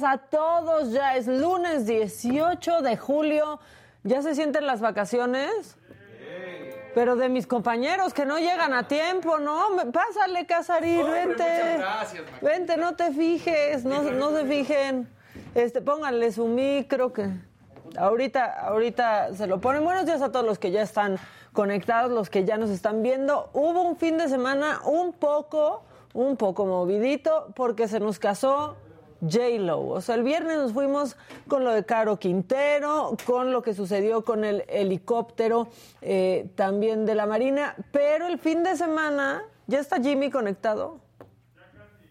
Días a todos, ya es lunes 18 de julio. ¿Ya se sienten las vacaciones? Pero de mis compañeros que no llegan a tiempo, ¿no? Pásale, Casarín, vente. Vente, no te fijes, no, no se fijen. Este, pónganle su micro que ahorita, ahorita se lo ponen. Buenos días a todos los que ya están conectados, los que ya nos están viendo. Hubo un fin de semana un poco, un poco movidito porque se nos casó J-Lo. O sea, el viernes nos fuimos con lo de Caro Quintero, con lo que sucedió con el helicóptero eh, también de la Marina, pero el fin de semana, ¿ya está Jimmy conectado?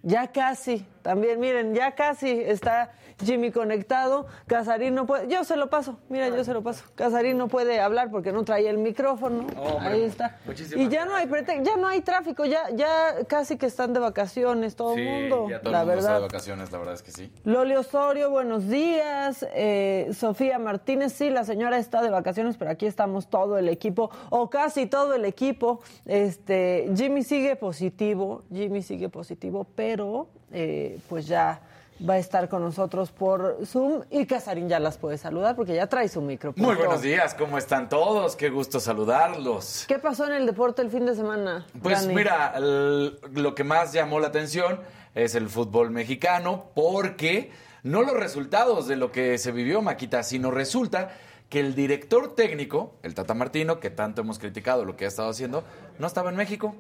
Ya casi, también miren, ya casi está Jimmy conectado. Casarín no puede, yo se lo paso, mira, yo se lo paso. Casarín no puede hablar porque no trae el micrófono. Ahí está. muchísimas Y ya no hay prete- ya no hay tráfico, ya ya casi que están de vacaciones todo el Sí, mundo. ya todo la el mundo está verdad. de vacaciones, la verdad es que sí. Loli Osorio, buenos días. Eh, Sofía Martínez, sí, la señora está de vacaciones, pero aquí estamos todo el equipo, o casi todo el equipo. Este, Jimmy sigue positivo, Jimmy sigue positivo, pero eh, pues ya va a estar con nosotros por Zoom y Casarín ya las puede saludar porque ya trae su micro. Muy buenos días, ¿cómo están todos? Qué gusto saludarlos. ¿Qué pasó en el deporte el fin de semana? Pues Dani? mira, el- lo que más llamó la atención es el fútbol mexicano, porque no los resultados de lo que se vivió, Maquita, sino resulta que el director técnico, el Tata Martino, que tanto hemos criticado lo que ha estado haciendo, no estaba en México.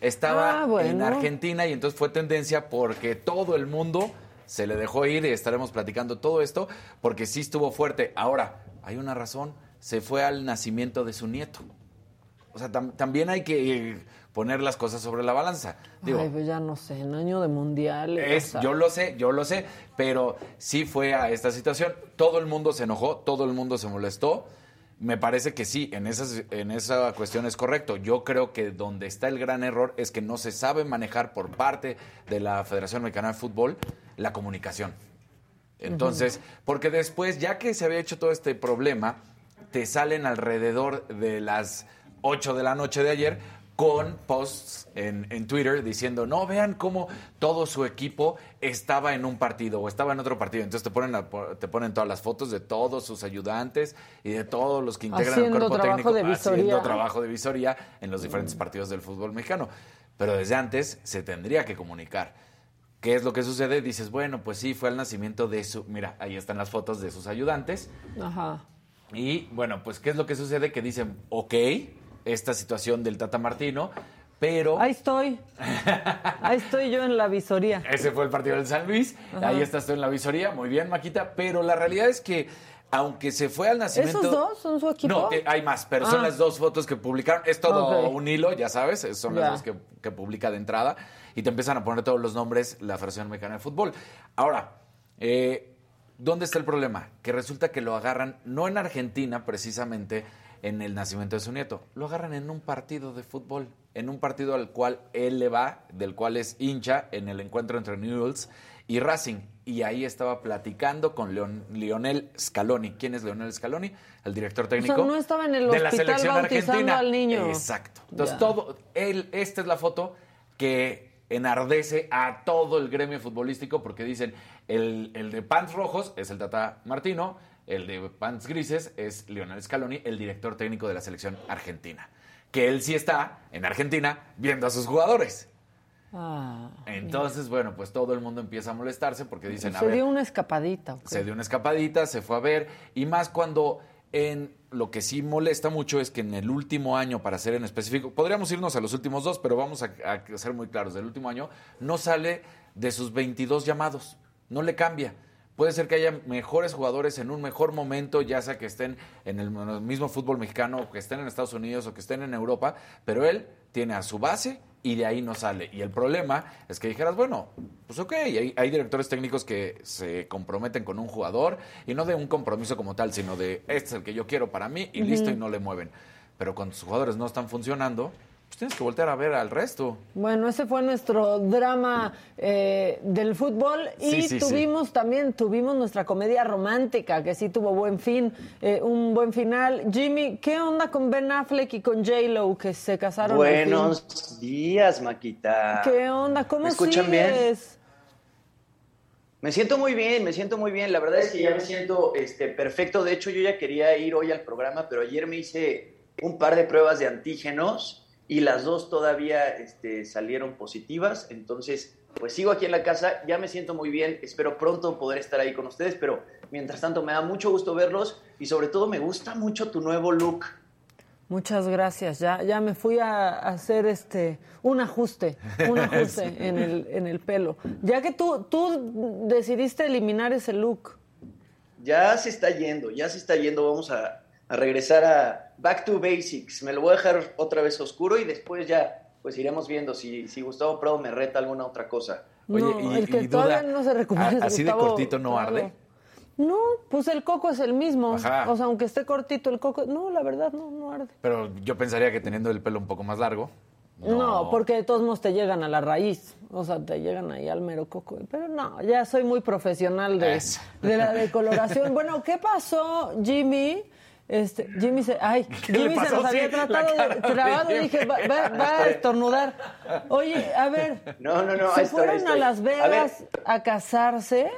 Estaba Ah, bueno. en Argentina y entonces fue tendencia porque todo el mundo se le dejó ir y estaremos platicando todo esto porque sí estuvo fuerte. Ahora, hay una razón, se fue al nacimiento de su nieto. O sea, tam- también hay que poner las cosas sobre la balanza. Digo, Ay, pues ya no sé, en año de mundial. es, yo lo sé, yo lo sé, pero sí fue a esta situación. Todo el mundo se enojó, todo el mundo se molestó. Me parece que sí, en, esas, en esa cuestión es correcto. Yo creo que donde está el gran error es que no se sabe manejar por parte de la Federación Mexicana de Fútbol la comunicación. Entonces, porque después, ya que se había hecho todo este problema, te salen alrededor de las 8 de la noche de ayer con posts en, en Twitter diciendo, no, vean cómo todo su equipo estaba en un partido o estaba en otro partido. Entonces te ponen, la- te ponen todas las fotos de todos sus ayudantes y de todos los que integran Haciendo el cuerpo trabajo técnico de visoría. haciendo trabajo de visoría en los diferentes partidos del fútbol mexicano. Pero desde antes se tendría que comunicar. ¿Qué es lo que sucede? Dices, bueno, pues sí, fue el nacimiento de su... Mira, ahí están las fotos de sus ayudantes. Ajá. Y bueno, pues ¿qué es lo que sucede? Que dicen, ok, esta situación del Tata Martino, pero... Ahí estoy. Ahí estoy yo en la visoría. Ese fue el partido del San Luis. Ajá. Ahí estás tú en la visoría. Muy bien, Maquita. Pero la realidad es que, aunque se fue al nacimiento. ¿Esos dos son su equipo? No, hay más, pero son Ah. las dos fotos que publicaron. Es todo un hilo, ya sabes. Son las dos que, que publica de entrada. Y te empiezan a poner todos los nombres la Federación Mexicana de Fútbol. Ahora, eh, ¿Dónde está el problema? Que resulta que lo agarran, no en Argentina precisamente, en el nacimiento de su nieto, lo agarran en un partido de fútbol, en un partido al cual él le va, del cual es hincha, en el encuentro entre Newells y Racing. Y ahí estaba platicando con Leon, Lionel Scaloni. ¿Quién es Lionel Scaloni? El director técnico. O sea, no estaba en el de la selección bautizando argentina. al niño. Exacto. Entonces, todo, él, esta es la foto que enardece a todo el gremio futbolístico porque dicen, el, el de pants rojos es el Tata Martino, el de pants grises es Lionel Scaloni, el director técnico de la selección argentina. Que él sí está en Argentina viendo a sus jugadores. Ah, Entonces, bueno, pues todo el mundo empieza a molestarse porque dicen, a se ver, dio una escapadita. ¿ok? se dio una escapadita, se fue a ver, y más cuando en lo que sí molesta mucho es que en el último año, para ser en específico, podríamos irnos a los últimos dos, pero vamos a, a ser muy claros, del último año no sale de sus 22 llamados, no le cambia. Puede ser que haya mejores jugadores en un mejor momento, ya sea que estén en el, en el mismo fútbol mexicano, o que estén en Estados Unidos o que estén en Europa, pero él tiene a su base y de ahí no sale. Y el problema es que dijeras, bueno, pues ok, hay, hay directores técnicos que se comprometen con un jugador y no de un compromiso como tal, sino de este es el que yo quiero para mí y listo y no le mueven. Pero cuando sus jugadores no están funcionando, tienes que voltear a ver al resto. Bueno, ese fue nuestro drama eh, del fútbol y Sí, sí, tuvimos también tuvimos nuestra comedia romántica que sí tuvo buen fin, eh, un buen final. Jimmy, ¿qué onda con Ben Affleck y con J Lo que se casaron? Buenos días, Maquita. ¿Qué onda? ¿Cómo ¿Me escuchan sigues? Me siento muy bien, me siento muy bien. La verdad es que ya me siento este, perfecto. De hecho, yo ya quería ir hoy al programa, pero ayer me hice un par de pruebas de antígenos y las dos todavía este, salieron positivas. Entonces, pues sigo aquí en la casa, ya me siento muy bien. Espero pronto poder estar ahí con ustedes, pero mientras tanto me da mucho gusto verlos y sobre todo me gusta mucho tu nuevo look. Muchas gracias. Ya, ya me fui a, a hacer este un ajuste, un ajuste en, el, en el pelo. Ya que tú, tú decidiste eliminar ese look. Ya se está yendo, ya se está yendo. Vamos a, a regresar a Back to Basics. Me lo voy a dejar otra vez oscuro y después ya pues iremos viendo si, si Gustavo Prado me reta alguna otra cosa. Oye, no, y- el que y duda, no se recupera. ¿a- es así de cortito no arde? No, pues el coco es el mismo. Ajá. O sea, aunque esté cortito el coco, no, la verdad no, no arde. Pero yo pensaría que teniendo el pelo un poco más largo. No. porque de todos modos te llegan a la raíz, o sea, te llegan ahí al mero coco. Pero no, ya soy muy profesional de, de la decoloración. Bueno, ¿qué pasó, Jimmy? Este, Jimmy se, ay, ¿Qué le Jimmy se nos había tratado de trabado, Jimmy. dije, va, va- va a estornudar. Oye, a ver, No, no, no, ¿se estoy, fueron a estoy. Las A. Vegas a, casarse?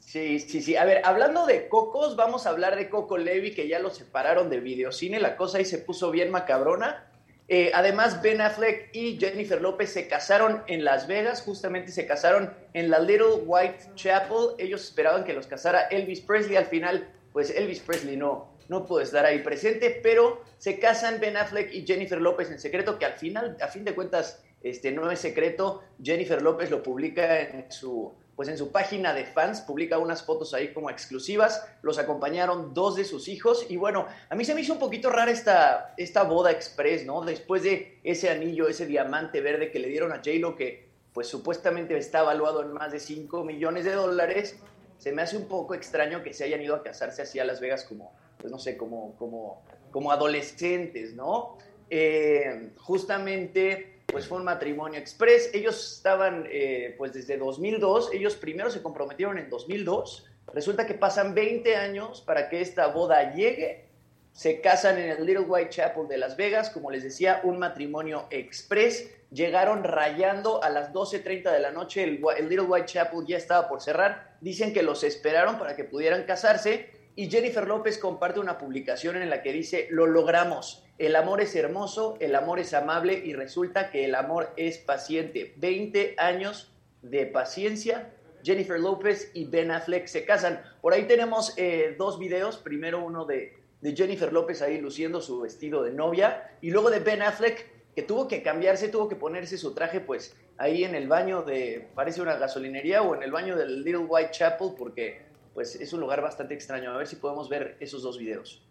Sí, sí, sí. A ver, hablando de cocos, vamos a hablar de Coco Levi, que ya lo separaron de videocine. La cosa ahí se puso bien macabrona. Eh, además, Ben Affleck y Jennifer López se casaron en Las Vegas, justamente se casaron en la Little White Chapel. Ellos esperaban que los casara Elvis Presley. Al final, pues Elvis Presley no, no pudo estar ahí presente, pero se casan Ben Affleck y Jennifer López en secreto, que al final, a fin de cuentas, este, no es secreto. Jennifer López lo publica en su pues en su página de fans publica unas fotos ahí como exclusivas, los acompañaron dos de sus hijos y bueno, a mí se me hizo un poquito rara esta, esta boda express, ¿no? Después de ese anillo, ese diamante verde que le dieron a J-Lo que pues supuestamente está evaluado en más de 5 millones de dólares, se me hace un poco extraño que se hayan ido a casarse así a Las Vegas como, pues no sé, como, como, como adolescentes, ¿no? Eh, justamente pues fue un matrimonio express. Ellos estaban, eh, pues desde 2002, ellos primero se comprometieron en 2002. Resulta que pasan 20 años para que esta boda llegue. Se casan en el Little White Chapel de Las Vegas, como les decía, un matrimonio express. Llegaron rayando a las 12.30 de la noche, el, el Little White Chapel ya estaba por cerrar. Dicen que los esperaron para que pudieran casarse. Y Jennifer López comparte una publicación en la que dice, lo logramos, el amor es hermoso, el amor es amable y resulta que el amor es paciente. 20 años de paciencia, Jennifer López y Ben Affleck se casan. Por ahí tenemos eh, dos videos, primero uno de, de Jennifer López ahí luciendo su vestido de novia y luego de Ben Affleck que tuvo que cambiarse, tuvo que ponerse su traje pues ahí en el baño de, parece una gasolinería o en el baño del Little White Chapel porque pues es un lugar bastante extraño. A ver si podemos ver esos dos videos.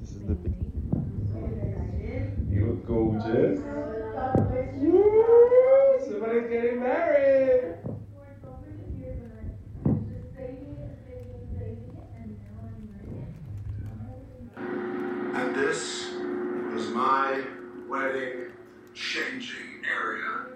This is the. You look gorgeous. Somebody's getting married. And this was my wedding changing area.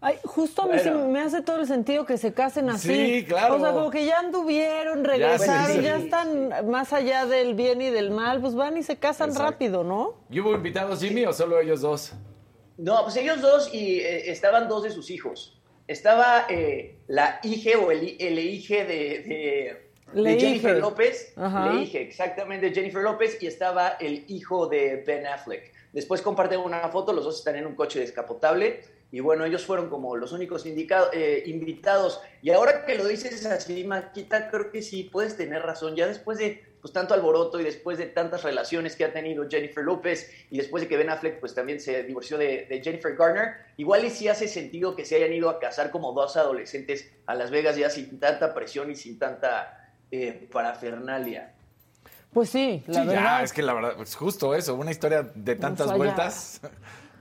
Ay, justo a mí Bueno. me hace todo el sentido que se casen así. Sí, claro. O sea, como que ya anduvieron, regresaron, sí, sí. ya están más allá del bien y del mal, pues van y se casan Exacto. rápido, ¿no? ¿Y hubo invitados, Jimmy, o solo ellos dos? No, pues ellos dos y eh, estaban dos de sus hijos. Estaba eh, la hija o el, el hija de, de, Jennifer. López. Ajá. Le hija, exactamente, Jennifer López. Y estaba el hijo de Ben Affleck. Después comparten una foto, los dos están en un coche descapotable. Y bueno, ellos fueron como los únicos indicado- eh, invitados. Y ahora que lo dices así, Maquita, creo que sí, puedes tener razón. Ya después de pues, tanto alboroto y después de tantas relaciones que ha tenido Jennifer López y después de que Ben Affleck pues también se divorció de, de Jennifer Garner, igual y sí hace sentido que se hayan ido a casar como dos adolescentes a Las Vegas ya sin tanta presión y sin tanta eh, parafernalia. Pues sí, la sí, verdad. ya, es que la verdad, es justo eso, una historia de tantas vueltas.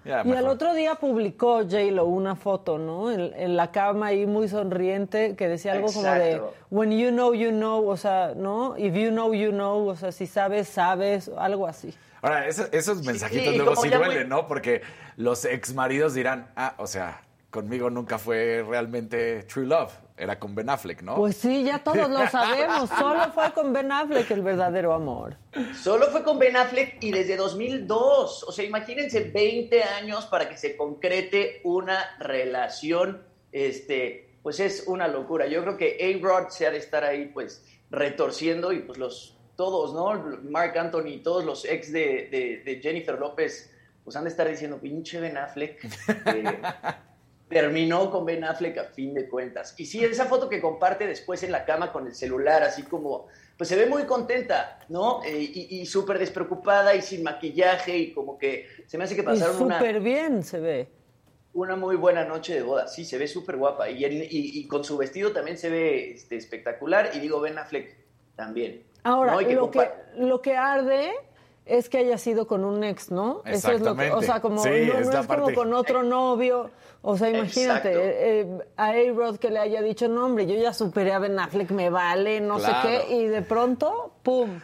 Y al otro día publicó J-Lo una foto, ¿no? En, en la cama ahí muy sonriente, que decía algo como de, when you know, you know, o sea, ¿no? If you know, you know, o sea, si sabes, sabes, algo así. Ahora, eso- esos mensajitos sí, luego sí duelen, muy- ¿no? Porque los ex maridos dirán, ah, o sea, conmigo nunca fue realmente true love, era con Ben Affleck, ¿no? Pues sí, ya todos lo sabemos, solo fue con Ben Affleck el verdadero amor. Solo fue con Ben Affleck y desde 2002. O sea, imagínense 20 años para que se concrete una relación. Este, pues es una locura. Yo creo que A-Rod se ha de estar ahí, pues, retorciendo y pues los, todos, ¿no? Mark Anthony, todos los ex de, de- de Jennifer López, pues han de estar diciendo, pinche Ben Affleck. eh, terminó con Ben Affleck a fin de cuentas. Y sí, esa foto que comparte después en la cama con el celular, así como, pues se ve muy contenta, ¿no? Eh, y y súper despreocupada y sin maquillaje y como que se me hace que Y pasaron una, súper bien se ve. una muy buena noche de boda. Sí, se ve súper guapa. Y, y- y con su vestido también se ve este, espectacular. Y digo, Ben Affleck también. Ahora, lo, que, lo que arde es que haya sido con un ex, ¿no? Eso es lo que, o Exactamente. sea, como Sí, no, no es como con otro novio. O sea, imagínate, eh, eh, a A-Rod que le haya dicho, no, hombre, yo ya superé a Ben Affleck, me vale, no Claro. sé qué, y de pronto, ¡pum!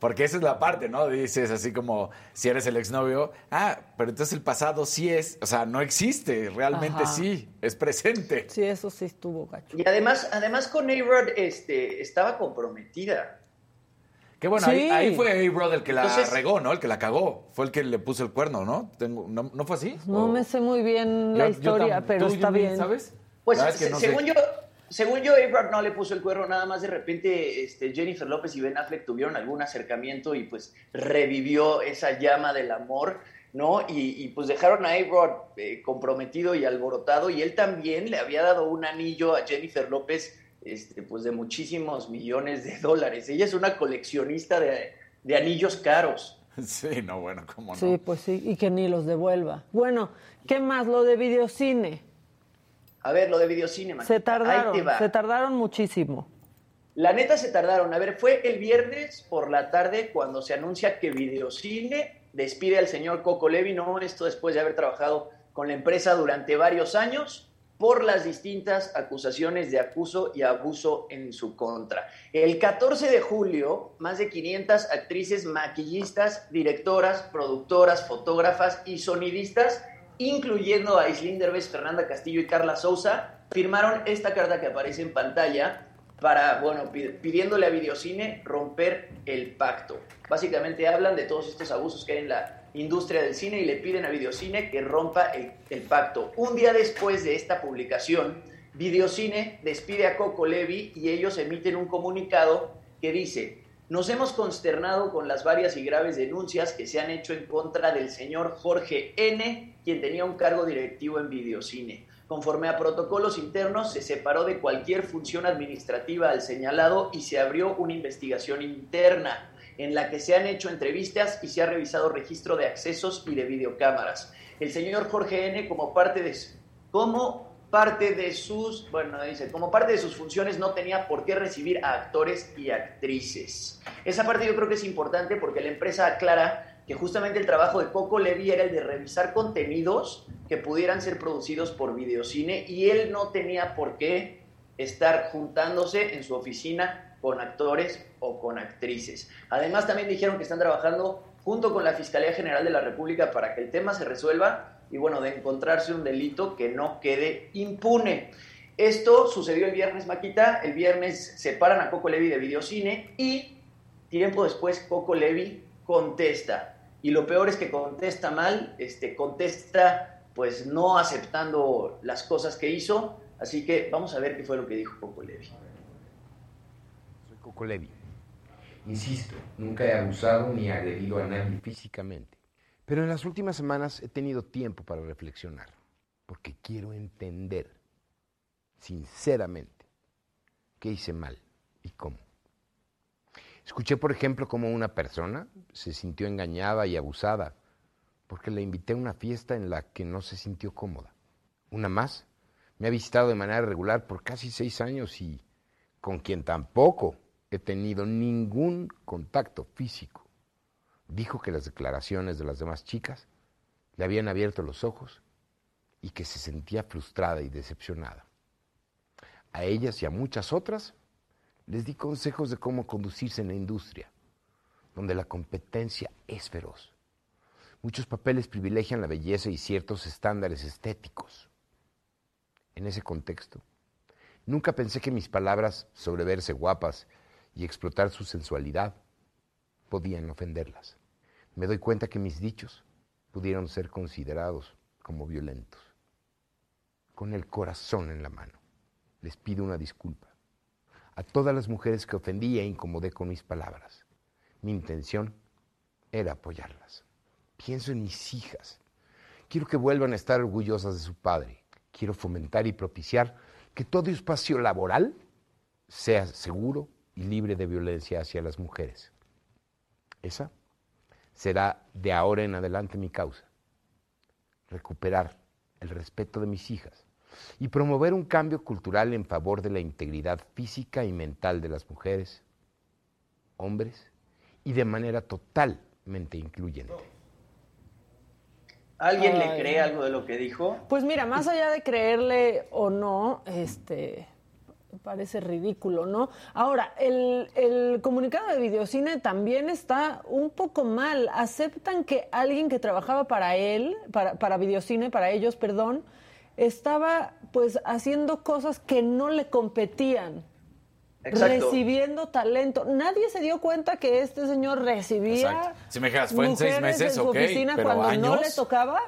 Porque esa es la parte, ¿no? Dices así como, si eres el exnovio, ah, pero entonces el pasado sí es, o sea, no existe, realmente Ajá. sí, es presente. Sí, eso sí estuvo gacho. Y además, además con A-Rod este, estaba comprometida. Que bueno, Sí. ahí, ahí fue A-Rod el que la Entonces- regó, ¿no? El que la cagó. Fue el que le puso el cuerno, ¿no? Tengo, ¿no, ¿no fue así? No ¿O- me sé muy bien la Yo- historia, pero está bien. ¿Sabes? Pues es que sé. según yo, según yo, A-Rod no le puso el cuerno, nada más de repente este, Jennifer López y Ben Affleck tuvieron algún acercamiento y pues revivió esa llama del amor, ¿no? Y, y, pues dejaron a A-Rod eh, comprometido y alborotado y él también le había dado un anillo a Jennifer López, este, pues de muchísimos millones de dólares. Ella es una coleccionista de, de anillos caros. Sí, no, bueno, cómo no. Sí, pues sí, y que ni los devuelva. Bueno, ¿qué más? Lo de videocine. A ver, lo de videocine, Se Ahí te tardaron, va. se tardaron muchísimo. La neta se tardaron. A ver, fue el viernes por la tarde cuando se anuncia que Videocine despide al señor Coco Levi, no esto después de haber trabajado con la empresa durante varios años por las distintas acusaciones de acuso y abuso en su contra. El 14 de julio, más de 500 actrices, maquillistas, directoras, productoras, fotógrafas y sonidistas, incluyendo a Islín Derbez, Fernanda Castillo y Carla Souza, firmaron esta carta que aparece en pantalla para, bueno, pi- pidiéndole a Videocine romper el pacto. Básicamente hablan de todos estos abusos que hay en la industria del cine y le piden a Videocine que rompa el, pacto. Un día después de esta publicación, Videocine despide a Coco Levi y ellos emiten un comunicado que dice, nos hemos consternado con las varias y graves denuncias que se han hecho en contra del señor Jorge N., quien tenía un cargo directivo en Videocine. Conforme a protocolos internos, se separó de cualquier función administrativa al señalado y se abrió una investigación interna en la que se han hecho entrevistas y se ha revisado registro de accesos y de videocámaras. El señor Jorge N., como parte de, como parte de sus, bueno, dice, como parte de sus funciones no tenía por qué recibir a actores y actrices. Esa parte yo creo que es importante porque la empresa aclara que justamente el trabajo de Coco Levi era el de revisar contenidos que pudieran ser producidos por videocine y él no tenía por qué estar juntándose en su oficina con actores o con actrices. Además también dijeron que están trabajando junto con la Fiscalía General de la República para que el tema se resuelva y bueno, de encontrarse un delito que no quede impune. Esto sucedió el viernes, Maquita. El viernes separan a Coco Levi de Videocine y tiempo después Coco Levi contesta. Y lo peor es que contesta mal, este, contesta pues no aceptando las cosas que hizo. Así que vamos a ver qué fue lo que dijo Coco Levi. Coco Levi. Insisto, nunca he abusado ni agredido a nadie físicamente. Pero en las últimas semanas he tenido tiempo para reflexionar, porque quiero entender, sinceramente, qué hice mal y cómo. Escuché, por ejemplo, cómo una persona se sintió engañada y abusada porque le invité a una fiesta en la que no se sintió cómoda. Una más me ha visitado de manera regular por casi seis años y con quien tampoco he tenido ningún contacto físico. Dijo que las declaraciones de las demás chicas le habían abierto los ojos y que se sentía frustrada y decepcionada. A ellas y a muchas otras les di consejos de cómo conducirse en la industria, donde la competencia es feroz. Muchos papeles privilegian la belleza y ciertos estándares estéticos. En ese contexto, nunca pensé que mis palabras sobre verse guapas y explotar su sensualidad podían ofenderlas. Me doy cuenta que mis dichos pudieron ser considerados como violentos. Con el corazón en la mano, les pido una disculpa a todas las mujeres que ofendí e incomodé con mis palabras. Mi intención era apoyarlas. Pienso en mis hijas. Quiero que vuelvan a estar orgullosas de su padre. Quiero fomentar y propiciar que todo espacio laboral sea seguro y libre de violencia hacia las mujeres. Esa será de ahora en adelante mi causa. Recuperar el respeto de mis hijas y promover un cambio cultural en favor de la integridad física y mental de las mujeres, hombres y de manera totalmente incluyente. ¿Alguien Ay, le cree algo de lo que dijo? Pues mira, más allá de creerle o no, este parece ridículo, ¿no? Ahora, el, el comunicado de Videocine también está un poco mal. Aceptan que alguien que trabajaba para él, para, para Videocine, para ellos, perdón, estaba pues haciendo cosas que no le competían. Exacto. Recibiendo talento. Nadie se dio cuenta que este señor recibía. Exacto. Si me fue en seis mujeres meses, en su oficina pero cuando no le tocaba.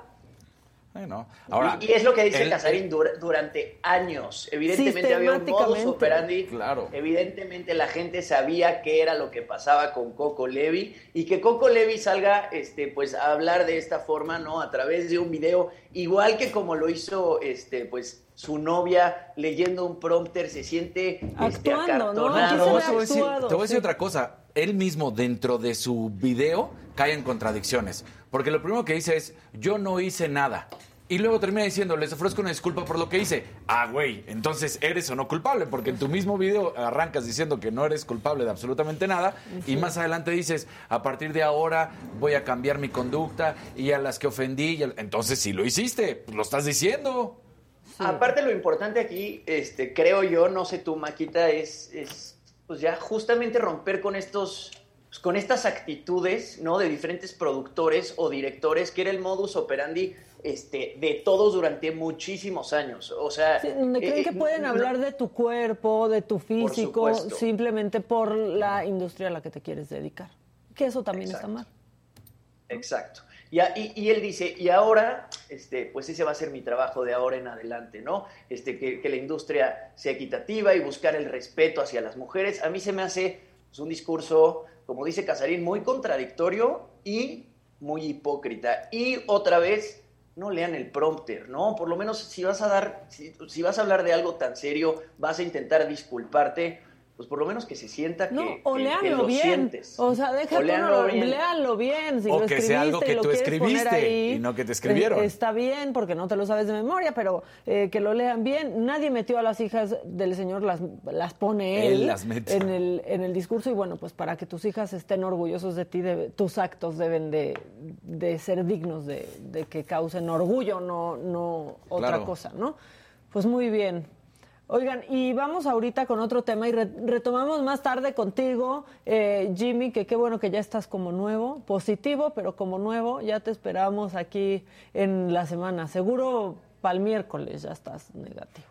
Bueno, ahora, y, y es lo que dice él- Casarín dur- durante años. Evidentemente había un modus operandi. Claro. Evidentemente la gente sabía qué era lo que pasaba con Coco Levi y que Coco Levi salga este pues a hablar de esta forma, ¿no? A través de un video, igual que como lo hizo este pues su novia leyendo un prompter, se siente este, Actuando, ¿no? Te voy a decir, actuado, te voy a decir sí. otra cosa. Él mismo, dentro de su video, cae en contradicciones. Porque lo primero que dice es, yo no hice nada. Y luego termina diciendo, les ofrezco una disculpa por lo que hice. Ah, güey, entonces eres o no culpable, porque en tu mismo video arrancas diciendo que no eres culpable de absolutamente nada, y más adelante dices, a partir de ahora voy a cambiar mi conducta, y a las que ofendí, y al- entonces sí lo hiciste, pues lo estás diciendo. Aparte lo importante aquí, este, creo yo, no sé tú, Maquita, es, es pues ya justamente romper con estos pues, con estas actitudes, ¿no? De diferentes productores o directores, que era el modus operandi este, de todos durante muchísimos años. O sea, Sí, creen eh, que pueden no- hablar de tu cuerpo, de tu físico, simplemente por la industria a la que te quieres dedicar. Que eso también Exacto. está mal. Exacto. Y, y- y él dice, y ahora, este, pues ese va a ser mi trabajo de ahora en adelante, ¿no? Este, que, que la industria sea equitativa y buscar el respeto hacia las mujeres. A mí se me hace pues, un discurso, como dice Casarín, muy contradictorio y muy hipócrita. Y otra vez, no lean el prompter, ¿no? Por lo menos si vas a dar, si, si vas a hablar de algo tan serio, vas a intentar disculparte, pues por lo menos que se sienta No, que, o que- lo bien. sientes. O sea, deja O léanlo no, bien. léanlo bien. Si O lo que sea algo escribiste y que lo tú escribiste ahí, y no que te escribieron. eh, Está bien, porque no te lo sabes de memoria, pero eh, que lo lean bien. Nadie metió a las hijas del señor, las, las pone él, Él las mete. en el, en el discurso. Y bueno, pues para que tus hijas estén orgullosos de ti, debe- tus actos deben de, de ser dignos de, de que causen orgullo, no, no otra Claro. cosa, ¿no? Pues muy bien. Oigan, y vamos ahorita con otro tema y re- retomamos más tarde contigo, eh, Jimmy, que qué bueno que ya estás como nuevo, positivo, pero como nuevo, ya te esperamos aquí en la semana. Seguro para el miércoles ya estás negativo.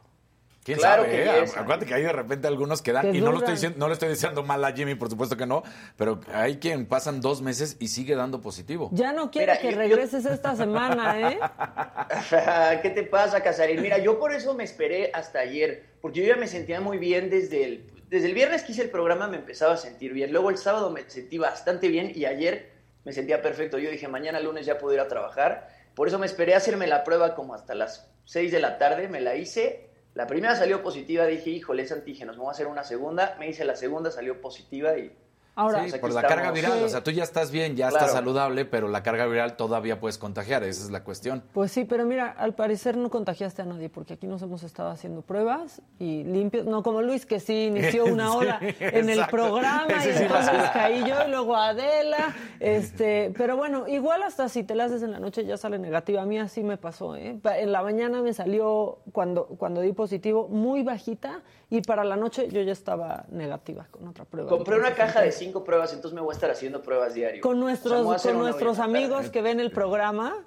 ¿Quién Claro sabe? que eh? Acuérdate que hay de repente algunos que dan, Que y no lo, estoy diciendo, no le estoy diciendo mal a Jimmy, por supuesto que no, pero hay quien pasan dos meses y sigue dando positivo. Ya no quiero Mira, que yo- regreses esta semana, ¿eh? ¿Qué te pasa, Casarín? Mira, yo por eso me esperé hasta ayer, porque yo ya me sentía muy bien desde el, desde el viernes que hice el programa, me empezaba a sentir bien. Luego el sábado me sentí bastante bien y ayer me sentía perfecto. Yo dije, mañana lunes ya puedo ir a trabajar. Por eso me esperé a hacerme la prueba como hasta las 6 de la tarde, me la hice. La primera salió positiva, dije, híjole, es antígenos, me voy a hacer una segunda. Me hice la segunda, salió positiva y Ahora, Sí, aquí por la estamos. carga viral, Sí. o sea, tú ya estás bien, ya Claro. estás saludable, pero la carga viral todavía puedes contagiar, esa es la cuestión. Pues sí, pero mira, al parecer no contagiaste a nadie, porque aquí nos hemos estado haciendo pruebas y limpios. No como Luis, que sí inició una Sí, hora en el programa Ese y sí entonces caí yo y luego Adela. Este, pero bueno, igual hasta si te la haces en la noche ya sale negativa. A mí así me pasó, ¿eh? En la mañana me salió, cuando, cuando di positivo, muy bajita y para la noche yo ya estaba negativa con otra prueba. compré una caja de cinco pruebas, entonces me voy a estar haciendo pruebas diario. Con O sea, me nuestros, con nuestros amigos que ven el programa.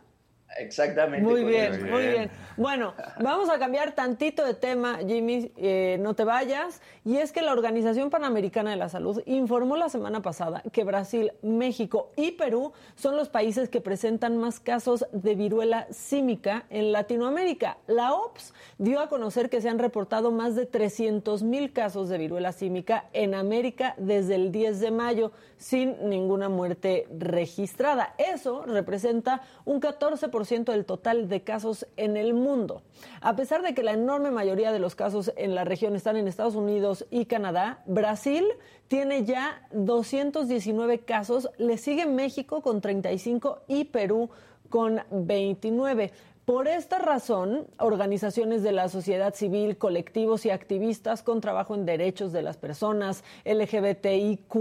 Exactamente. Muy bien, muy bien. bien. Bueno, vamos a cambiar tantito de tema, Jimmy, eh, no te vayas. Y es que la Organización Panamericana de la Salud informó la semana pasada que Brasil, México y Perú son los países que presentan más casos de viruela símica en Latinoamérica. La OPS dio a conocer que se han reportado más de 300 mil casos de viruela símica en América desde el 10 de mayo, sin ninguna muerte registrada. Eso representa un 14% del total de casos en el mundo. A pesar de que la enorme mayoría de los casos en la región están en Estados Unidos y Canadá, Brasil tiene ya 219 casos, le sigue México con 35 y Perú con 29. Por esta razón, organizaciones de la sociedad civil, colectivos y activistas con trabajo en derechos de las personas, LGBTIQ,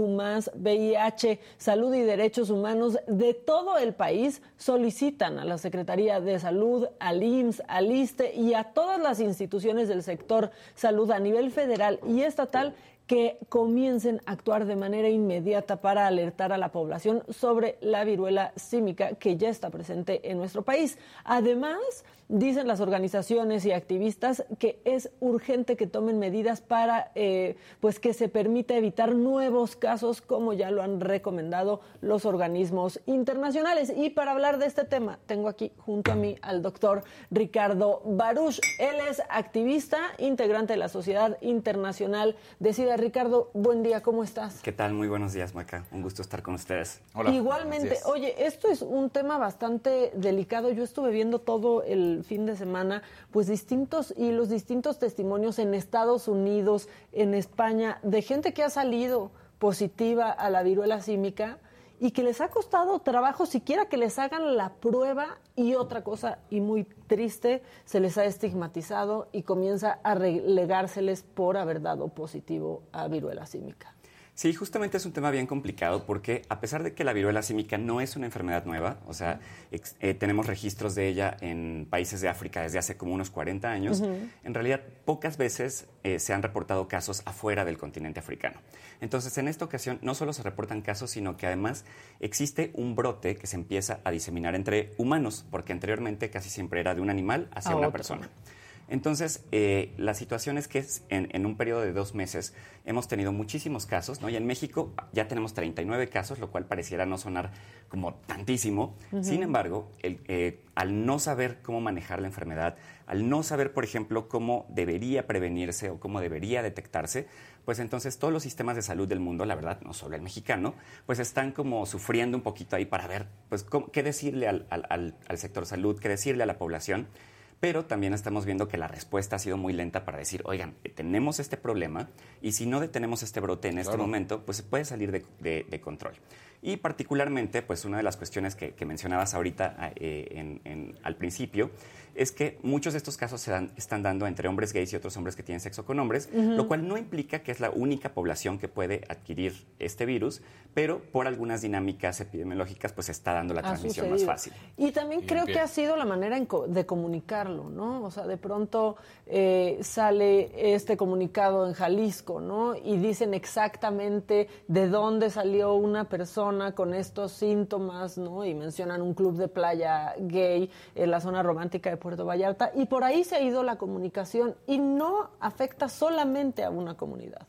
VIH, salud y derechos humanos de todo el país solicitan a la Secretaría de Salud, al IMSS, al ISTE y a todas las instituciones del sector salud a nivel federal y estatal que comiencen a actuar de manera inmediata para alertar a la población sobre la viruela símica que ya está presente en nuestro país. Además, dicen las organizaciones y activistas que es urgente que tomen medidas para eh, pues que se permita evitar nuevos casos como ya lo han recomendado los organismos internacionales. Y para hablar de este tema, tengo aquí junto a mí al doctor Ricardo Baruch. Él es activista, integrante de la Sociedad Internacional de SIDA. Ricardo, buen día, ¿cómo estás? ¿Qué tal? Muy buenos días, Maca. Un gusto estar con ustedes. Hola. Igualmente, buenos días. oye, esto es un tema bastante delicado. Yo estuve viendo todo el fin de semana, pues distintos y los distintos testimonios en Estados Unidos, en España, de gente que ha salido positiva a la viruela símica y que les ha costado trabajo siquiera que les hagan la prueba y otra cosa y muy triste, se les ha estigmatizado y comienza a relegárseles por haber dado positivo a viruela símica. Sí, justamente es un tema bien complicado porque a pesar de que la viruela símica no es una enfermedad nueva, o sea, ex- eh, tenemos registros de ella en países de África desde hace como unos 40 años, en realidad pocas veces eh, se han reportado casos afuera del continente africano. Entonces, en esta ocasión no solo se reportan casos, sino que además existe un brote que se empieza a diseminar entre humanos, porque anteriormente casi siempre era de un animal hacia A una otro. persona. Entonces, eh, la situación es que es en, en un periodo de dos meses hemos tenido muchísimos casos, ¿no? Y en México ya tenemos 39 casos, lo cual pareciera no sonar como tantísimo. Sin embargo, el, eh, al no saber cómo manejar la enfermedad, al no saber, por ejemplo, cómo debería prevenirse o cómo debería detectarse, pues entonces todos los sistemas de salud del mundo, la verdad, no solo el mexicano, pues están como sufriendo un poquito ahí para ver, pues, cómo- qué decirle al- al- al- al sector salud, qué decirle a la población. Pero también estamos viendo que la respuesta ha sido muy lenta para decir, oigan, tenemos este problema y si no detenemos este brote en este momento, pues se puede salir de, de- de control. Y particularmente, pues una de las cuestiones que, que mencionabas ahorita ah, eh, en- en- al principio es que muchos de estos casos se dan- están dando entre hombres gays y otros hombres que tienen sexo con hombres, lo cual no implica que es la única población que puede adquirir este virus, pero por algunas dinámicas epidemiológicas, pues se está dando la Ha transmisión más fácil. Y también creo que ha sido la manera en co- de comunicar, evitarlo, ¿no? O sea, de pronto eh, sale este comunicado en Jalisco, ¿no? Y dicen exactamente de dónde salió una persona con estos síntomas, ¿no? Y mencionan un club de playa gay en la zona romántica de Puerto Vallarta. Y por ahí se ha ido la comunicación y no afecta solamente a una comunidad.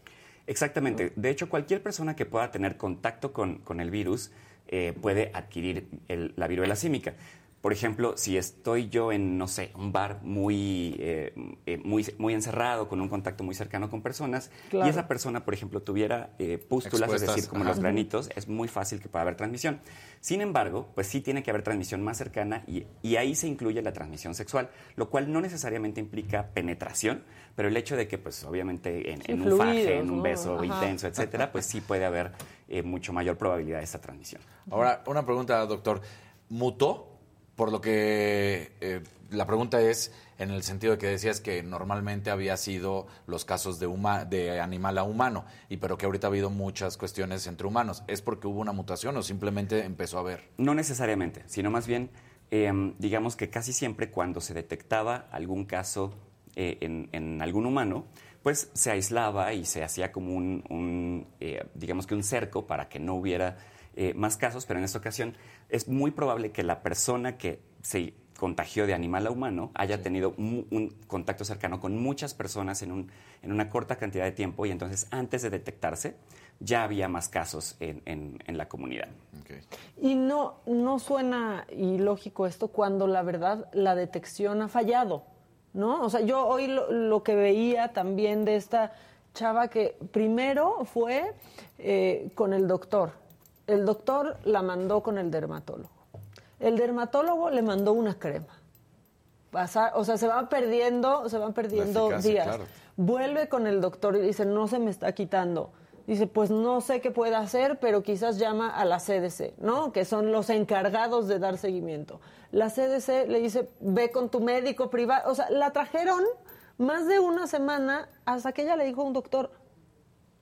Exactamente. De hecho, cualquier persona que pueda tener contacto con, con el virus eh, puede adquirir el- la viruela símica. Por ejemplo, si estoy yo en, no sé, un bar muy, eh, eh, muy, muy encerrado, con un contacto muy cercano con personas, Claro. y esa persona, por ejemplo, tuviera eh, pústulas, es decir, como ajá. los granitos, es muy fácil que pueda haber transmisión. Sin embargo, pues sí tiene que haber transmisión más cercana y, y ahí se incluye la transmisión sexual, lo cual no necesariamente implica penetración, pero el hecho de que, pues obviamente, en, Sí, en un faje, en un beso Ajá. intenso, etcétera, pues sí puede haber eh, mucho mayor probabilidad de esta transmisión. Ahora, una pregunta, doctor. ¿Mutó? Por lo que eh, la pregunta es en el sentido de que decías que normalmente había sido los casos de, huma- de animal a humano, y pero que ahorita ha habido muchas cuestiones entre humanos. ¿Es porque hubo una mutación o simplemente empezó a haber? No necesariamente, sino más bien, eh, digamos que casi siempre cuando se detectaba algún caso eh, en, en algún humano, pues se aislaba y se hacía como un, un, eh, digamos que un cerco para que no hubiera eh, más casos, pero en esta ocasión es muy probable que la persona que se contagió de animal a humano haya tenido un contacto cercano con muchas personas en, un- en una corta cantidad de tiempo y entonces antes de detectarse ya había más casos en- en- en la comunidad. Y no, no suena ilógico esto cuando la verdad la detección ha fallado, ¿no? O sea, yo hoy lo, lo que veía también de esta chava que primero fue eh, con el doctor. El doctor la mandó con el dermatólogo. El dermatólogo le mandó una crema. O sea, se van perdiendo, se van perdiendo eficacia, días. claro. Vuelve con el doctor y dice, no se me está quitando. Dice, pues no sé qué puede hacer, pero quizás llama a la CDC, ¿no? Que son los encargados de dar seguimiento. La CDC le dice, ve con tu médico privado. O sea, la trajeron más de una semana hasta que ella le dijo a un doctor,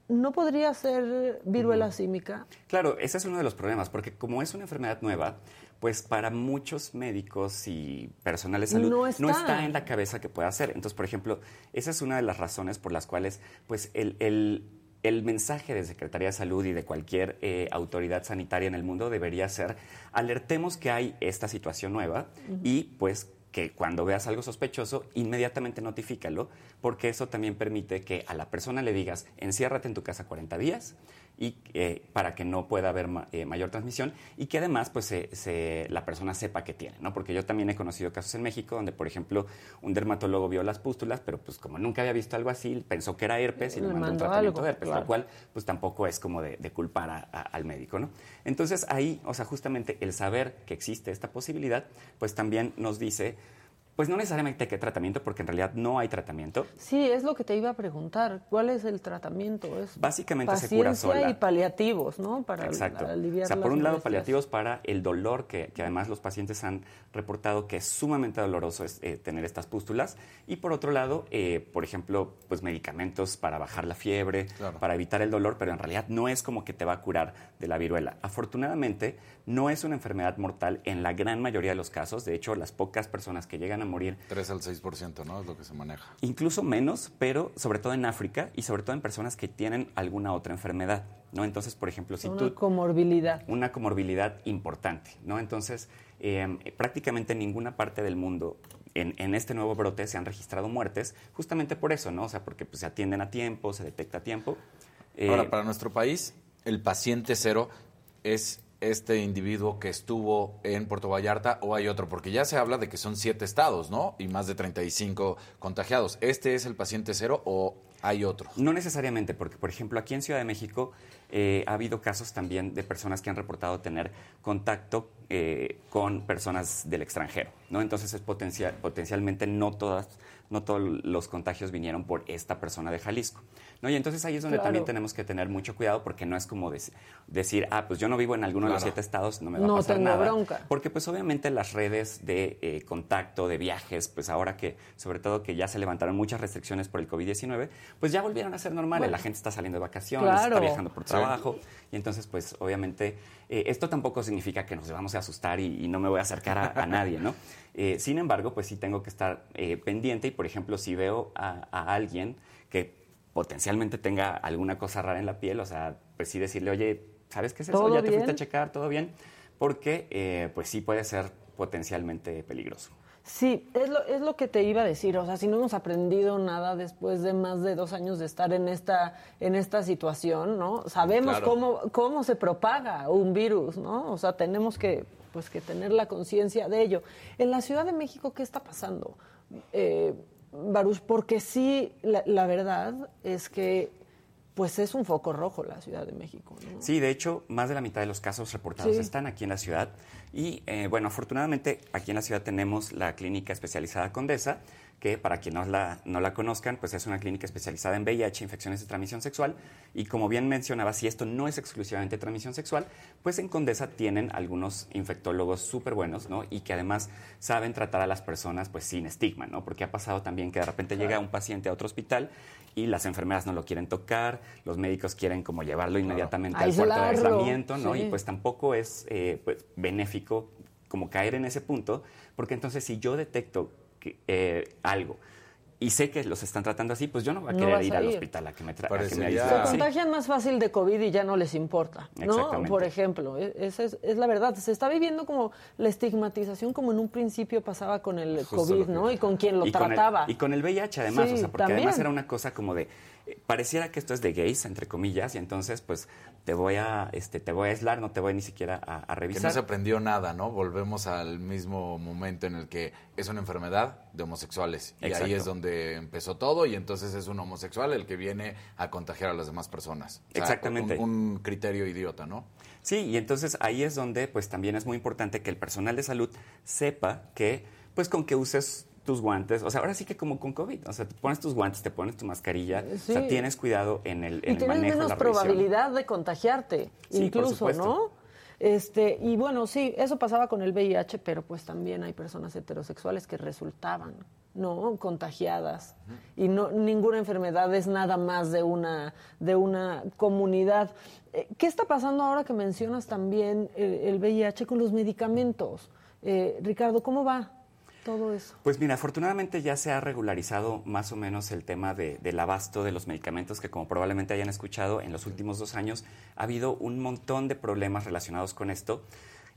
¿no podría ser viruela símica? Claro, ese es uno de los problemas, porque como es una enfermedad nueva, pues para muchos médicos y personal de salud No está. en la cabeza que pueda hacer. Entonces, por ejemplo, esa es una de las razones por las cuales pues el, el- el mensaje de Secretaría de Salud y de cualquier eh, autoridad sanitaria en el mundo debería ser alertemos que hay esta situación nueva y pues que cuando veas algo sospechoso, inmediatamente notifícalo, porque eso también permite que a la persona le digas, enciérrate en tu casa 40 días y eh, para que no pueda haber ma- eh, mayor transmisión y que además pues se- se- la persona sepa que tiene, ¿no? Porque yo también he conocido casos en México donde, por ejemplo, un dermatólogo vio las pústulas, pero pues como nunca había visto algo así, pensó que era herpes y le, mandó un tratamiento algo, de herpes, claro. lo cual pues tampoco es como de, de culpar a- a- al médico, ¿no? Entonces ahí, o sea, justamente el saber que existe esta posibilidad, pues también nos dice, pues no necesariamente qué tratamiento, porque en realidad no hay tratamiento, Sí, es lo que te iba a preguntar. ¿Cuál es el tratamiento? Es Básicamente se cura paciencia sola. y paliativos, ¿no? Para Exacto. aliviar o sea, por un lado molestias. paliativos para el dolor, que, que además los pacientes han reportado que es sumamente doloroso es, eh, tener estas pústulas. Y por otro lado, eh, por ejemplo, pues medicamentos para bajar la fiebre, Claro. para evitar el dolor, pero en realidad no es como que te va a curar de la viruela. Afortunadamente, no es una enfermedad mortal en la gran mayoría de los casos. De hecho, las pocas personas que llegan a morir 3 al 6%, ¿no? Es lo que se maneja. incluso menos, pero sobre todo en África y sobre todo en personas que tienen alguna otra enfermedad, ¿no? Entonces, por ejemplo, si Una tú comorbilidad. una comorbilidad importante, ¿no? Entonces, eh, prácticamente en ninguna parte del mundo en, en este nuevo brote se han registrado muertes, justamente por eso, ¿no? O sea, porque pues, se atienden a tiempo, se detecta a tiempo. Eh, Ahora, para nuestro país, el paciente cero es este individuo que estuvo en Puerto Vallarta o hay otro, porque ya se habla de que son siete estados, ¿no? Y más de 35 contagiados. ¿Este es el paciente cero o hay otro? No necesariamente, porque por ejemplo aquí en Ciudad de México eh, ha habido casos también de personas que han reportado tener contacto eh, con personas del extranjero, ¿no? Entonces es potencial, potencialmente no todas, no todos los contagios vinieron por esta persona de Jalisco, ¿no? Y entonces ahí es donde Claro. también tenemos que tener mucho cuidado porque no es como dec- decir, ah, pues yo no vivo en alguno de los siete estados, no me va a No pasar tengo nada. bronca. Porque pues obviamente las redes de eh, contacto, de viajes, pues ahora que, sobre todo que ya se levantaron muchas restricciones por el COVID-19, pues ya volvieron a ser normales. Bueno. la gente está saliendo de vacaciones, Claro. está viajando por Sí. trabajo. Y entonces, pues obviamente, eh, esto tampoco significa que nos vamos a asustar y, y no me voy a acercar a, a nadie, ¿no? Eh, sin embargo, pues sí tengo que estar eh, pendiente y, por ejemplo, si veo a, a alguien que potencialmente tenga alguna cosa rara en la piel, o sea, pues sí decirle, oye, ¿sabes qué es eso? ¿Todo ¿Ya te fuiste a checar? ¿Todo bien? Porque, eh, pues sí puede ser potencialmente peligroso. Sí, es lo, es lo que te iba a decir. O sea, si no hemos aprendido nada después de más de dos años de estar en esta, en esta situación, ¿no? Sabemos Claro. cómo, cómo se propaga un virus, ¿no? O sea, tenemos que, pues, que tener la conciencia de ello. En la Ciudad de México, ¿qué está pasando? Eh, Baruch, porque sí, la, la verdad es que, pues, es un foco rojo la Ciudad de México, ¿no? Sí, de hecho, más de la mitad de los casos reportados Sí. están aquí en la ciudad. Y eh, bueno, afortunadamente aquí en la ciudad tenemos la clínica especializada Condesa, que para quien no la, no la conozcan, pues es una clínica especializada en VIH, infecciones de transmisión sexual. Y como bien mencionaba, si esto no es exclusivamente transmisión sexual, pues en Condesa tienen algunos infectólogos súper buenos, ¿no? Y que además saben tratar a las personas pues sin estigma, ¿no? Porque ha pasado también que de repente llega un paciente a otro hospital y las enfermeras no lo quieren tocar, los médicos quieren como llevarlo inmediatamente al cuarto de aislamiento, ¿no? sí. Y pues tampoco es eh, pues, benéfico como caer en ese punto, porque entonces si yo detecto que, eh, algo y sé que los están tratando así, pues yo no voy a No querer ir a al hospital a que me, tra- a que Parecería- me Se contagian más fácil de COVID y ya no les importa, ¿no? Por ejemplo, e- esa es, es la verdad. Se está viviendo como la estigmatización como en un principio pasaba con el Justo COVID, ¿no? Y con quien lo y con el- trataba. y con el VIH además, Sí, o sea, porque también. además era una cosa como de pareciera que esto es de gays, entre comillas, y entonces pues te voy a este te voy a aislar, no te voy ni siquiera a, a Que revisar. no se aprendió nada, ¿no? Volvemos al mismo momento en el que es una enfermedad de homosexuales. Y ahí es donde empezó todo y entonces es un homosexual el que viene a contagiar a las demás personas. O sea, Exactamente. Un, un criterio idiota, ¿no? Sí, y entonces ahí es donde pues también es muy importante que el personal de salud sepa que pues con que uses tus guantes, o sea, ahora sí que como con COVID, o sea, te pones tus guantes, te pones tu mascarilla, o sea, tienes cuidado en el, en y el tienes manejo, menos la revisión. probabilidad de contagiarte, Sí, incluso. ¿no? Este, y bueno, sí, eso pasaba con el VIH, pero pues también hay personas heterosexuales que resultaban, ¿no? Contagiadas. Y no, ninguna enfermedad es nada más de una, de una comunidad. Eh, ¿Qué está pasando ahora que mencionas también el, el VIH con los medicamentos? Eh, Ricardo, ¿cómo va todo eso? Pues mira, afortunadamente ya se ha regularizado más o menos el tema de- del abasto de los medicamentos que como probablemente hayan escuchado en los últimos dos años ha habido un montón de problemas relacionados con esto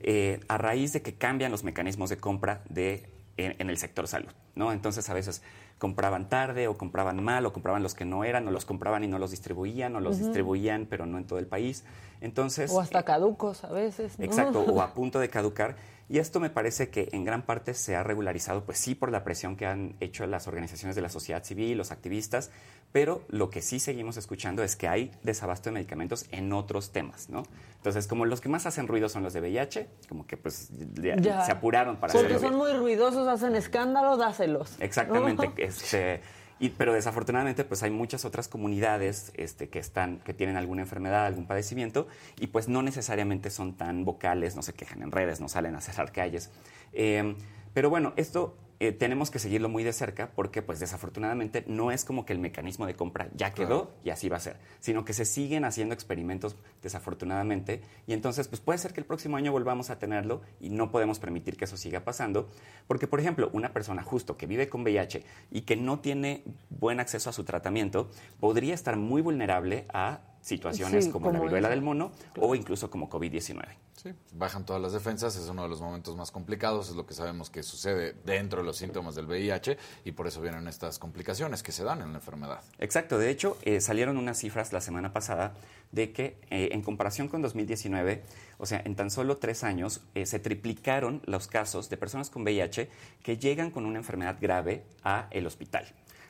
eh, a raíz de que cambian los mecanismos de compra de, en, en el sector salud, ¿no? Entonces a veces compraban tarde o compraban mal o compraban los que no eran o los compraban y no los distribuían o los distribuían pero no en todo el país. Entonces... O hasta caducos a veces, ¿no? Exacto, o a punto de caducar. Y esto me parece que en gran parte se ha regularizado, pues sí, por la presión que han hecho las organizaciones de la sociedad civil, los activistas, pero lo que sí seguimos escuchando es que hay desabasto de medicamentos en otros temas, ¿no? Entonces, como los que más hacen ruido son los de VIH, como que pues ya Ya. se apuraron para Porque hacerlo. son muy ruidosos, hacen escándalo, dáselos. ¿no? Exactamente, este, y, pero desafortunadamente pues hay muchas otras comunidades este, que están, que tienen alguna enfermedad, algún padecimiento, y pues no necesariamente son tan vocales, no se quejan en redes, no salen a cerrar calles. Eh, pero bueno, esto eh, tenemos que seguirlo muy de cerca porque pues desafortunadamente no es como que el mecanismo de compra ya quedó y así va a ser, sino que se siguen haciendo experimentos desafortunadamente y entonces pues puede ser que el próximo año volvamos a tenerlo y no podemos permitir que eso siga pasando porque por ejemplo una persona justo que vive con VIH y que no tiene buen acceso a su tratamiento podría estar muy vulnerable a situaciones Sí, como, la viruela esa. del mono o incluso como COVID-19. Sí, bajan todas las defensas, es uno de los momentos más complicados, es lo que sabemos que sucede dentro de los síntomas del VIH y por eso vienen estas complicaciones que se dan en la enfermedad. Exacto, de hecho eh, salieron unas cifras la semana pasada de que eh, en comparación con 2019, o sea, en tan solo tres años, eh, se triplicaron los casos de personas con VIH que llegan con una enfermedad grave a el hospital,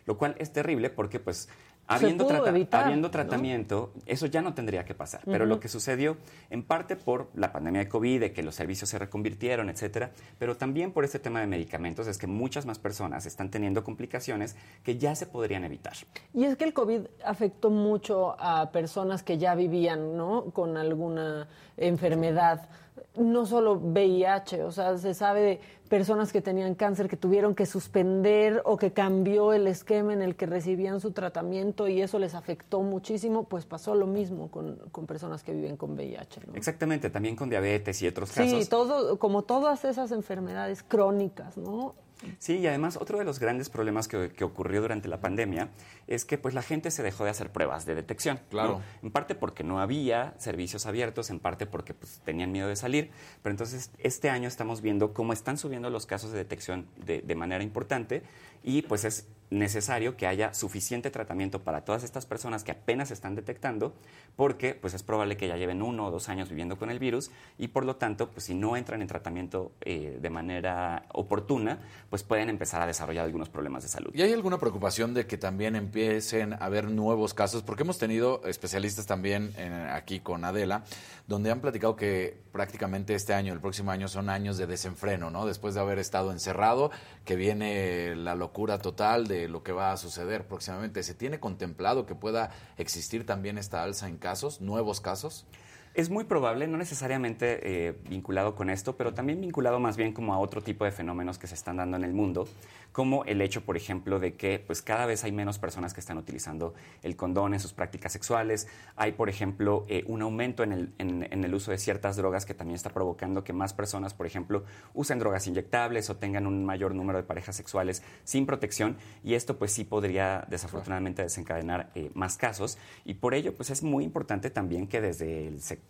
lo cual es terrible porque pues... Habiendo, pudo trata- evitar, habiendo ¿no? tratamiento, eso ya no tendría que pasar. Pero lo que sucedió, en parte por la pandemia de COVID, de que los servicios se reconvirtieron, etcétera, pero también por este tema de medicamentos, es que muchas más personas están teniendo complicaciones que ya se podrían evitar. Y es que el COVID afectó mucho a personas que ya vivían, ¿no? Con alguna enfermedad. No solo VIH, o sea, se sabe de personas que tenían cáncer que tuvieron que suspender o que cambió el esquema en el que recibían su tratamiento y eso les afectó muchísimo, pues pasó lo mismo con, con personas que viven con VIH. ¿no? Exactamente, también con diabetes y otros Sí, casos. todo, como todas esas enfermedades crónicas, ¿no? Sí, y además otro de los grandes problemas que, que ocurrió durante la pandemia es que pues la gente se dejó de hacer pruebas de detección. ¿no? Claro. En parte porque no había servicios abiertos, en parte porque pues, tenían miedo de salir. Pero entonces este año estamos viendo cómo están subiendo los casos de detección de, de manera importante y pues es necesario que haya suficiente tratamiento para todas estas personas que apenas están detectando porque pues es probable que ya lleven uno o dos años viviendo con el virus y por lo tanto pues si no entran en tratamiento eh, de manera oportuna pues pueden empezar a desarrollar algunos problemas de salud. ¿Y hay alguna preocupación de que también empiecen a haber nuevos casos? Porque hemos tenido especialistas también aquí con Adela, donde han platicado que prácticamente este año, el próximo año, son años de desenfreno, ¿no? Después de haber estado encerrado, que viene la locura total de lo que va a suceder próximamente. ¿Se tiene contemplado que pueda existir también esta alza en casos, nuevos casos? Es muy probable, no necesariamente eh, vinculado con esto, pero también vinculado más bien como a otro tipo de fenómenos que se están dando en el mundo, como el hecho, por ejemplo, de que pues cada vez hay menos personas que están utilizando el condón en sus prácticas sexuales. Hay, por ejemplo, eh, un aumento en el, en- el uso de ciertas drogas que también está provocando que más personas, por ejemplo, usen drogas inyectables o tengan un mayor número de parejas sexuales sin protección. Y esto, pues sí podría desafortunadamente desencadenar eh, más casos. Y por ello, pues es muy importante también que desde el sector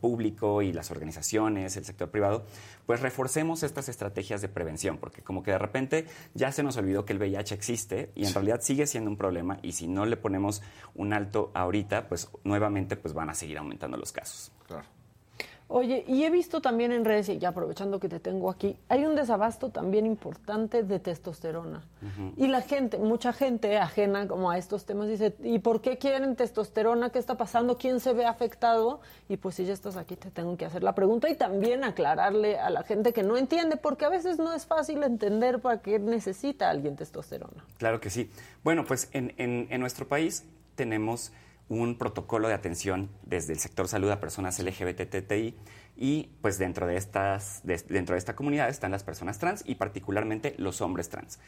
público y las organizaciones, el sector privado, pues reforcemos estas estrategias de prevención, porque como que de repente ya se nos olvidó que el VIH existe y en realidad sigue siendo un problema y si no le ponemos un alto ahorita, pues nuevamente pues van a seguir aumentando los casos. Claro. Oye, y he visto también en redes, y ya aprovechando que te tengo aquí, hay un desabasto también importante de testosterona. Y la gente, mucha gente ajena como a estos temas dice, ¿y por qué quieren testosterona? ¿Qué está pasando? ¿Quién se ve afectado? Y pues si ya estás aquí te tengo que hacer la pregunta y también aclararle a la gente que no entiende, porque a veces no es fácil entender para qué necesita alguien testosterona. Claro que sí. Bueno, pues en, en- en nuestro país tenemos un protocolo de atención desde el sector salud a personas LGBTTI y pues dentro de, estas, de- dentro de esta comunidad están las personas trans y particularmente los hombres trans.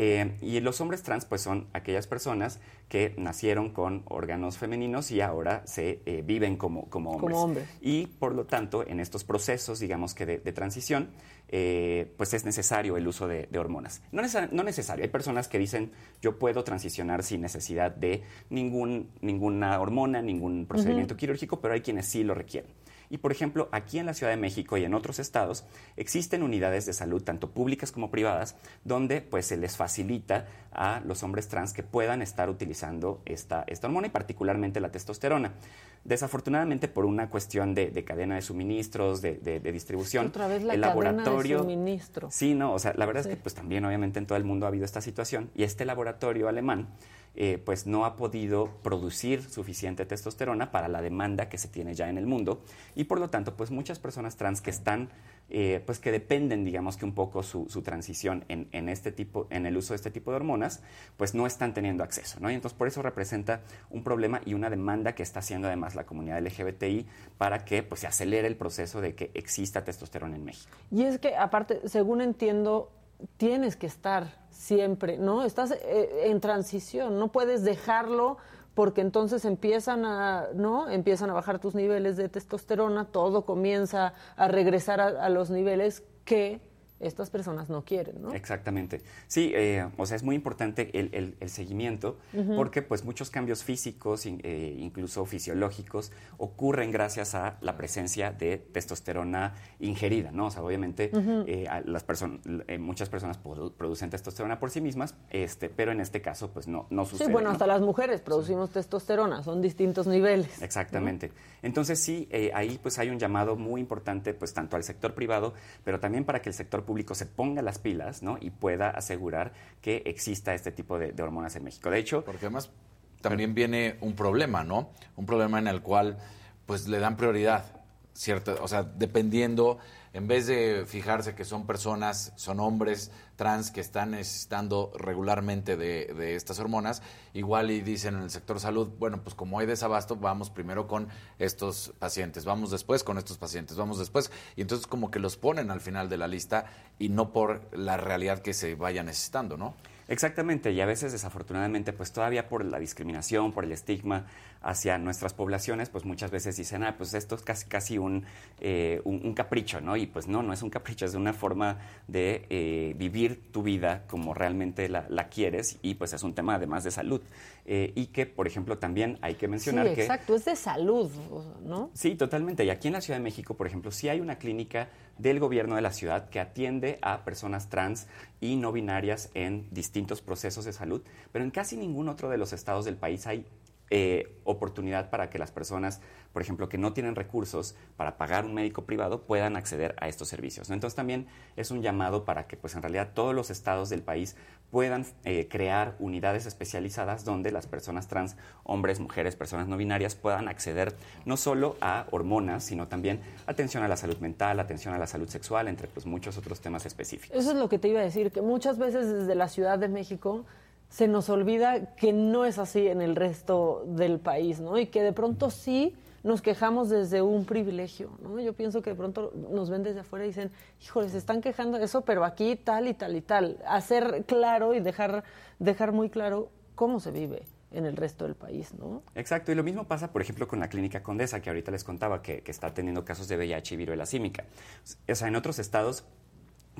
Eh, y los hombres trans pues son aquellas personas que nacieron con órganos femeninos y ahora se eh, viven como, como hombres. Como. Y por lo tanto, en estos procesos, digamos que de, de transición, eh, pues es necesario el uso de, de hormonas. No, necesar- no necesario. Hay personas que dicen, yo puedo transicionar sin necesidad de ningún, ninguna hormona, ningún procedimiento quirúrgico, pero hay quienes sí lo requieren. Y por ejemplo, aquí en la Ciudad de México y en otros estados existen unidades de salud, tanto públicas como privadas, donde pues se les facilita a los hombres trans que puedan estar utilizando esta, esta hormona y particularmente la testosterona. Desafortunadamente, por una cuestión de, de cadena de suministros, de, de- de distribución, Otra vez la el cadena de laboratorio suministro. Sí, no, o sea, la verdad Sí. es que pues también obviamente en todo el mundo ha habido esta situación y este laboratorio alemán eh, pues no ha podido producir suficiente testosterona para la demanda que se tiene ya en el mundo y por lo tanto pues muchas personas trans que están eh, pues que dependen digamos que un poco su, su transición en, en este tipo en el uso de este tipo de hormonas pues no están teniendo acceso ¿no? y entonces por eso representa un problema y una demanda que está haciendo además la comunidad LGBTI para que pues se acelere el proceso de que exista testosterona en México Y es que, aparte, según entiendo, tienes que estar siempre, ¿no? Estás eh, en transición, no puedes dejarlo porque entonces empiezan a, ¿no? Empiezan a bajar tus niveles de testosterona, todo comienza a regresar a, a los niveles que estas personas no quieren, ¿no? Exactamente. Sí, eh, o sea, es muy importante el, el- el seguimiento porque pues muchos cambios físicos, eh, incluso fisiológicos, ocurren gracias a la presencia de testosterona ingerida, ¿no? O sea, obviamente eh, a las personas, muchas personas produ- producen testosterona por sí mismas, este, pero en este caso pues no, no sucede. Sí, bueno, ¿no? hasta las mujeres producimos testosterona, son distintos niveles. Exactamente. Entonces sí, eh, ahí pues hay un llamado muy importante pues tanto al sector privado, pero también para que el sector público se ponga las pilas, ¿no? Y pueda asegurar que exista este tipo de, hormonas en México. De hecho, Porque además también viene un problema, ¿no? Un problema en el cual pues le dan prioridad. cierta, o sea, dependiendo, en vez de fijarse que son personas, son hombres trans que están necesitando regularmente de, de estas hormonas, igual y dicen en el sector salud, bueno, pues como hay desabasto, vamos primero con estos pacientes, vamos después con estos pacientes, vamos después, y entonces como que los ponen al final de la lista y no por la realidad que se vaya necesitando, ¿no? Exactamente, y a veces desafortunadamente, pues todavía por la discriminación, por el estigma hacia nuestras poblaciones, pues muchas veces dicen, ah, pues esto es casi, casi un, eh, un, un capricho, ¿no? Y pues no, no es un capricho, es una forma de eh, vivir tu vida como realmente la, la quieres y pues es un tema además de salud. Eh, y que, por ejemplo, también hay que mencionar sí, que... exacto, es de salud, ¿no? Sí, totalmente. Y aquí en la Ciudad de México, por ejemplo, sí hay una clínica del gobierno de la ciudad que atiende a personas trans y no binarias en distintos procesos de salud, pero en casi ningún otro de los estados del país hay eh, oportunidad para que las personas, por ejemplo, que no tienen recursos para pagar un médico privado, puedan acceder a estos servicios. Entonces también es un llamado para que, pues en realidad, todos los estados del país puedan eh, crear unidades especializadas donde las personas trans, hombres, mujeres, personas no binarias, puedan acceder no solo a hormonas, sino también atención a la salud mental, atención a la salud sexual, entre pues, muchos otros temas específicos. Eso es lo que te iba a decir, que muchas veces desde la Ciudad de México se nos olvida que no es así en el resto del país, ¿no? Y que de pronto sí nos quejamos desde un privilegio, ¿no? Yo pienso que de pronto nos ven desde afuera y dicen, híjole, se están quejando eso, pero aquí tal y tal y tal. Hacer claro y dejar, dejar muy claro cómo se vive en el resto del país, ¿no? Exacto, y lo mismo pasa, por ejemplo, con la clínica Condesa, que ahorita les contaba que, que está teniendo casos de VIH y viruela símica. O sea, en otros estados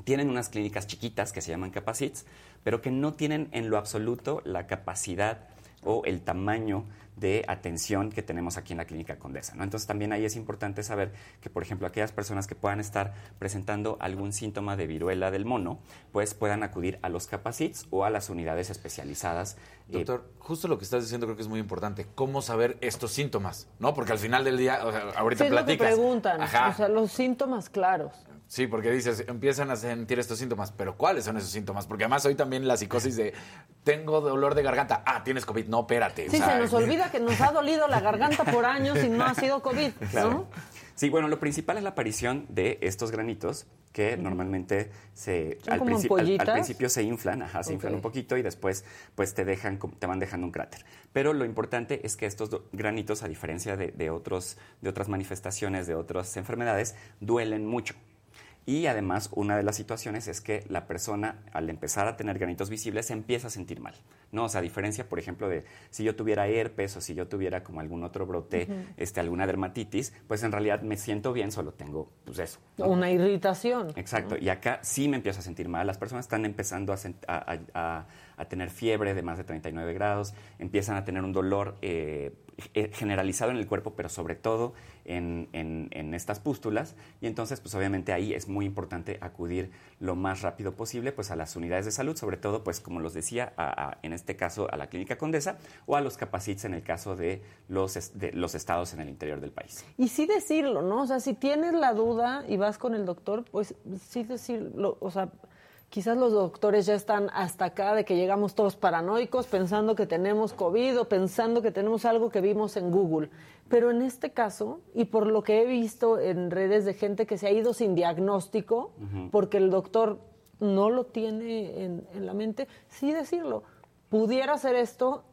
tienen unas clínicas chiquitas que se llaman capacits, pero que no tienen en lo absoluto la capacidad o el tamaño de atención que tenemos aquí en la clínica Condesa. ¿no? Entonces también ahí es importante saber que, por ejemplo, aquellas personas que puedan estar presentando algún síntoma de viruela del mono, pues puedan acudir a los capacits o a las unidades especializadas. eh, Doctor, justo lo que estás diciendo creo que es muy importante. ¿Cómo saber estos síntomas? ¿No? Porque al final del día, o sea, ahorita Sí, es lo que platicas. preguntan, Ajá. o sea, los síntomas claros. Sí, porque dices, empiezan a sentir estos síntomas, pero ¿cuáles son esos síntomas? Porque además hoy también la psicosis de, tengo dolor de garganta, ah, tienes COVID, no, espérate. o Sí, sea, se nos olvida que nos ha dolido la garganta por años y no ha sido COVID, ¿no? Sí, bueno, lo principal es la aparición de estos granitos que normalmente se ¿Son al, al- al principio se inflan, ajá, se inflan un poquito y después pues te dejan como- te van dejando un cráter. Pero lo importante es que estos granitos, a diferencia de, de otros de otras manifestaciones de otras enfermedades, duelen mucho. Y además, una de las situaciones es que la persona, al empezar a tener granitos visibles, se empieza a sentir mal. ¿no? O sea, a diferencia, por ejemplo, de si yo tuviera herpes o si yo tuviera como algún otro brote, este, alguna dermatitis, pues en realidad me siento bien, solo tengo pues eso. ¿no? Una irritación. Exacto, y acá sí me empiezo a sentir mal. Las personas están empezando a, a- a- tener fiebre de más de 39 grados, empiezan a tener un dolor eh, generalizado en el cuerpo, pero sobre todo en, en- estas pústulas. Y entonces, pues obviamente ahí es muy importante acudir lo más rápido posible pues, a las unidades de salud, sobre todo, pues como los decía, a- en este caso a la Clínica Condesa o a los capacits en el caso de los, de los estados en el interior del país. Y sí decirlo, ¿no? O sea, si tienes la duda y vas con el doctor, pues sí decirlo, o sea, quizás los doctores ya están hasta acá de que llegamos todos paranoicos pensando que tenemos COVID o pensando que tenemos algo que vimos en Google. Pero en este caso, y por lo que he visto en redes de gente que se ha ido sin diagnóstico, porque el doctor no lo tiene en, en la mente, sí decirlo, pudiera hacer esto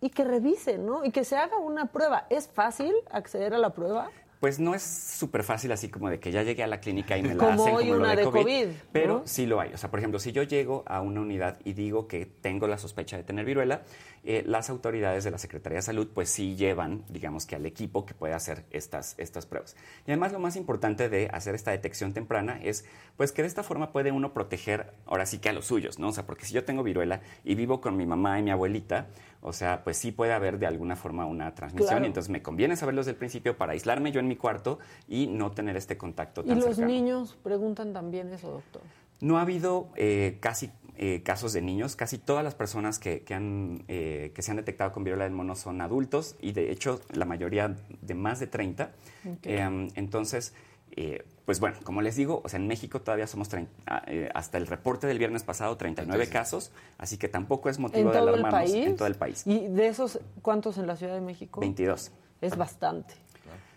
y que revise, ¿no? Y que se haga una prueba. ¿Es fácil acceder a la prueba? Pues no es súper fácil así como de que ya llegué a la clínica y me la Como hacen hoy como lo una de de COVID, COVID, pero ¿no? sí lo hay. O sea, por ejemplo, si yo llego a una unidad y digo que tengo la sospecha de tener viruela, eh, las autoridades de la Secretaría de Salud pues sí llevan, digamos que al equipo que puede hacer estas, estas pruebas. Y además lo más importante de hacer esta detección temprana es pues que de esta forma puede uno proteger ahora sí que a los suyos, ¿no? O sea, porque si yo tengo viruela y vivo con mi mamá y mi abuelita, o sea, pues sí puede haber de alguna forma una transmisión Claro. y entonces me conviene saberlo desde el principio para aislarme yo en mi cuarto y no tener este contacto Y tan los cercano. niños preguntan también eso, doctor. No ha habido eh, casi eh, casos de niños. Casi todas las personas que, que han, eh, que se han detectado con viruela del mono son adultos y de hecho la mayoría de más de 30. Ok. Eh, entonces, eh, pues bueno, como les digo, o sea, en México todavía somos trein- ah, eh, hasta el reporte del viernes pasado 39 casos, así que tampoco es motivo ¿En de alarmarnos en todo el país. ¿Y de esos cuántos en la Ciudad de México? 22. Es bastante.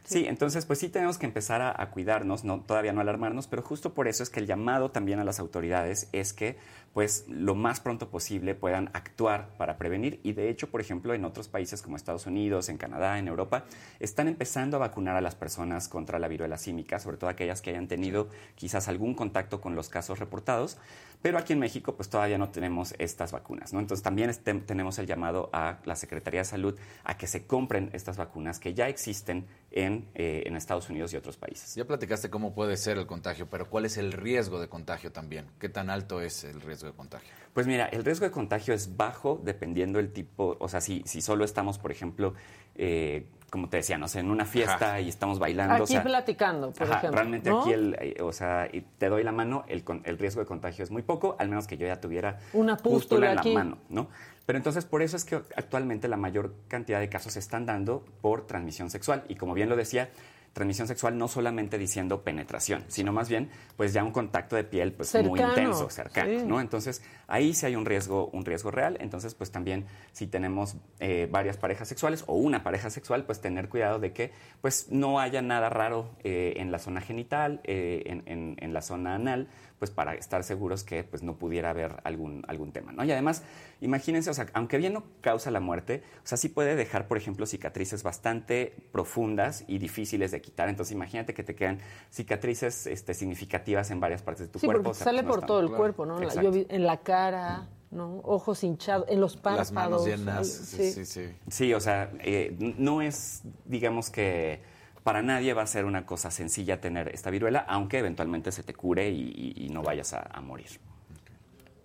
Sí, entonces pues sí tenemos que empezar a, a cuidarnos, no, todavía no alarmarnos, pero justo por eso es que el llamado también a las autoridades es que pues lo más pronto posible puedan actuar para prevenir. Y de hecho, por ejemplo, en otros países como Estados Unidos, en Canadá, en Europa, están empezando a vacunar a las personas contra la viruela símica, sobre todo aquellas que hayan tenido quizás algún contacto con los casos reportados, pero aquí en México pues todavía no tenemos estas vacunas, ¿no? Entonces también este- tenemos el llamado a la Secretaría de Salud a que se compren estas vacunas que ya existen en, eh, en Estados Unidos y otros países. Ya platicaste cómo puede ser el contagio, pero ¿cuál es el riesgo de contagio también? ¿Qué tan alto es el riesgo de contagio? Pues mira, el riesgo de contagio es bajo dependiendo el tipo, o sea, si, si solo estamos, por ejemplo, eh, como te decía, no sé, en una fiesta Ajá. y estamos bailando. o Aquí sea, platicando, por Ajá, ejemplo. realmente ¿no? aquí, el, eh, o sea, y te doy la mano, el, con- el riesgo de contagio es muy poco, al menos que yo ya tuviera Una pústula en la mano, ¿no? Pero entonces por eso es que actualmente la mayor cantidad de casos se están dando por transmisión sexual. Y como bien lo decía, transmisión sexual no solamente diciendo penetración, sino más bien pues ya un contacto de piel pues muy intenso, cercano, sí. ¿no? Entonces, ahí sí hay un riesgo, un riesgo real. Entonces, pues también si tenemos eh, varias parejas sexuales o una pareja sexual, pues tener cuidado de que pues no haya nada raro eh, en la zona genital, eh, en, en- en la zona anal, pues para estar seguros que pues no pudiera haber algún, algún tema, ¿no? Y además, imagínense, o sea, aunque bien no causa la muerte, o sea, sí puede dejar, por ejemplo, cicatrices bastante profundas y difíciles de quitar. Entonces, imagínate que te quedan cicatrices este, significativas en varias partes de tu Sí, cuerpo. porque o sea, sale pues, no por todo el claro. cuerpo, ¿no? Yo vi- en la cara, ¿no? Ojos hinchados, en los párpados. Las manos llenas. al- Sí, sí, sí. Sí, o sea, eh, no es, digamos que para nadie va a ser una cosa sencilla tener esta viruela, aunque eventualmente se te cure y, no vayas a, a morir.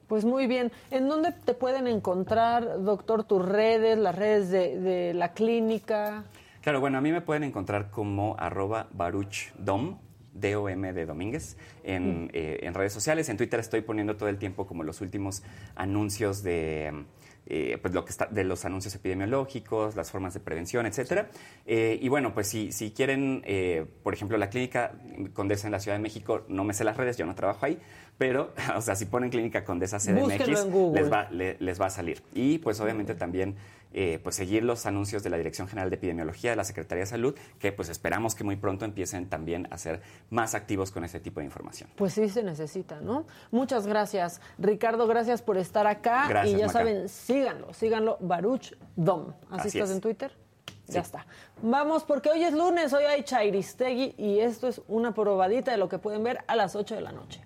Pues muy bien. ¿En dónde te pueden encontrar, doctor, tus redes, las redes de, de la clínica? Claro, bueno, a mí me pueden encontrar como arroba baruchdom, D-O-M de Domínguez, en, eh, en redes sociales. En Twitter estoy poniendo todo el tiempo como los últimos anuncios de, eh, pues lo que está, de los anuncios epidemiológicos, las formas de prevención, etcétera. Eh, y bueno, pues si, si quieren, eh, por ejemplo, la clínica Condesa en la Ciudad de México, no me sé las redes, yo no trabajo ahí, pero, o sea, si ponen clínica Condesa CDMX, les va, le- les va a salir. Y pues obviamente también eh, pues seguir los anuncios de la Dirección General de Epidemiología de la Secretaría de Salud, que pues esperamos que muy pronto empiecen también a ser más activos con ese tipo de información. Pues sí se necesita, ¿no? Muchas gracias. Ricardo, gracias por estar acá. Gracias, y ya Maca. saben, síganlo, síganlo, Baruch Dom. ¿Así, Así estás es. en Twitter? Ya está. Vamos, porque hoy es lunes, hoy hay Chairistegui y esto es una probadita de lo que pueden ver a las 8 de la noche.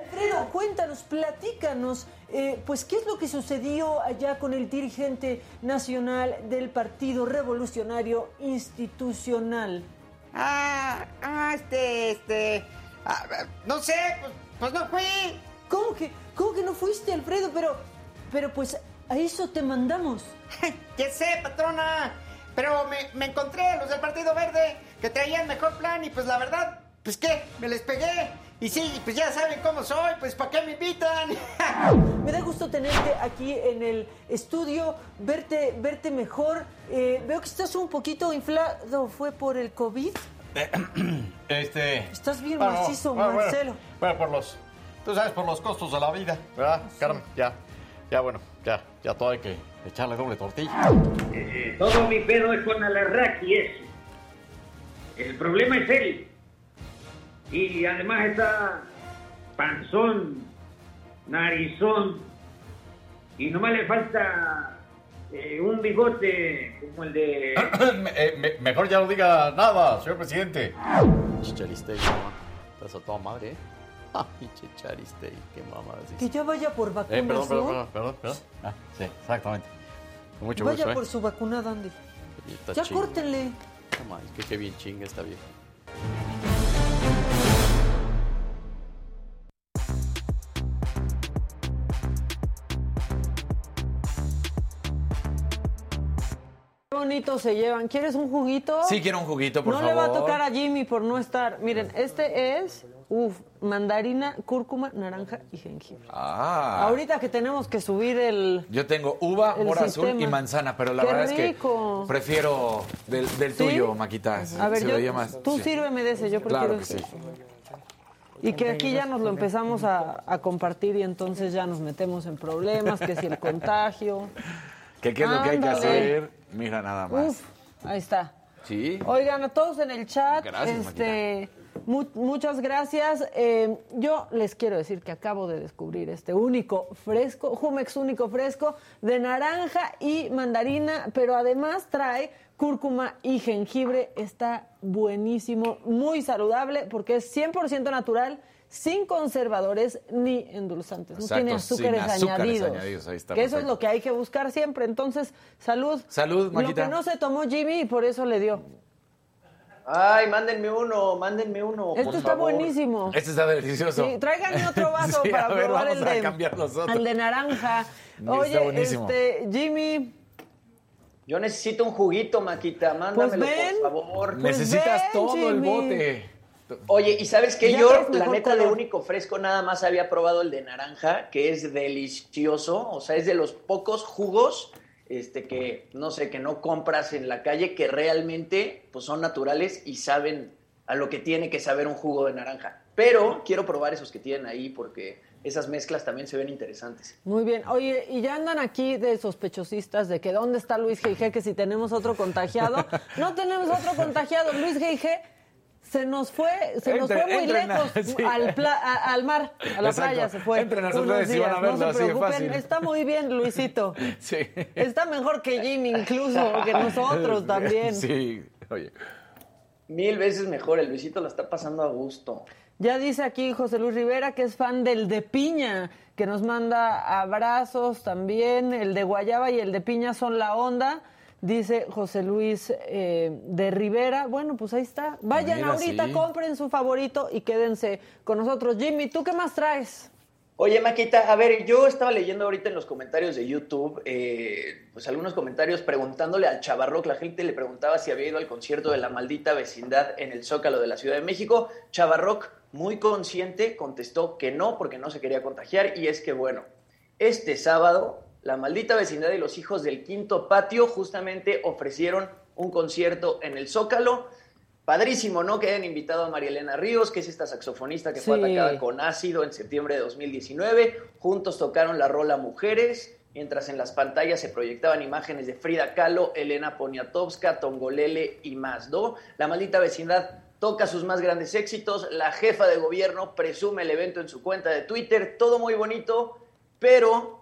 Alfredo, cuéntanos, platícanos, eh, pues qué es lo que sucedió allá con el dirigente nacional del Partido Revolucionario Institucional. Ah, ah, este, este. ah, no sé, pues, pues no fui. ¿Cómo que, cómo que no fuiste, Alfredo? Pero, pero pues a eso te mandamos. ¿Qué sé, patrona? Pero me, me encontré a los del Partido Verde que traían mejor plan y pues la verdad, pues qué, me les pegué. Y sí, pues ya saben cómo soy, pues ¿para qué me invitan? Me da gusto tenerte aquí en el estudio, verte, verte mejor. Eh, veo que estás un poquito inflado. ¿Fue por el COVID? Este. Estás bien bueno, macizo, bueno, Marcelo. Bueno, por los. Tú sabes, por los costos de la vida, ¿verdad, Carmen? Ya, ya, bueno, ya, ya todo hay que echarle doble tortilla. Eh, todo mi pedo es con Alarraqui ese. El problema es él. Y además está panzón, narizón. Y nomás le falta eh, un bigote como el de... Me- eh, me- mejor ya no diga nada, señor presidente. Chicharistegui, mamá. Estás a toda madre, ¿eh? Ay, Chicharistegui, qué mamá. Que ya vaya por Eh, vacunas, perdón, perdón, ¿no? perdón, perdón, perdón. Ah, sí, exactamente. Mucho Vaya gusto, ¿eh? por su vacunada, Andy. Ya córtenle. No mames, que qué bien chinga esta vieja. Bonito se llevan. ¿Quieres un juguito? Sí, quiero un juguito, por no favor. le va a tocar a Jimmy por no estar. Miren, este es, uf, mandarina, cúrcuma, naranja y jengibre. Ah. Ahorita que tenemos que subir el... Yo tengo uva, El mora azul y manzana, pero la Qué verdad rico. es que prefiero del, del ¿Sí? tuyo, Maquita. A ver, Se yo, más. tú sí. sírveme de ese, yo prefiero Claro que sí. Y que aquí ya nos lo empezamos a, a compartir y entonces ya nos metemos en problemas, que si el contagio. ¿Qué, qué es lo que hay que hacer? Mira nada más. Uf, ahí está. Sí. Oigan, a todos en el chat, Gracias, este, mu- muchas gracias. Eh, yo les quiero decir que acabo de descubrir este único fresco, Jumex único fresco de naranja y mandarina, pero además trae cúrcuma y jengibre. Está buenísimo, muy saludable porque es 100% natural. Sin conservadores ni endulzantes, no Exacto, tiene sin azúcares, azúcares añadidos. añadidos, ahí está, que eso es lo que hay que buscar siempre. Entonces, salud. Salud, Lo Maquita. que no se tomó Jimmy y por eso le dio. Ay, mándenme uno, mándenme uno. Esto por está favor. buenísimo. Este está delicioso. Sí, tráiganme otro vaso Sí, para a ver, probar vamos el a de, cambiar los otros. el de naranja. Está Oye, buenísimo. este, Jimmy, Yo necesito un juguito, Maquita, mándamelo, Pues ven. por favor. Necesitas ven, todo el bote. Oye, ¿y sabes qué? Yo, la neta, de color. único fresco nada más había probado el de naranja, que es delicioso. O sea, es de los pocos jugos este, que, no sé, que no compras en la calle, que realmente pues, son naturales y saben a lo que tiene que saber un jugo de naranja. Pero quiero probar esos que tienen ahí porque esas mezclas también se ven interesantes. muy bien. Oye, y ya andan aquí de sospechosistas de que dónde está Luis G.I.G., que si tenemos otro contagiado. No tenemos otro contagiado. Luis G.I.G. se nos fue, se nos fue muy a- lejos sí. al, pla- a- al mar, a la Exacto. playa se fue. Entren a sus unos redes y van a días. verlo no se preocupen, fácil. está muy bien Luisito. Sí. Está mejor que Jimmy incluso, que nosotros también. Sí, oye. Mil veces mejor, el Luisito la está pasando a gusto. Ya dice aquí José Luis Rivera que es fan del de piña, que nos manda abrazos también. El de guayaba y el de piña son la onda. Dice José Luis eh, de Rivera. Bueno, pues ahí está. Vayan Mira, ahorita, sí. compren su favorito y quédense con nosotros. Jimmy, ¿tú qué más traes? Oye, Maquita, a ver, yo estaba leyendo ahorita en los comentarios de YouTube, eh, pues algunos comentarios preguntándole al Chavarroc, la gente le preguntaba si había ido al concierto de la maldita vecindad en el Zócalo de la Ciudad de México. Chavarroc, muy consciente, contestó que no, porque no se quería contagiar, y es que, bueno, este sábado, la maldita vecindad y los hijos del quinto patio justamente ofrecieron un concierto en el Zócalo. Padrísimo, ¿no? Que hayan invitado a María Elena Ríos, que es esta saxofonista que fue atacada con ácido en septiembre de 2019. Juntos tocaron la rola Mujeres, mientras en las pantallas se proyectaban imágenes de Frida Kahlo, Elena Poniatowska, Tongolele y más, ¿no? La maldita vecindad toca sus más grandes éxitos, la jefa de gobierno presume el evento en su cuenta de Twitter, todo muy bonito, pero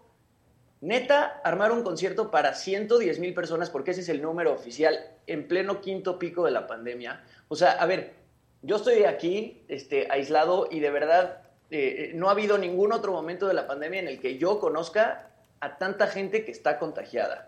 Neta, armar un concierto para 110 mil personas, porque ese es el número oficial, en pleno quinto pico de la pandemia. O sea, a ver, yo estoy aquí este, aislado y de verdad eh, no ha habido ningún otro momento de la pandemia en el que yo conozca a tanta gente que está contagiada.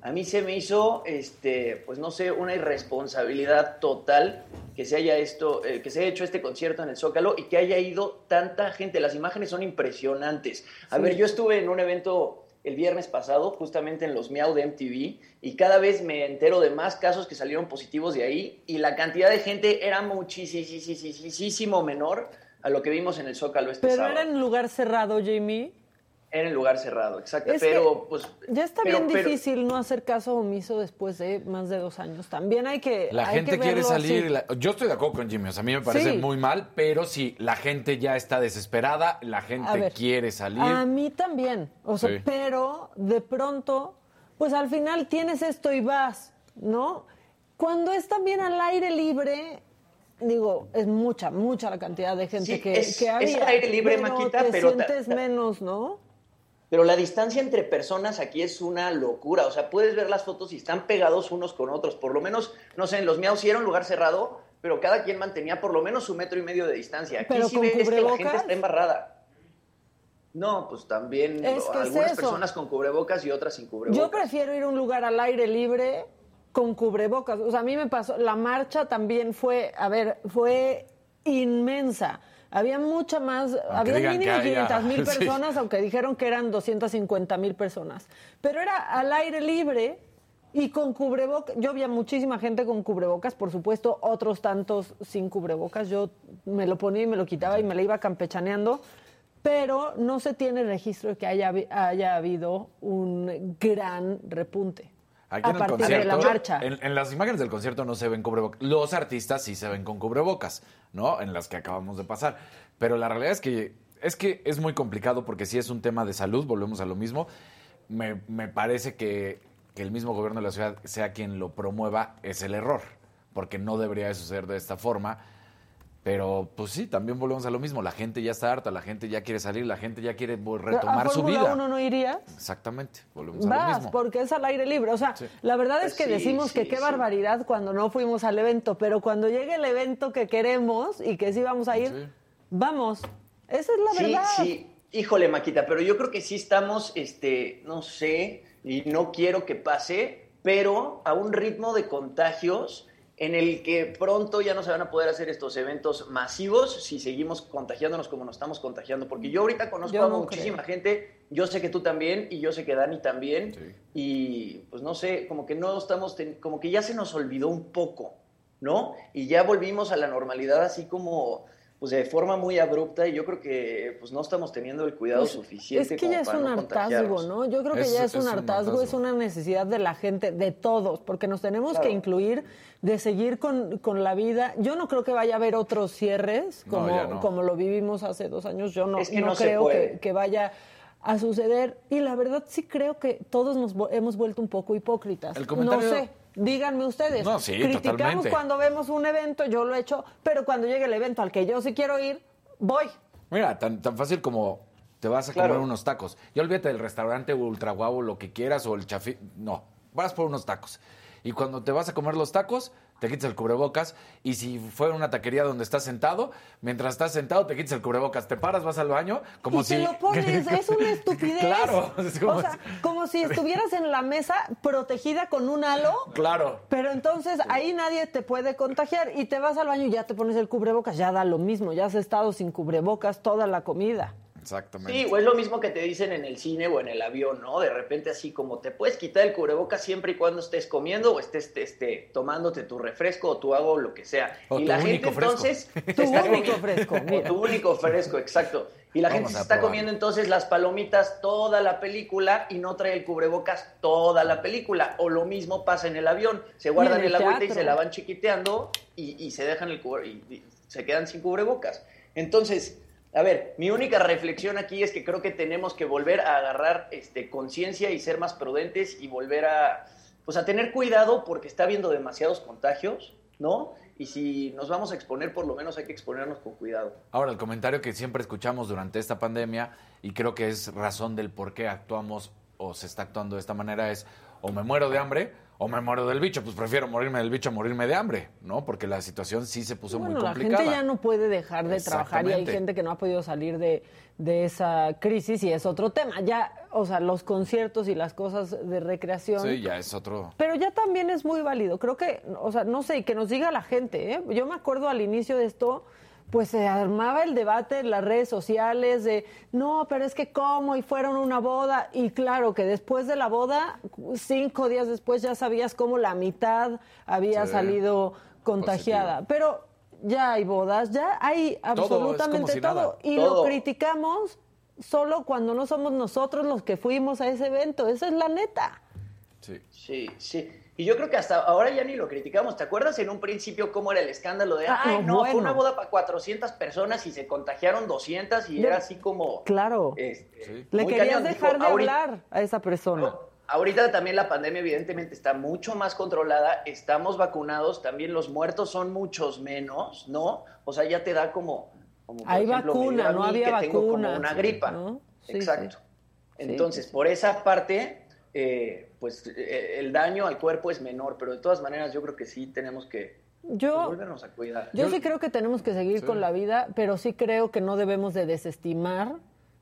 A mí se me hizo, este, pues no sé, una irresponsabilidad total que se haya esto, eh, que se haya hecho este concierto en el Zócalo y que haya ido tanta gente. Las imágenes son impresionantes. A Sí. ver, yo estuve en un evento el viernes pasado, justamente en los Miau de MTV, y cada vez me entero de más casos que salieron positivos de ahí, y la cantidad de gente era muchísimo menor a lo que vimos en el Zócalo este Pero sábado. era en lugar cerrado, Jimmy. En lugar cerrado, exacto. Es pero, pues. Ya está pero- bien pero- difícil no hacer caso omiso después de más de dos años. También hay que. La hay gente que quiere salir. la- yo estoy de acuerdo con Jimmy. O sea, a mí me parece Sí. muy mal, pero sí, la gente ya está desesperada. La gente ver, quiere salir. A mí también. O sea, Sí. pero de pronto, pues al final tienes esto y vas, ¿no? Cuando es también al aire libre, digo, es mucha, mucha la cantidad de gente Sí, que, es- que es había. al aire libre, pero Maquita, te pero ta- sientes ta- menos, ¿no? Pero la distancia entre personas aquí es una locura. O sea, puedes ver las fotos y están pegados unos con otros. Por lo menos, no sé, en los Miau sí era un lugar cerrado, pero cada quien mantenía por lo menos su metro y medio de distancia. Aquí ¿Pero sí ves que la gente está embarrada. No, pues también Es que es algunas personas con cubrebocas y otras sin cubrebocas. Yo prefiero ir a un lugar al aire libre con cubrebocas. O sea, a mí me pasó, la marcha también fue, a ver, fue inmensa. Había mucha más, había mínimo que haya- 500 mil sí. personas, aunque dijeron que eran 250 mil personas. Pero era al aire libre y con cubrebocas. Yo había muchísima gente con cubrebocas, por supuesto, otros tantos sin cubrebocas. Yo me lo ponía y me lo quitaba y me la iba campechaneando. Pero no se tiene registro de que haya, haya habido un gran repunte. Aquí a en el concierto, de la marcha. En, en las imágenes del concierto no se ven cubrebocas. Los artistas sí se ven con cubrebocas, ¿no? En las que acabamos de pasar. Pero la realidad es que es que es muy complicado porque si es un tema de salud, volvemos a lo mismo. Me, me parece que, que el mismo gobierno de la ciudad sea quien lo promueva, es el error. porque no debería de suceder de esta forma. Pero pues sí, también volvemos a lo mismo. La gente ya está harta, la gente ya quiere salir, la gente ya quiere retomar ¿A su vida. 1 no irías? Exactamente, volvemos a lo Vas, mismo. porque es al aire libre. O sea, Sí. la verdad es que Sí, decimos que qué sí. barbaridad cuando no fuimos al evento, pero cuando llegue el evento que queremos y que sí vamos a ir, vamos. Esa es la Sí, verdad. sí. Híjole, Maquita, pero yo creo que sí estamos, este, no sé, y no quiero que pase, pero a un ritmo de contagios en el que pronto ya no se van a poder hacer estos eventos masivos si seguimos contagiándonos como nos estamos contagiando. Porque yo ahorita conozco Yo a no muchísima gente, yo sé que tú también, y yo sé que Dani también, y pues no sé, como que no estamos, ten- como que ya se nos olvidó un poco, ¿no? Y ya volvimos a la normalidad así como pues de forma muy abrupta y yo creo que pues no estamos teniendo el cuidado Pues, suficiente Es que como ya es un no hartazgo. ¿no? Yo creo que Es- ya es, es un un hartazgo, hartazgo. es una necesidad de la gente, de todos, porque nos tenemos Claro. que incluir, de seguir con, con la vida. Yo no creo que vaya a haber otros cierres como, no. como lo vivimos hace dos años. Yo no, Es que no no se creo que, que vaya a suceder. Y la verdad sí creo que todos nos vo- hemos vuelto un poco hipócritas. El comentario- No sé. Díganme ustedes. No, sí, Criticamos totalmente. cuando vemos un evento, yo lo he hecho, pero cuando llegue el evento al que yo sí quiero ir, voy. Mira, tan, tan fácil como te vas a Claro. comer unos tacos. Y olvídate del restaurante ultra guau, lo que quieras, o el chafi... No, vas por unos tacos. Y cuando te vas a comer los tacos, te quitas el cubrebocas. Y si fue una taquería donde estás sentado, mientras estás sentado, te quitas el cubrebocas. Te paras, vas al baño, como y si... te lo pones, es una estupidez. Claro, es como- O sea, como si estuvieras en la mesa protegida con un halo, Claro. pero entonces ahí nadie te puede contagiar y te vas al baño y ya te pones el cubrebocas, ya da lo mismo, ya has estado sin cubrebocas toda la comida. Exactamente. Sí, o es lo mismo que te dicen en el cine o en el avión, ¿no? De repente así como te puedes quitar el cubrebocas siempre y cuando estés comiendo o estés este, tomándote tu refresco o tu agua o lo que sea. O y tu la gente fresco. entonces... Tu está único comiendo- fresco, O tu único fresco, exacto. Y la Vamos gente se está probar. comiendo entonces las palomitas toda la película y no trae el cubrebocas toda la película. O lo mismo pasa en el avión. Se guardan en el en la vuelta y se la van chiquiteando y, y se dejan el cubre- y, y se quedan sin cubrebocas. Entonces, a ver, mi única reflexión aquí es que creo que tenemos que volver a agarrar este, conciencia y ser más prudentes y volver a, pues, a tener cuidado porque está habiendo demasiados contagios, ¿no? Y si nos vamos a exponer, por lo menos hay que exponernos con cuidado. Ahora, el comentario que siempre escuchamos durante esta pandemia, y creo que es razón del por qué actuamos o se está actuando de esta manera, es o me muero de hambre o me muero del bicho. Pues prefiero morirme del bicho a morirme de hambre, ¿no? Porque la situación sí se puso bueno, muy la complicada. gente ya no puede dejar de trabajar y hay gente que no ha podido salir de, de esa crisis y es otro tema. Ya, o sea, los conciertos y las cosas de recreación. Sí, ya es otro. Pero ya también es muy válido. Creo que, o sea, no sé, que nos diga la gente. ¿eh? Yo me acuerdo al inicio de esto, pues se armaba el debate en las redes sociales de, no, pero es que cómo, y fueron una boda. Y claro que después de la boda, cinco días después ya sabías cómo la mitad había Sí. salido contagiada. Pero ya hay bodas, ya hay Todo, absolutamente si todo. nada. Y Todo. lo criticamos solo cuando no somos nosotros los que fuimos a ese evento. Esa es la neta. Sí. Sí, sí. Y yo creo que hasta ahora ya ni lo criticamos. ¿Te acuerdas en un principio cómo era el escándalo de, Ah, ay, no, bueno. fue una boda para 400 personas y se contagiaron 200 y era así como... Claro. este, Le muy querías cañón. dejar Dijo, de ahorita- hablar a esa persona. Ahorita también la pandemia evidentemente está mucho más controlada, estamos vacunados, también los muertos son muchos menos, ¿no? O sea, ya te da como... Hay ejemplo, vacuna, no había que tengo como vacuna, una gripa. ¿no? Sí, Exacto. sí. Entonces, por esa parte, eh, pues eh, el daño al cuerpo es menor, pero de todas maneras yo creo que sí tenemos que pues, Yo, volvernos a cuidar. yo sí creo que tenemos que seguir con la vida, pero sí creo que no debemos de desestimar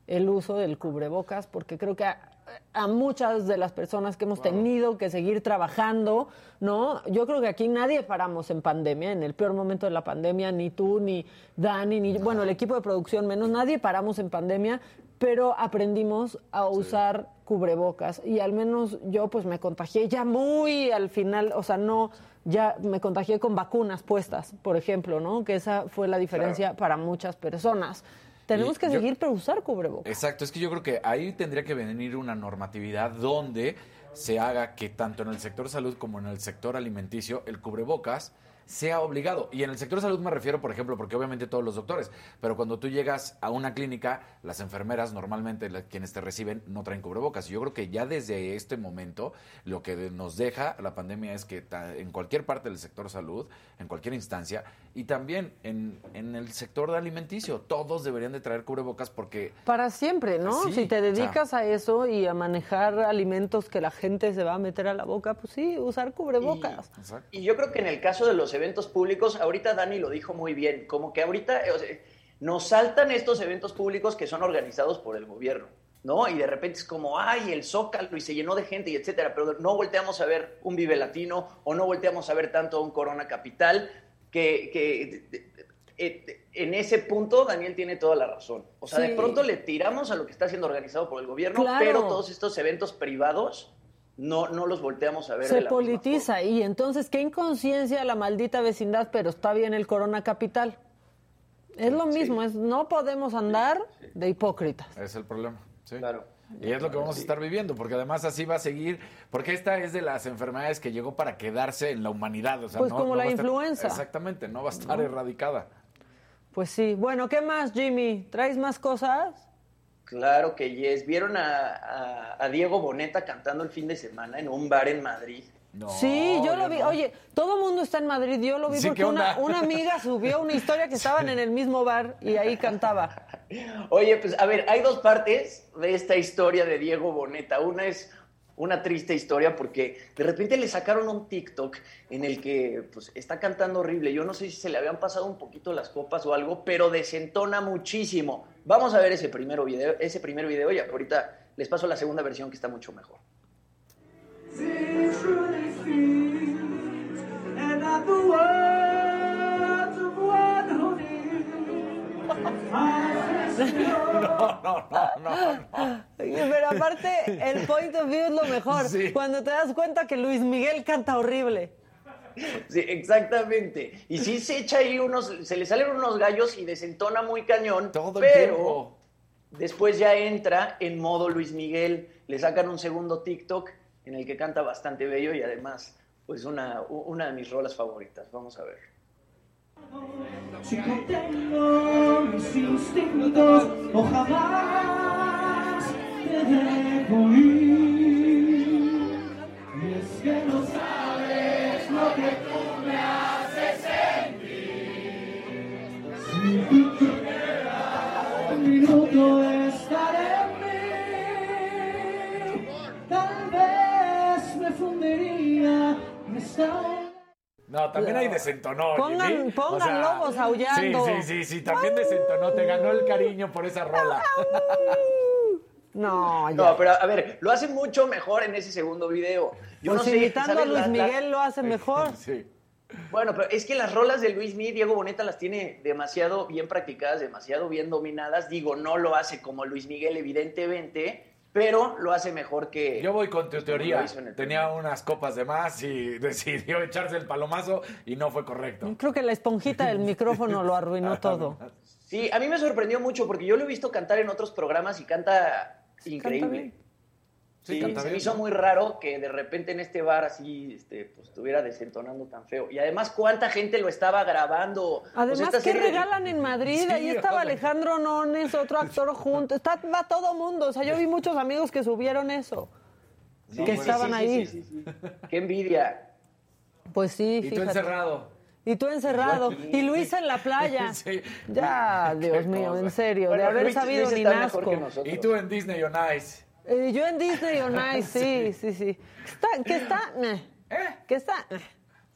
el uso del cubrebocas, porque creo que a, a muchas de las personas que hemos tenido que seguir trabajando, ¿no? Yo creo que aquí nadie paramos en pandemia, en el peor momento de la pandemia, ni tú, ni Dani, ni, bueno, el equipo de producción menos, nadie paramos en pandemia, pero aprendimos a usar cubrebocas y al menos yo pues me contagié ya muy al final, o sea, no, ya me contagié con vacunas puestas, por ejemplo, ¿no? Que esa fue la diferencia para muchas personas. Tenemos Y que yo- seguir pero usar cubrebocas. Exacto, es que yo creo que ahí tendría que venir una normatividad donde se haga que tanto en el sector salud como en el sector alimenticio el cubrebocas sea obligado. Y en el sector salud me refiero, por ejemplo, porque obviamente todos los doctores, pero cuando tú llegas a una clínica, las enfermeras normalmente quienes te reciben no traen cubrebocas. Y yo creo que ya desde este momento lo que nos deja la pandemia es que en cualquier parte del sector salud, en cualquier instancia, y también en, en el sector de alimenticio, todos deberían de traer cubrebocas porque Para siempre, ¿no? Sí, si te o sea. dedicas a eso y a manejar alimentos que la gente se va a meter a la boca, pues sí, usar cubrebocas. Y yo creo que en el caso de los eventos públicos, ahorita Dani lo dijo muy bien, como que ahorita o sea, nos saltan estos eventos públicos que son organizados por el gobierno, ¿no? Y de repente es como, ay, el Zócalo y se llenó de gente y etcétera, pero no volteamos a ver un Vive Latino o no volteamos a ver tanto un Corona Capital, que, que eh, en ese punto Daniel tiene toda la razón. O sea, de pronto le tiramos a lo que está siendo organizado por el gobierno, Claro. pero todos estos eventos privados no, no los volteamos a ver de Se misma politiza y entonces qué inconsciencia la maldita vecindad, pero está bien el Corona Capital. Es lo mismo, es no podemos andar de hipócritas. es el problema. Sí. Claro. Y es lo que vamos a estar viviendo, porque además así va a seguir, porque esta es de las enfermedades que llegó para quedarse en la humanidad. O sea, Pues no- como no la estar- influenza. exactamente, no va a estar ¿No? erradicada. Pues sí. Bueno, ¿qué más, Jimmy? ¿Traes más cosas? Claro que yes. ¿Vieron a, a- a Diego Boneta cantando el fin de semana en un bar en Madrid? Sí, yo lo vi. Oye, todo el mundo está en Madrid. Yo lo vi Sí, porque ¿qué una, amiga subió una historia que estaban en el mismo bar y ahí cantaba. Oye, pues a ver, hay dos partes de esta historia de Diego Boneta. Una es una triste historia porque de repente le sacaron un TikTok en el que pues está cantando horrible. Yo no sé si se le habían pasado un poquito las copas o algo, pero desentona muchísimo. Vamos a ver ese primer video, ese primer video y ahorita les paso la segunda versión que está mucho mejor. And No, no, no, no. Pero aparte, el point of view es lo mejor. Cuando te das cuenta que Luis Miguel canta horrible. Sí, exactamente. Y sí se echa ahí unos, se le salen unos gallos y desentona muy cañón, el pero tiempo. después ya entra en modo Luis Miguel, le sacan un segundo TikTok en el que canta bastante bello y además, pues una, una de mis rolas favoritas. Vamos a ver. Si contengo mis instintos o jamás te dejo ir. Y es que no sabes lo que tú me haces sentir. Si tú tuvieras un minuto No, también hay desentonó. Pongan- Jimmy. pongan lobos aullando. Sí, sí, sí, sí, también desentonó. Te ganó el cariño por esa rola. No, No, pero a ver, lo hace mucho mejor en ese segundo video. Yo Pues no sé, a. Luis La- la- Miguel lo hace mejor. Sí. Bueno, pero es que las rolas de Luis Miguel, Diego Boneta las tiene demasiado bien practicadas, demasiado bien dominadas. Digo, no lo hace como Luis Miguel, evidentemente, pero lo hace mejor que. Yo voy con tu teoría. Tenía unas copas de más y decidió echarse el palomazo y no fue correcto. Creo que la esponjita del micrófono lo arruinó todo. Sí, a mí me sorprendió mucho porque yo lo he visto cantar en otros programas y canta increíble. Sí, se me hizo muy raro que de repente en este bar así este, pues, estuviera desentonando tan feo. Y además, ¿cuánta gente lo estaba grabando? Además, esta ¿qué serie- regalan en Madrid? Sí, Ahí estaba Alejandro Nones, otro actor junto. Está, va todo mundo. O sea, yo vi muchos amigos que subieron eso. Sí, que sí, estaban sí, ahí. sí, sí, sí. Qué envidia. Pues sí, Y tú fíjate. encerrado. Y tú encerrado. Y Luis en la playa. Sí. Ya, Dios mío, cosa. en serio. Bueno, de haber Luis- sabido Luis ni nazco. Y tú en Disney on Ice. Eh, yo en Disney on Ice, sí, sí, sí. Está, que está, eh, que está,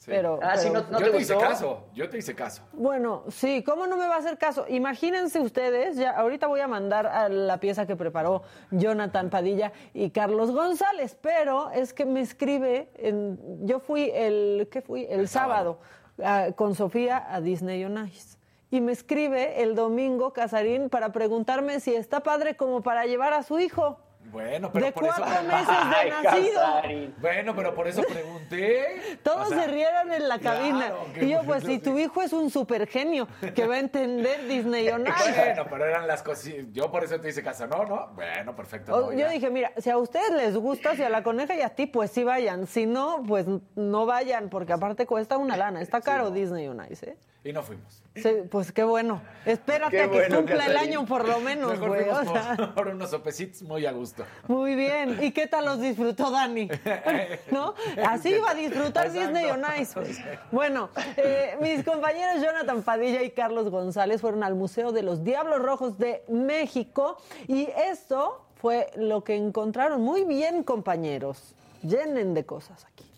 pero, Ah, no- yo te te hice caso. Yo te hice caso. Bueno, sí, ¿cómo no me va a hacer caso? Imagínense ustedes, ya ahorita voy a mandar a la pieza que preparó Jonathan Padilla y Carlos González, pero es que me escribe, en, yo fui el, ¿qué fui? El, sábado, ah, con Sofía a Disney on Ice. Y me escribe el domingo Casarín para preguntarme si está padre como para llevar a su hijo. Bueno, pero De por eso. cuatro meses de nacido. Bueno, pero por eso pregunté. Todos O sea, se rieron en la cabina. claro, y yo, pues, si tu hijo es un super genio que va a entender Disney on Ice. Bueno, pero eran las cosas. Yo por eso te hice caso. No, no. Bueno, perfecto. O- no, yo ya. dije, mira, si a ustedes les gusta, si a la coneja y a ti, pues sí vayan. Si no, pues no vayan, porque aparte cuesta una lana. Está caro Disney on Ice, ¿eh? Y no fuimos. Sí, pues qué bueno. Espérate Qué a que cumpla el año por lo menos, Mejor güey. fuimos o sea. por, por unos sopecitos muy a gusto. Muy bien. ¿Y qué tal los disfrutó Dani? ¿No? Así iba a disfrutar Exacto. Disney on Ice. pues. Bueno, eh, mis compañeros Jonathan Padilla y Carlos González fueron al Museo de los Diablos Rojos de México y esto fue lo que encontraron. Muy bien, compañeros. Llenen de cosas aquí.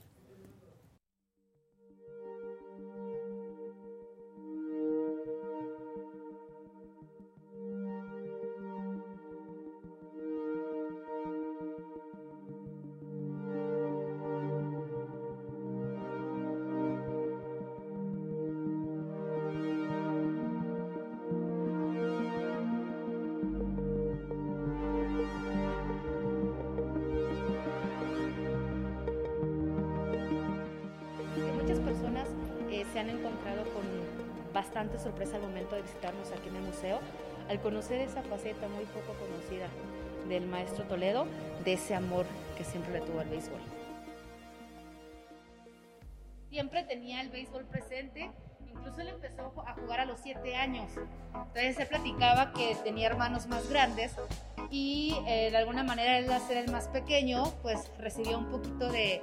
Al conocer esa faceta muy poco conocida del maestro Toledo, de ese amor que siempre le tuvo al béisbol. Siempre tenía el béisbol presente, incluso él empezó a jugar a los siete años. Entonces se platicaba que tenía hermanos más grandes y eh, de alguna manera él al ser el más pequeño, pues recibió un poquito de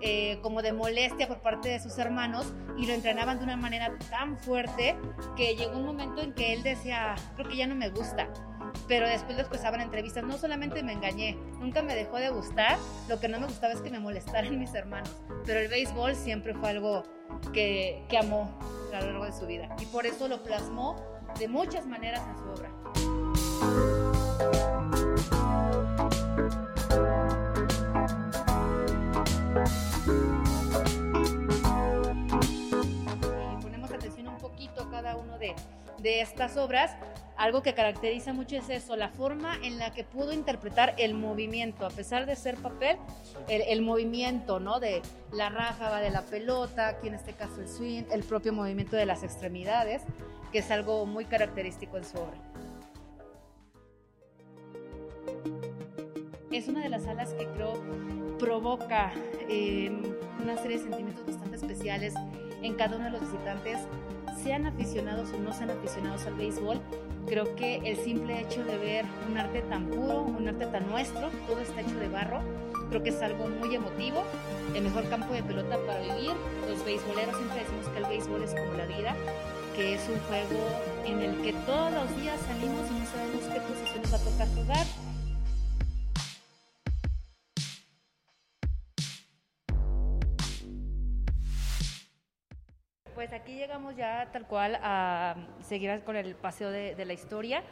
eh, como de molestia por parte de sus hermanos y lo entrenaban de una manera tan fuerte que llegó un momento en que él decía, creo que ya no me gusta. Pero después lo escuchaba en entrevistas, no solamente me engañé, nunca me dejó de gustar, lo que no me gustaba es que me molestaran mis hermanos, pero el béisbol siempre fue algo que, que amó a lo largo de su vida y por eso lo plasmó de muchas maneras en su obra. De, estas obras, algo que caracteriza mucho es eso, la forma en la que pudo interpretar el movimiento, a pesar de ser papel, el, el movimiento, ¿no? De la ráfaga de la pelota, aquí en este caso el swing, el propio movimiento de las extremidades, que es algo muy característico en su obra. Es una de las salas que creo provoca eh, una serie de sentimientos bastante especiales en cada uno de los visitantes, sean aficionados o no sean aficionados al béisbol. Creo que el simple hecho de ver un arte tan puro, un arte tan nuestro, todo está hecho de barro, creo que es algo muy emotivo, el mejor campo de pelota para vivir. Los beisboleros siempre decimos que el béisbol es como la vida, que es un juego en el que todos los días salimos y no sabemos qué posición nos va a tocar jugar. Pues aquí llegamos ya tal cual a seguir con el paseo de, de la historia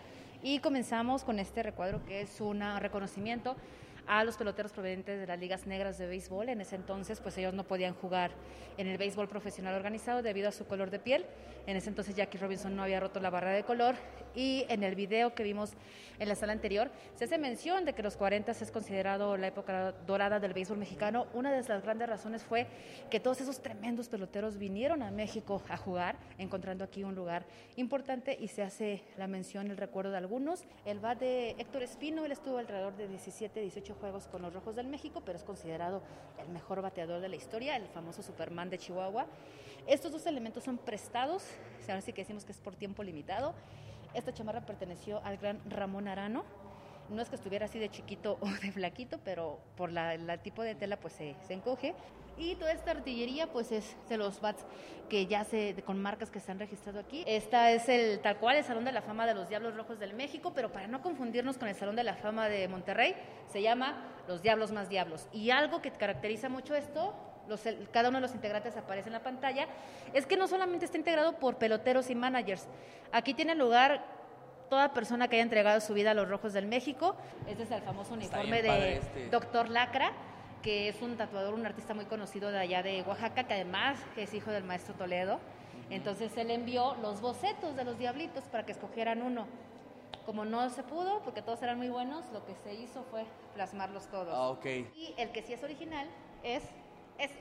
y comenzamos con este recuadro que es un reconocimiento a los peloteros provenientes de las ligas negras de béisbol. En ese entonces, pues ellos no podían jugar en el béisbol profesional organizado debido a su color de piel. En ese entonces Jackie Robinson no había roto la barra de color y en el video que vimos en la sala anterior se hace mención de que los 40 es considerado la época dorada del béisbol mexicano. Una de las grandes razones fue que todos esos tremendos peloteros vinieron a México a jugar, encontrando aquí un lugar importante y se hace la mención, el recuerdo de algunos. El bat de Héctor Espino, él estuvo alrededor de 17, 18 juegos con los Rojos del México, pero es considerado el mejor bateador de la historia, el famoso Superman de Chihuahua. Estos dos elementos son prestados, ahora sí que decimos que es por tiempo limitado. Esta chamarra perteneció al gran Ramón Arano. No es que estuviera así de chiquito o de flaquito, pero por la tipo de tela pues se, encoge. Y toda esta artillería pues es de los bats que ya se, con marcas que se han registrado aquí. Esta es el tal cual el Salón de la Fama de los Diablos Rojos del México, pero para no confundirnos con el Salón de la Fama de Monterrey, se llama Los Diablos más Diablos. Y algo que caracteriza mucho esto los, cada uno de los integrantes aparece en la pantalla, es que no solamente está integrado por peloteros y managers, aquí tiene lugar toda persona que haya entregado su vida a los Rojos del México, este es el famoso uniforme de este. Doctor Lacra, que es un tatuador, un artista muy conocido de allá de Oaxaca, que además es hijo del maestro Toledo, entonces él envió los bocetos de los diablitos para que escogieran uno. Como no se pudo, porque todos eran muy buenos, lo que se hizo fue plasmarlos todos. Ah, ok. Y el que sí es original es este,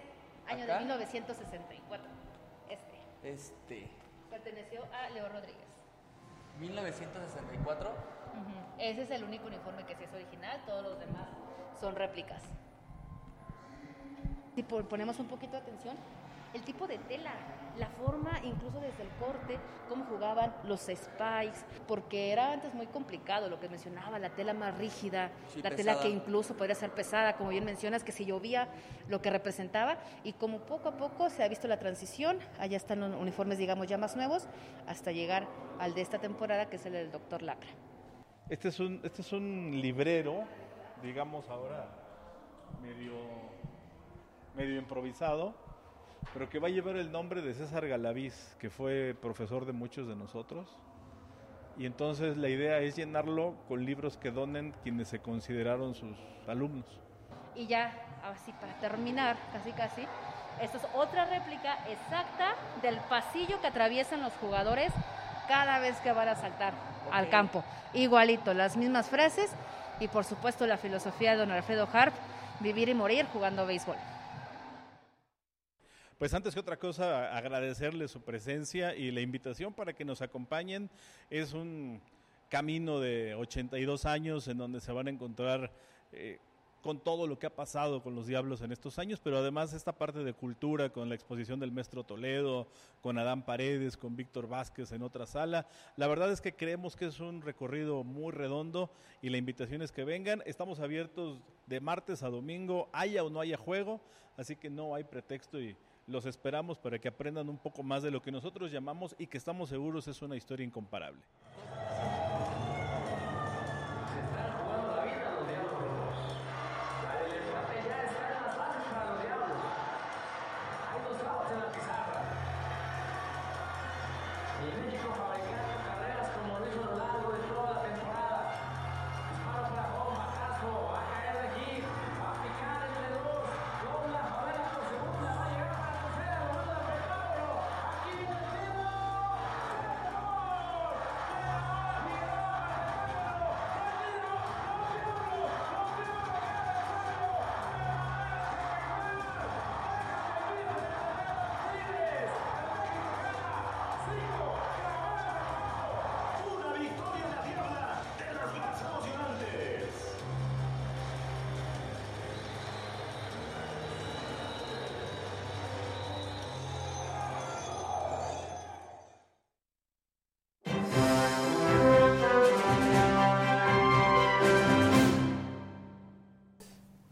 año ¿Acá? de 1964. Este. Este. Perteneció a Leo Rodríguez. 1964. Ujú. Ese es el único uniforme que sí es original, todos los demás son réplicas. Si po- ponemos un poquito de atención, el tipo de tela, la forma, incluso desde el corte, cómo jugaban los spikes, porque era antes muy complicado lo que mencionaba, la tela más rígida, Sí, la tela que incluso podría ser pesada, como bien mencionas, que si llovía, lo que representaba, y como poco a poco se ha visto la transición, allá están los uniformes, digamos, ya más nuevos, hasta llegar al de esta temporada, que es el del Doctor Lacra. Este es un, este es un librero, digamos ahora medio, medio improvisado, pero que va a llevar el nombre de César Galaviz, que fue profesor de muchos de nosotros. Y entonces la idea es llenarlo con libros que donen quienes se consideraron sus alumnos. Y ya, así para terminar, casi casi, esta es otra réplica exacta del pasillo que atraviesan los jugadores cada vez que van a saltar al campo. Igualito, las mismas frases y por supuesto la filosofía de don Alfredo Harp, vivir y morir jugando béisbol. Pues antes que otra cosa, agradecerles su presencia y la invitación para que nos acompañen. Es un camino de 82 años en donde se van a encontrar eh, con todo lo que ha pasado con los Diablos en estos años, pero además esta parte de cultura con la exposición del maestro Toledo, con Adán Paredes, con Víctor Vázquez en otra sala. La verdad es que creemos que es un recorrido muy redondo y la invitación es que vengan. Estamos abiertos de martes a domingo, haya o no haya juego, así que no hay pretexto y los esperamos para que aprendan un poco más de lo que nosotros llamamos y que estamos seguros es una historia incomparable.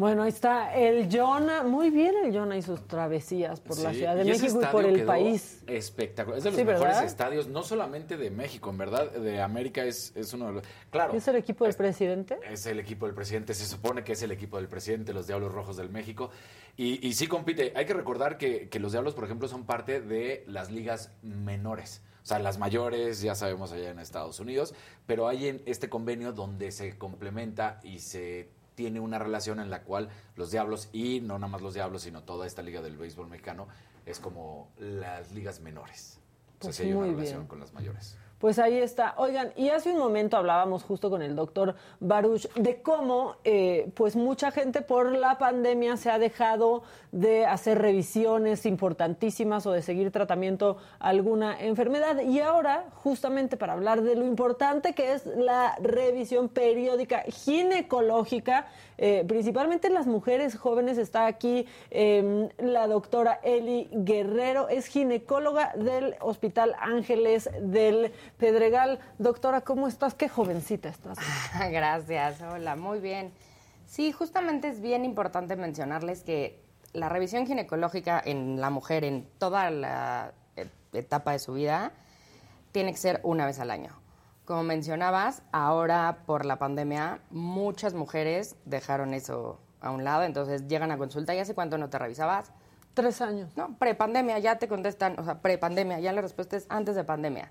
Bueno, ahí está el Jonah, muy bien el Jonah y sus travesías por la Ciudad de y México y por el país. Espectacular. Es de los Sí, mejores ¿verdad? estadios, no solamente de México, en verdad, de América es, es uno de los. Claro. ¿Es el equipo del presidente? Es el equipo del presidente, se supone que es el equipo del presidente, los Diablos Rojos del México. Y, y sí compite. Hay que recordar que, que los Diablos, por ejemplo, son parte de las ligas menores. O sea, las mayores, ya sabemos allá en Estados Unidos, pero hay en este convenio donde se complementa y se tiene una relación en la cual los Diablos, y no nada más los Diablos, sino toda esta liga del béisbol mexicano, es como las ligas menores. O sea, Pues hay una relación bien. con las mayores. Pues ahí está. Oigan, y hace un momento hablábamos justo con el doctor Baruch de cómo, eh, pues mucha gente por la pandemia se ha dejado de hacer revisiones importantísimas o de seguir tratamiento a alguna enfermedad. Y ahora, justamente para hablar de lo importante que es la revisión periódica ginecológica, eh, principalmente en las mujeres jóvenes, está aquí eh, la doctora Eli Guerrero, es ginecóloga del Hospital Ángeles del Pedregal. Doctora, ¿cómo estás? Qué jovencita estás. Gracias, hola, muy bien. Sí, justamente es bien importante mencionarles que la revisión ginecológica en la mujer en toda la eh, etapa de su vida tiene que ser una vez al año. Como mencionabas, ahora por la pandemia muchas mujeres dejaron eso a un lado, entonces llegan a consulta y hace cuánto no te revisabas. Tres años. No, prepandemia, ya te contestan, o sea, prepandemia, ya la respuesta es antes de pandemia.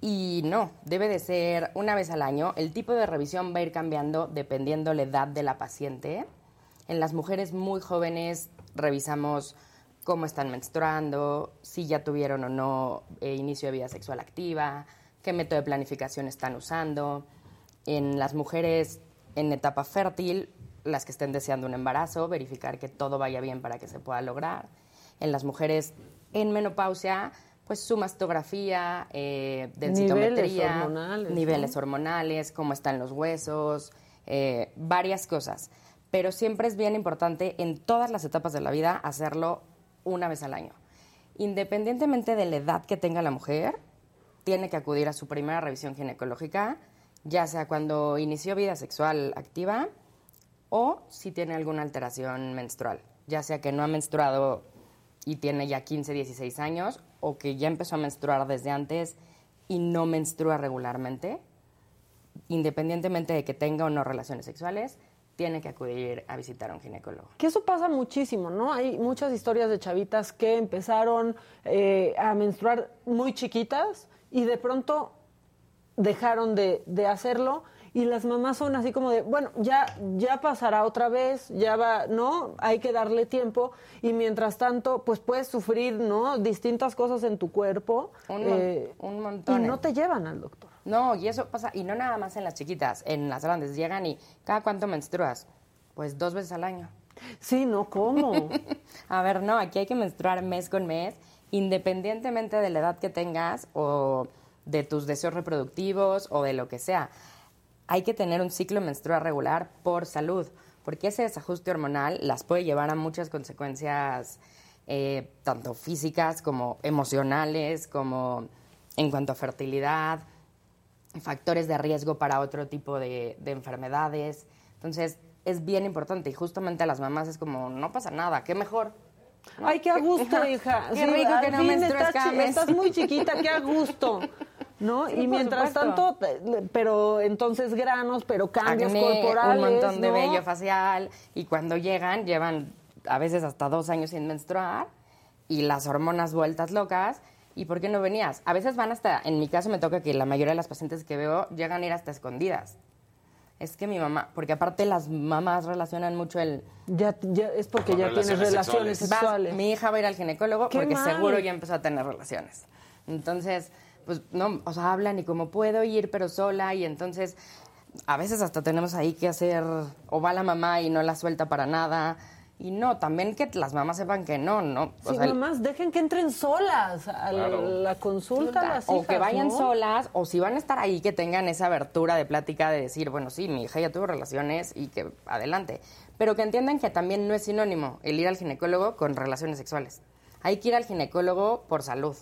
Y no, debe de ser una vez al año. El tipo de revisión va a ir cambiando dependiendo la edad de la paciente. En las mujeres muy jóvenes revisamos cómo están menstruando, si ya tuvieron o no eh, inicio de vida sexual activa, qué método de planificación están usando. En las mujeres en etapa fértil, las que estén deseando un embarazo, verificar que todo vaya bien para que se pueda lograr. En las mujeres en menopausia, pues su mastografía, eh, densitometría, Niveles hormonales, ¿no? niveles hormonales, cómo están los huesos, eh, varias cosas. Pero siempre es bien importante en todas las etapas de la vida hacerlo una vez al año. Independientemente de la edad que tenga la mujer, tiene que acudir a su primera revisión ginecológica, ya sea cuando inició vida sexual activa o si tiene alguna alteración menstrual, ya sea que no ha menstruado y tiene ya 15, 16 años o que ya empezó a menstruar desde antes y no menstrua regularmente, independientemente de que tenga o no relaciones sexuales, tiene que acudir a visitar a un ginecólogo. Que eso pasa muchísimo, ¿no? Hay muchas historias de chavitas que empezaron eh, a menstruar muy chiquitas y de pronto dejaron de, de hacerlo y las mamás son así como de, bueno, ya, ya pasará otra vez, ya va, ¿no? Hay que darle tiempo y mientras tanto, pues puedes sufrir, ¿no? Distintas cosas en tu cuerpo. Un, mon- eh, un montón. Y no te llevan al doctor. No, y eso pasa, y no nada más en las chiquitas, en las grandes. Llegan y, ¿cada cuánto menstruas? Pues dos veces al año. Sí, no, ¿cómo? A ver, no, aquí hay que menstruar mes con mes, independientemente de la edad que tengas o de tus deseos reproductivos o de lo que sea. Hay que tener un ciclo menstrual regular por salud, porque ese desajuste hormonal las puede llevar a muchas consecuencias, eh, tanto físicas como emocionales, como en cuanto a fertilidad, factores de riesgo para otro tipo de, de enfermedades. Entonces, es bien importante y justamente a las mamás es como, no pasa nada, qué mejor. Ay, qué a gusto, hija. Qué Sí, rico que no estás, estás muy chiquita, qué a gusto. ¿No? Sí, y mientras supuesto. tanto, pero entonces granos, pero cambios Acné, corporales. un montón de ¿no? vello facial y cuando llegan llevan a veces hasta dos años sin menstruar y las hormonas vueltas locas. ¿Y por qué no venías? A veces van hasta, en mi caso me toca que la mayoría de las pacientes que veo llegan a ir hasta escondidas. Es que mi mamá, porque aparte las mamás relacionan mucho el... Ya, ya es porque Con ya tienes relaciones Vas, sexuales. mi hija va a ir al ginecólogo ¡Qué porque mal! seguro ya empezó a tener relaciones. Entonces, pues no, o sea, hablan y como puedo ir pero sola y entonces a veces hasta tenemos ahí que hacer, o va la mamá y no la suelta para nada. Y no, también que las mamás sepan que no, no. O Sí, sea, mamás, dejen que entren solas a la- Claro. la consulta. a las o hijas, que vayan ¿no? solas, o si van a estar ahí, que tengan esa abertura de plática de decir, bueno, sí, mi hija ya tuvo relaciones y que adelante. Pero que entiendan que también no es sinónimo el ir al ginecólogo con relaciones sexuales. Hay que ir al ginecólogo por salud.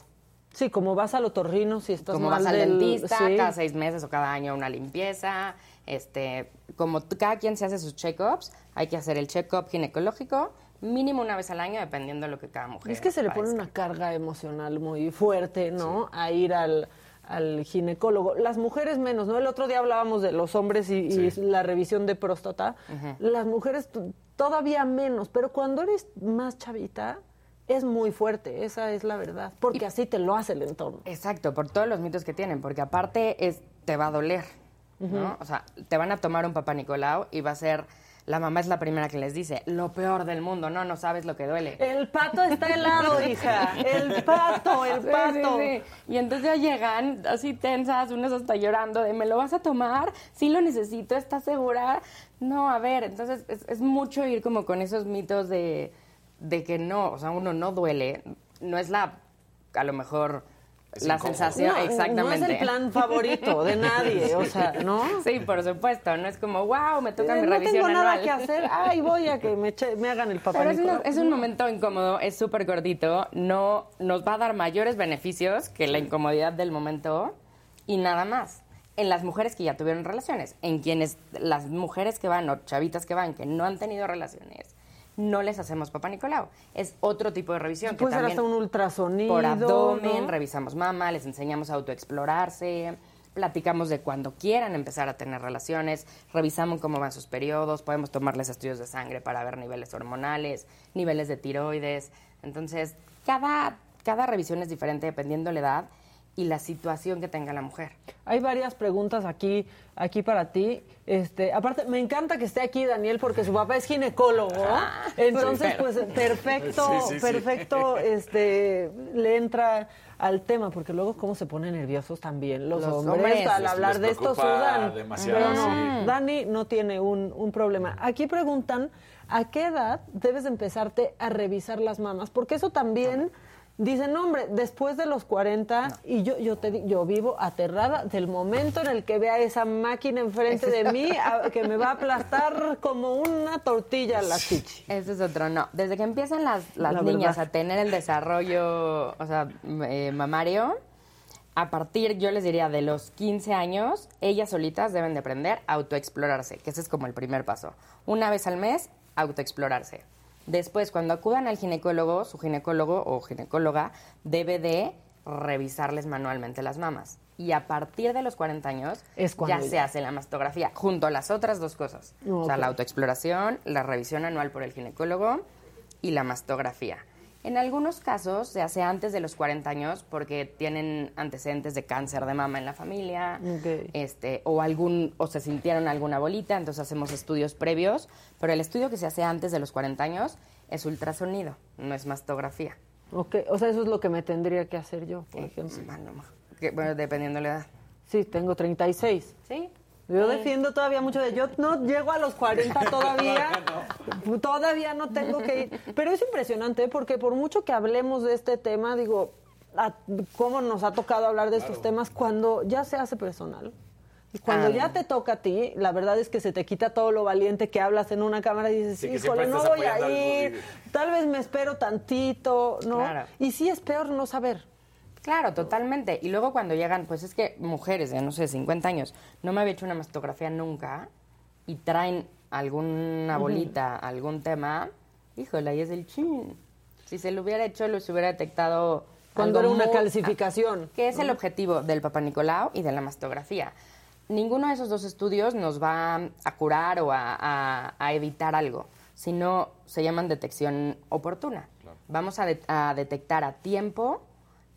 Sí, como vas al otorrino si estás Como mal vas al del- dentista, sí. cada seis meses o cada año una limpieza, este, como cada quien se hace sus check-ups, hay que hacer el check-up ginecológico mínimo una vez al año, dependiendo de lo que cada mujer. Es que se le pone una carga emocional muy fuerte, ¿no? A ir al, al ginecólogo. Las mujeres menos, ¿no? El otro día hablábamos de los hombres y, y la revisión de próstata. Las mujeres todavía menos, pero cuando eres más chavita es muy fuerte, esa es la verdad, porque así te lo hace el entorno. Exacto, por todos los mitos que tienen, porque aparte es te va a doler, ¿no? O sea, te van a tomar un papá Nicolau y va a ser la mamá es la primera que les dice, lo peor del mundo, no, no sabes lo que duele. El pato está helado, hija. El pato, el Sí, pato. sí, sí. Y entonces ya llegan así tensas, unas hasta llorando de, ¿me lo vas a tomar? Sí lo necesito, ¿estás segura? No, a ver, entonces es, es mucho ir como con esos mitos de, de que no, o sea, uno no duele, no es la, a lo mejor, Es la incómodo. sensación, No, no es exactamente. el plan favorito de nadie, o sea, ¿no? Sí, por supuesto, no es como, wow, me toca Eh, mi no revisión tengo nada anual. que hacer. Ay, voy a que me, eche- me hagan el papá Pero es, una- es un momento incómodo, es súper cortito, no nos va a dar mayores beneficios que la incomodidad del momento y nada más. En las mujeres que ya tuvieron relaciones, en quienes las mujeres que van o chavitas que van que no han tenido relaciones, no les hacemos papá Nicolau. Es otro tipo de revisión. que Puede ser hasta un ultrasonido. por abdomen, ¿no? revisamos mama, les enseñamos a autoexplorarse, platicamos de cuando quieran empezar a tener relaciones, revisamos cómo van sus periodos, podemos tomarles estudios de sangre para ver niveles hormonales, niveles de tiroides. Entonces, cada, cada revisión es diferente dependiendo la edad y la situación que tenga la mujer. Hay varias preguntas aquí, aquí para ti. Este, aparte, me encanta que esté aquí Daniel porque su papá es ginecólogo. Entonces, súper. pues perfecto, Sí, sí, sí. perfecto, este, le entra al tema, porque luego cómo se ponen nerviosos también los, Los hombres, hombres. al hablar les de esto sudan. Pero no, sí. Dani no tiene un, un problema. Aquí preguntan, ¿a qué edad debes de empezarte a revisar las mamas? Porque eso también... Dicen, no, hombre, después de los 40, y yo, yo, te, yo vivo aterrada del momento en el que vea esa máquina enfrente de mí a- que me va a aplastar como una tortilla la chichi. Ese es otro, no. Desde que empiezan las, las La niñas verdad. a tener el desarrollo, o sea, eh, mamario, a partir, yo les diría, de los 15 años, ellas solitas deben de aprender a autoexplorarse, que ese es como el primer paso. Una vez al mes, autoexplorarse. Después, cuando acudan al ginecólogo, su ginecólogo o ginecóloga debe de revisarles manualmente las mamas. Y a partir de los 40 años, Es ya se hace la mastografía, junto a las otras dos cosas. O sea, la autoexploración, la revisión anual por el ginecólogo y la mastografía. En algunos casos se hace antes de los 40 años porque tienen antecedentes de cáncer de mama en la familia, este, o algún, o se sintieron alguna bolita, entonces hacemos estudios previos, pero el estudio que se hace antes de los 40 años es ultrasonido, no es mastografía. Ok, o sea, eso es lo que me tendría que hacer yo, por ejemplo. Que, bueno, dependiendo de la edad. Sí, tengo 36. Sí. Yo defiendo todavía mucho de yo no llego a los 40 todavía, todavía no tengo que ir. Pero es impresionante ¿eh? porque por mucho que hablemos de este tema, digo, a- cómo nos ha tocado hablar de estos temas cuando ya se hace personal. Y cuando Ah. ya te toca a ti, la verdad es que se te quita todo lo valiente que hablas en una cámara y dices, Sí, híjole, no voy a ir, tal vez me espero tantito, ¿no? Claro. Y sí es peor no saber. Claro, totalmente. Y luego cuando llegan, pues es que mujeres de, no sé, 50 años, no me había hecho una mastografía nunca y traen alguna bolita, algún tema, híjole, ahí es el chin. Si se lo hubiera hecho, lo se hubiera detectado... Cuando era una muy- calcificación. Que es el objetivo del Papa Nicolau y de la mastografía. Ninguno de esos dos estudios nos va a curar o a, a- a evitar algo, sino se llaman detección oportuna. Vamos a, de- a detectar a tiempo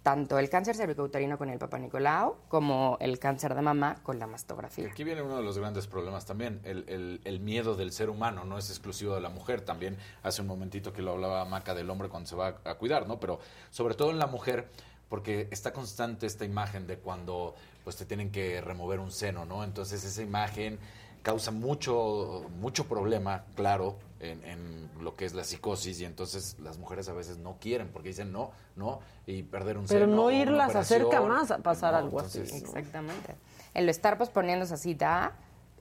tanto el cáncer cervicouterino con el Papa Nicolau como el cáncer de mama con la mastografía. Aquí viene uno de los grandes problemas también, el, el- el miedo del ser humano, no es exclusivo de la mujer, también hace un momentito que lo hablaba Maca del hombre cuando se va a, a cuidar, ¿no? Pero sobre todo en la mujer, porque está constante esta imagen de cuando pues te tienen que remover un seno, ¿no? Entonces esa imagen causa mucho, mucho problema, claro, en, en lo que es la psicosis y entonces las mujeres a veces no quieren porque dicen no, no, y perder un Pero seno. no irlas acerca más a pasar no, algo así. Exactamente. El estar posponiendo esa cita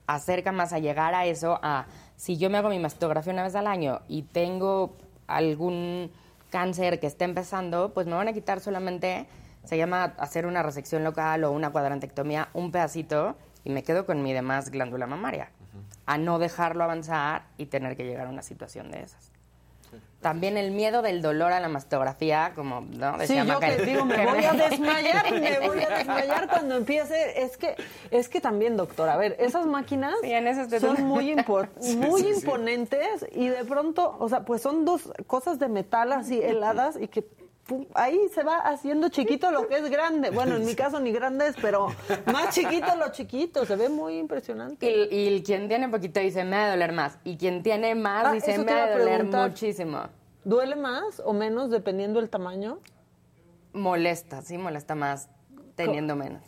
acerca más a llegar a eso, a si yo me hago mi mastografía una vez al año y tengo algún cáncer que esté empezando, pues me van a quitar solamente, se llama hacer una resección local o una cuadrantectomía, un pedacito y me quedo con mi demás glándula mamaria, a no dejarlo avanzar y tener que llegar a una situación de esas. También el miedo del dolor a la mastografía, como ¿no? Sí, decía yo Maca, que digo, me voy a desmayar, me voy a desmayar cuando empiece. Es que, es que también, doctor, a ver, esas máquinas son muy, impor- Sí, muy sí, sí. imponentes y de pronto, o sea, pues son dos cosas de metal así heladas y que pum, ahí se va haciendo chiquito lo que es grande. Bueno, en mi caso ni grande es, pero más chiquito lo chiquito, se ve muy impresionante. Y, y quien tiene poquito dice, me va a doler más. Y quien tiene más Ah, dice, me va a doler muchísimo. ¿Duele más o menos dependiendo del tamaño? Molesta, sí, molesta más teniendo menos.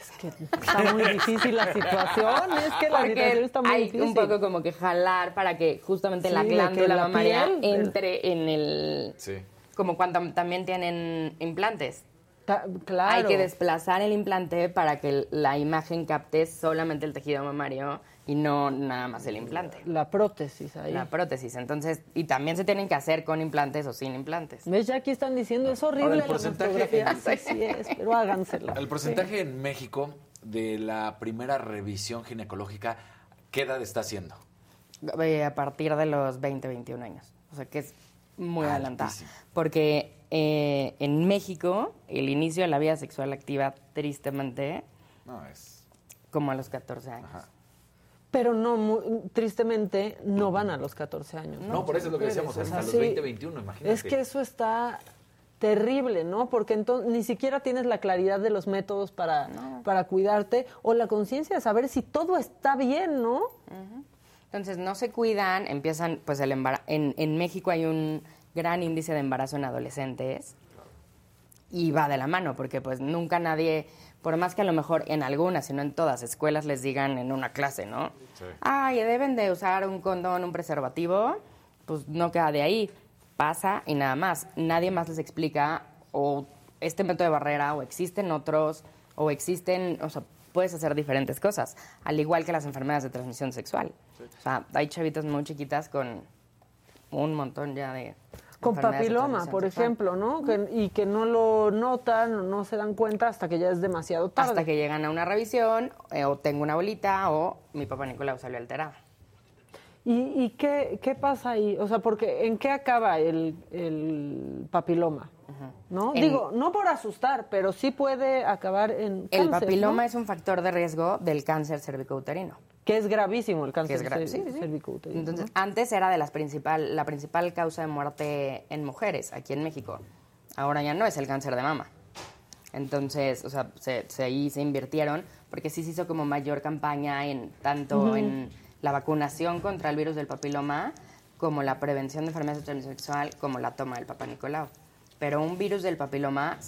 Es que está muy difícil la situación, es que la Porque situación está muy hay difícil. un poco como que jalar para que justamente la Sí, glándula la mamaria piel- entre en el... Sí. Como cuando también tienen implantes. claro. Hay que desplazar el implante para que la imagen capte solamente el tejido mamario y no nada más el implante. La prótesis ahí. La prótesis. Entonces, y también se tienen que hacer con implantes o sin implantes. ¿Ves? Ya aquí están diciendo, es horrible Ahora, el la porcentaje-. Sí, sí es, pero hágansela. El porcentaje en México de la primera revisión ginecológica, ¿qué edad está haciendo? Eh, a partir de los 20, 21 años. O sea que es muy adelantada. Porque eh, en México, el inicio de la vida sexual activa, tristemente, No, es... como a los 14 años. Pero no, mu- tristemente, no van a los 14 años. No, por eso es lo que decíamos, o hasta sea, los sí. 20, 21, imagínate. Es que eso está terrible, ¿no? Porque entonces ni siquiera tienes la claridad de los métodos para, para cuidarte o la conciencia de saber si todo está bien, ¿no? Entonces no se cuidan, empiezan, pues el embara- en, en México hay un gran índice de embarazo en adolescentes y va de la mano, porque pues nunca nadie, por más que a lo mejor en algunas, si no en todas escuelas les digan en una clase, ¿no? Ay, deben de usar un condón, un preservativo, pues no queda de ahí. Pasa y nada más. Nadie más les explica o este método de barrera o existen otros o existen, o sea, puedes hacer diferentes cosas, al igual que las enfermedades de transmisión sexual. O sea, hay chavitas muy chiquitas con un montón ya de Con papiloma, por sexual. ejemplo, ¿no? Que- y que no lo notan o no se dan cuenta hasta que ya es demasiado tarde. Hasta que llegan a una revisión, eh, o tengo una bolita, o mi papá Nicolau salió alterado. ¿Y, y qué, qué pasa ahí? O sea, porque ¿en qué acaba el, el papiloma? ¿No? En- Digo, no por asustar, pero sí puede acabar en El cáncer, papiloma ¿no? es un factor de riesgo del cáncer cervicouterino. Que es gravísimo el Que cáncer es gra- cer- sí, sí. cervicouterino, Entonces, ¿no? antes era de las principal, la principal causa de muerte en mujeres aquí en México. Ahora ya no es el cáncer de mama. Entonces, o sea, se, se- ahí se invirtieron porque sí se hizo como mayor campaña en tanto Ujú. en la vacunación contra el virus del papiloma como la prevención de enfermedades de transmisión sexual como la toma del papá Nicolau. Pero un virus del papiloma,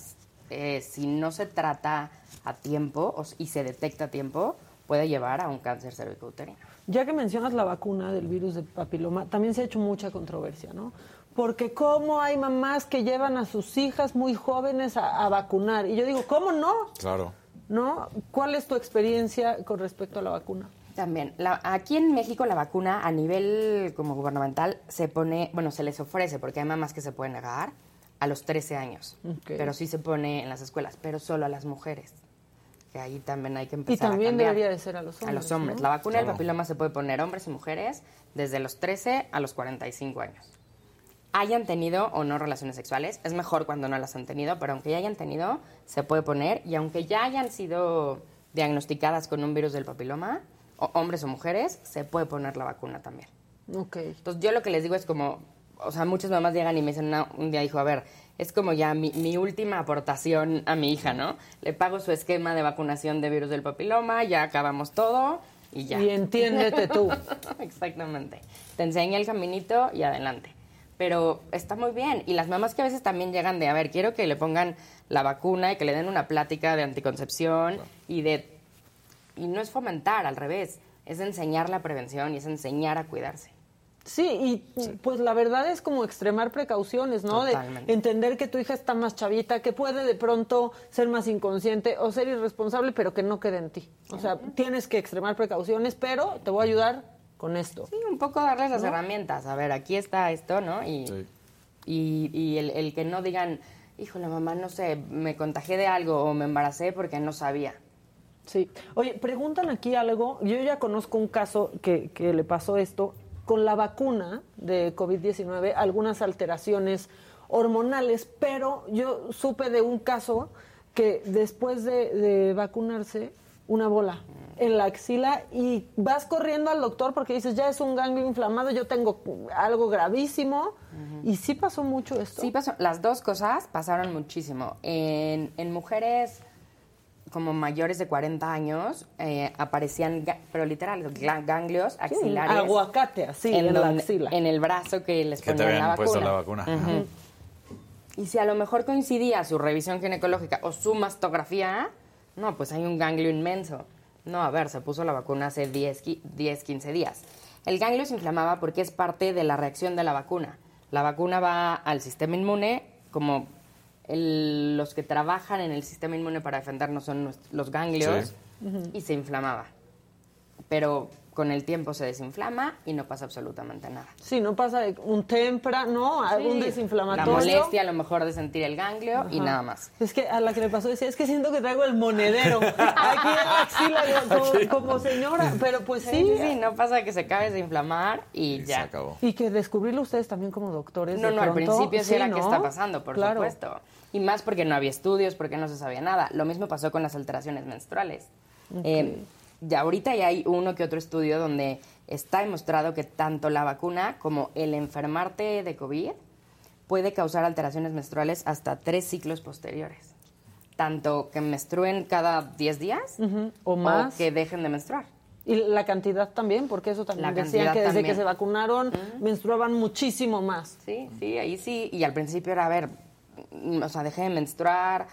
eh, si no se trata a tiempo o y se detecta a tiempo, puede llevar a un cáncer cervicouterino. Ya que mencionas la vacuna del virus de papiloma, también se ha hecho mucha controversia, ¿no? Porque cómo hay mamás que llevan a sus hijas muy jóvenes a, a vacunar. Y yo digo, ¿cómo no? Claro. ¿No? ¿Cuál es tu experiencia con respecto a la vacuna? También, la- aquí en México la vacuna a nivel como gubernamental se pone, bueno, se les ofrece, porque hay mamás que se pueden negar, a los 13 años. Ok. Pero sí se pone en las escuelas, pero solo a las mujeres. Que ahí también hay que Y empezar también a cambiar. debería de ser a los A hombres. los hombres. ¿no? La vacuna del Claro. papiloma se puede poner hombres y mujeres desde los 13 a los 45 años. Hayan tenido o no relaciones sexuales, es mejor cuando no las han tenido, pero aunque ya hayan tenido, se puede poner y aunque ya hayan sido diagnosticadas con un virus del papiloma, o hombres o mujeres, se puede poner la vacuna también. Ok. Entonces yo lo que les digo es como, o sea, muchas mamás llegan y me dicen, "No", un día dijo, a ver, es como ya mi, mi última aportación a mi hija, ¿no? Le pago su esquema de vacunación de virus del papiloma, ya acabamos todo y ya. Y entiéndete tú. Exactamente. Te enseña el caminito y adelante. Pero está muy bien. Y las mamás que a veces también llegan de, a ver, quiero que le pongan la vacuna y que le den una plática de anticoncepción y de... Y no es fomentar, al revés. Es enseñar la prevención y es enseñar a cuidarse. Sí, y pues la verdad es como extremar precauciones, ¿no? De Totalmente. entender que tu hija está más chavita, que puede de pronto ser más inconsciente o ser irresponsable, pero que no quede en ti. O sea, tienes que extremar precauciones, pero te voy a ayudar con esto. Sí, un poco darles las ¿No? herramientas. A ver, aquí está esto, ¿no? Y, y, y el, el que no digan, híjole, mamá, no sé, me contagié de algo o me embaracé porque no sabía. Sí. Oye, preguntan aquí algo. Yo ya conozco un caso que, que le pasó esto. Con la vacuna de COVID-19, algunas alteraciones hormonales, pero yo supe de un caso que después de, de vacunarse, una bola en la axila y vas corriendo al doctor porque dices, ya es un ganglio inflamado, yo tengo algo gravísimo. Y sí pasó mucho esto. Sí pasó, las dos cosas pasaron muchísimo. En, en mujeres como mayores de 40 años eh, aparecían, pero literal, ganglios Sí, axilares. aguacate, así, en, la donde- axila. En el brazo que les Que te la habían vacuna. puesto la vacuna. Y si a lo mejor coincidía su revisión ginecológica o su mastografía, no, pues hay un ganglio inmenso. No, a ver, se puso la vacuna hace 10, qui- 10 15 días. El ganglio se inflamaba porque es parte de la reacción de la vacuna. La vacuna va al sistema inmune, como el- los que trabajan en el sistema inmune para defendernos son los ganglios, y se inflamaba. Pero con el tiempo se desinflama y no pasa absolutamente nada. Sí, no pasa de un tempra, ¿no? Algún Sí, desinflamatorio. La molestia a lo mejor de sentir el ganglio y nada más. Es que a la que le pasó decía, es que siento que traigo el monedero aquí axila, como, como señora, pero pues sí. Sí, sí, sí, no pasa que se acabe de inflamar y ya. Y que descubrirlo ustedes también como doctores. No, de no, al principio sí, era ¿no? qué está pasando, por Claro. supuesto. Y más porque no había estudios, porque no se sabía nada. Lo mismo pasó con las alteraciones menstruales. Ok. Eh, ya ahorita ya hay uno que otro estudio donde está demostrado que tanto la vacuna como el enfermarte de COVID puede causar alteraciones menstruales hasta tres ciclos posteriores. Tanto que menstruen cada 10 días Ujú, o más. que dejen de menstruar. Y la cantidad también, porque eso también La decían cantidad que desde también. que se vacunaron menstruaban muchísimo más. Sí, sí, ahí sí. Y al principio era, a ver, o sea, dejé de menstruar,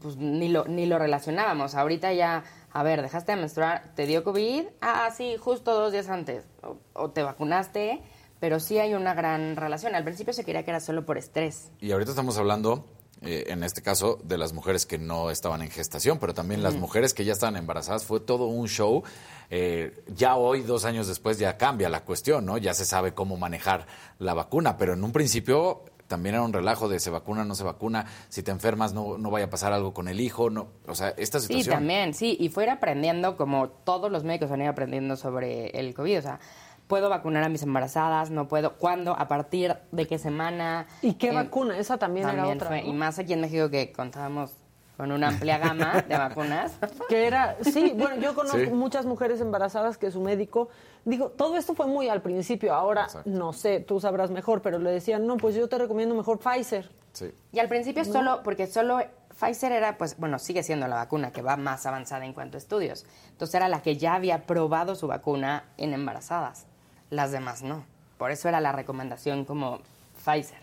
pues ni lo, ni lo relacionábamos. Ahorita ya, a ver, dejaste de menstruar, ¿te dio COVID? Ah, sí, justo dos días antes. O, o te vacunaste, pero sí hay una gran relación. Al principio se quería que era solo por estrés. Y ahorita estamos hablando, eh, en este caso, de las mujeres que no estaban en gestación, pero también las mujeres que ya estaban embarazadas. Fue todo un show. Eh, ya hoy, dos años después, ya cambia la cuestión, ¿no? Ya se sabe cómo manejar la vacuna, pero en un principio también era un relajo de se vacuna, no se vacuna, si te enfermas no, no vaya a pasar algo con el hijo, no, o sea, esta Sí, situación. también, sí. Y fue ir aprendiendo, como todos los médicos han ido aprendiendo sobre el COVID. O sea, puedo vacunar a mis embarazadas, no puedo. ¿Cuándo? ¿A partir de qué semana? ¿Y qué Eh, vacuna? Esa también, era otra. fue- ¿no? Y más aquí en México que contábamos con una amplia gama de vacunas. Que era, sí, bueno, yo conozco Sí. muchas mujeres embarazadas que su médico, digo, todo esto fue muy al principio, ahora no sé, tú sabrás mejor, pero le decían, no, pues yo te recomiendo mejor Pfizer. Sí. Y al principio ¿No? solo, porque solo Pfizer era, pues, bueno, sigue siendo la vacuna que va más avanzada en cuanto a estudios. Entonces era la que ya había probado su vacuna en embarazadas. Las demás no. Por eso era la recomendación como Pfizer.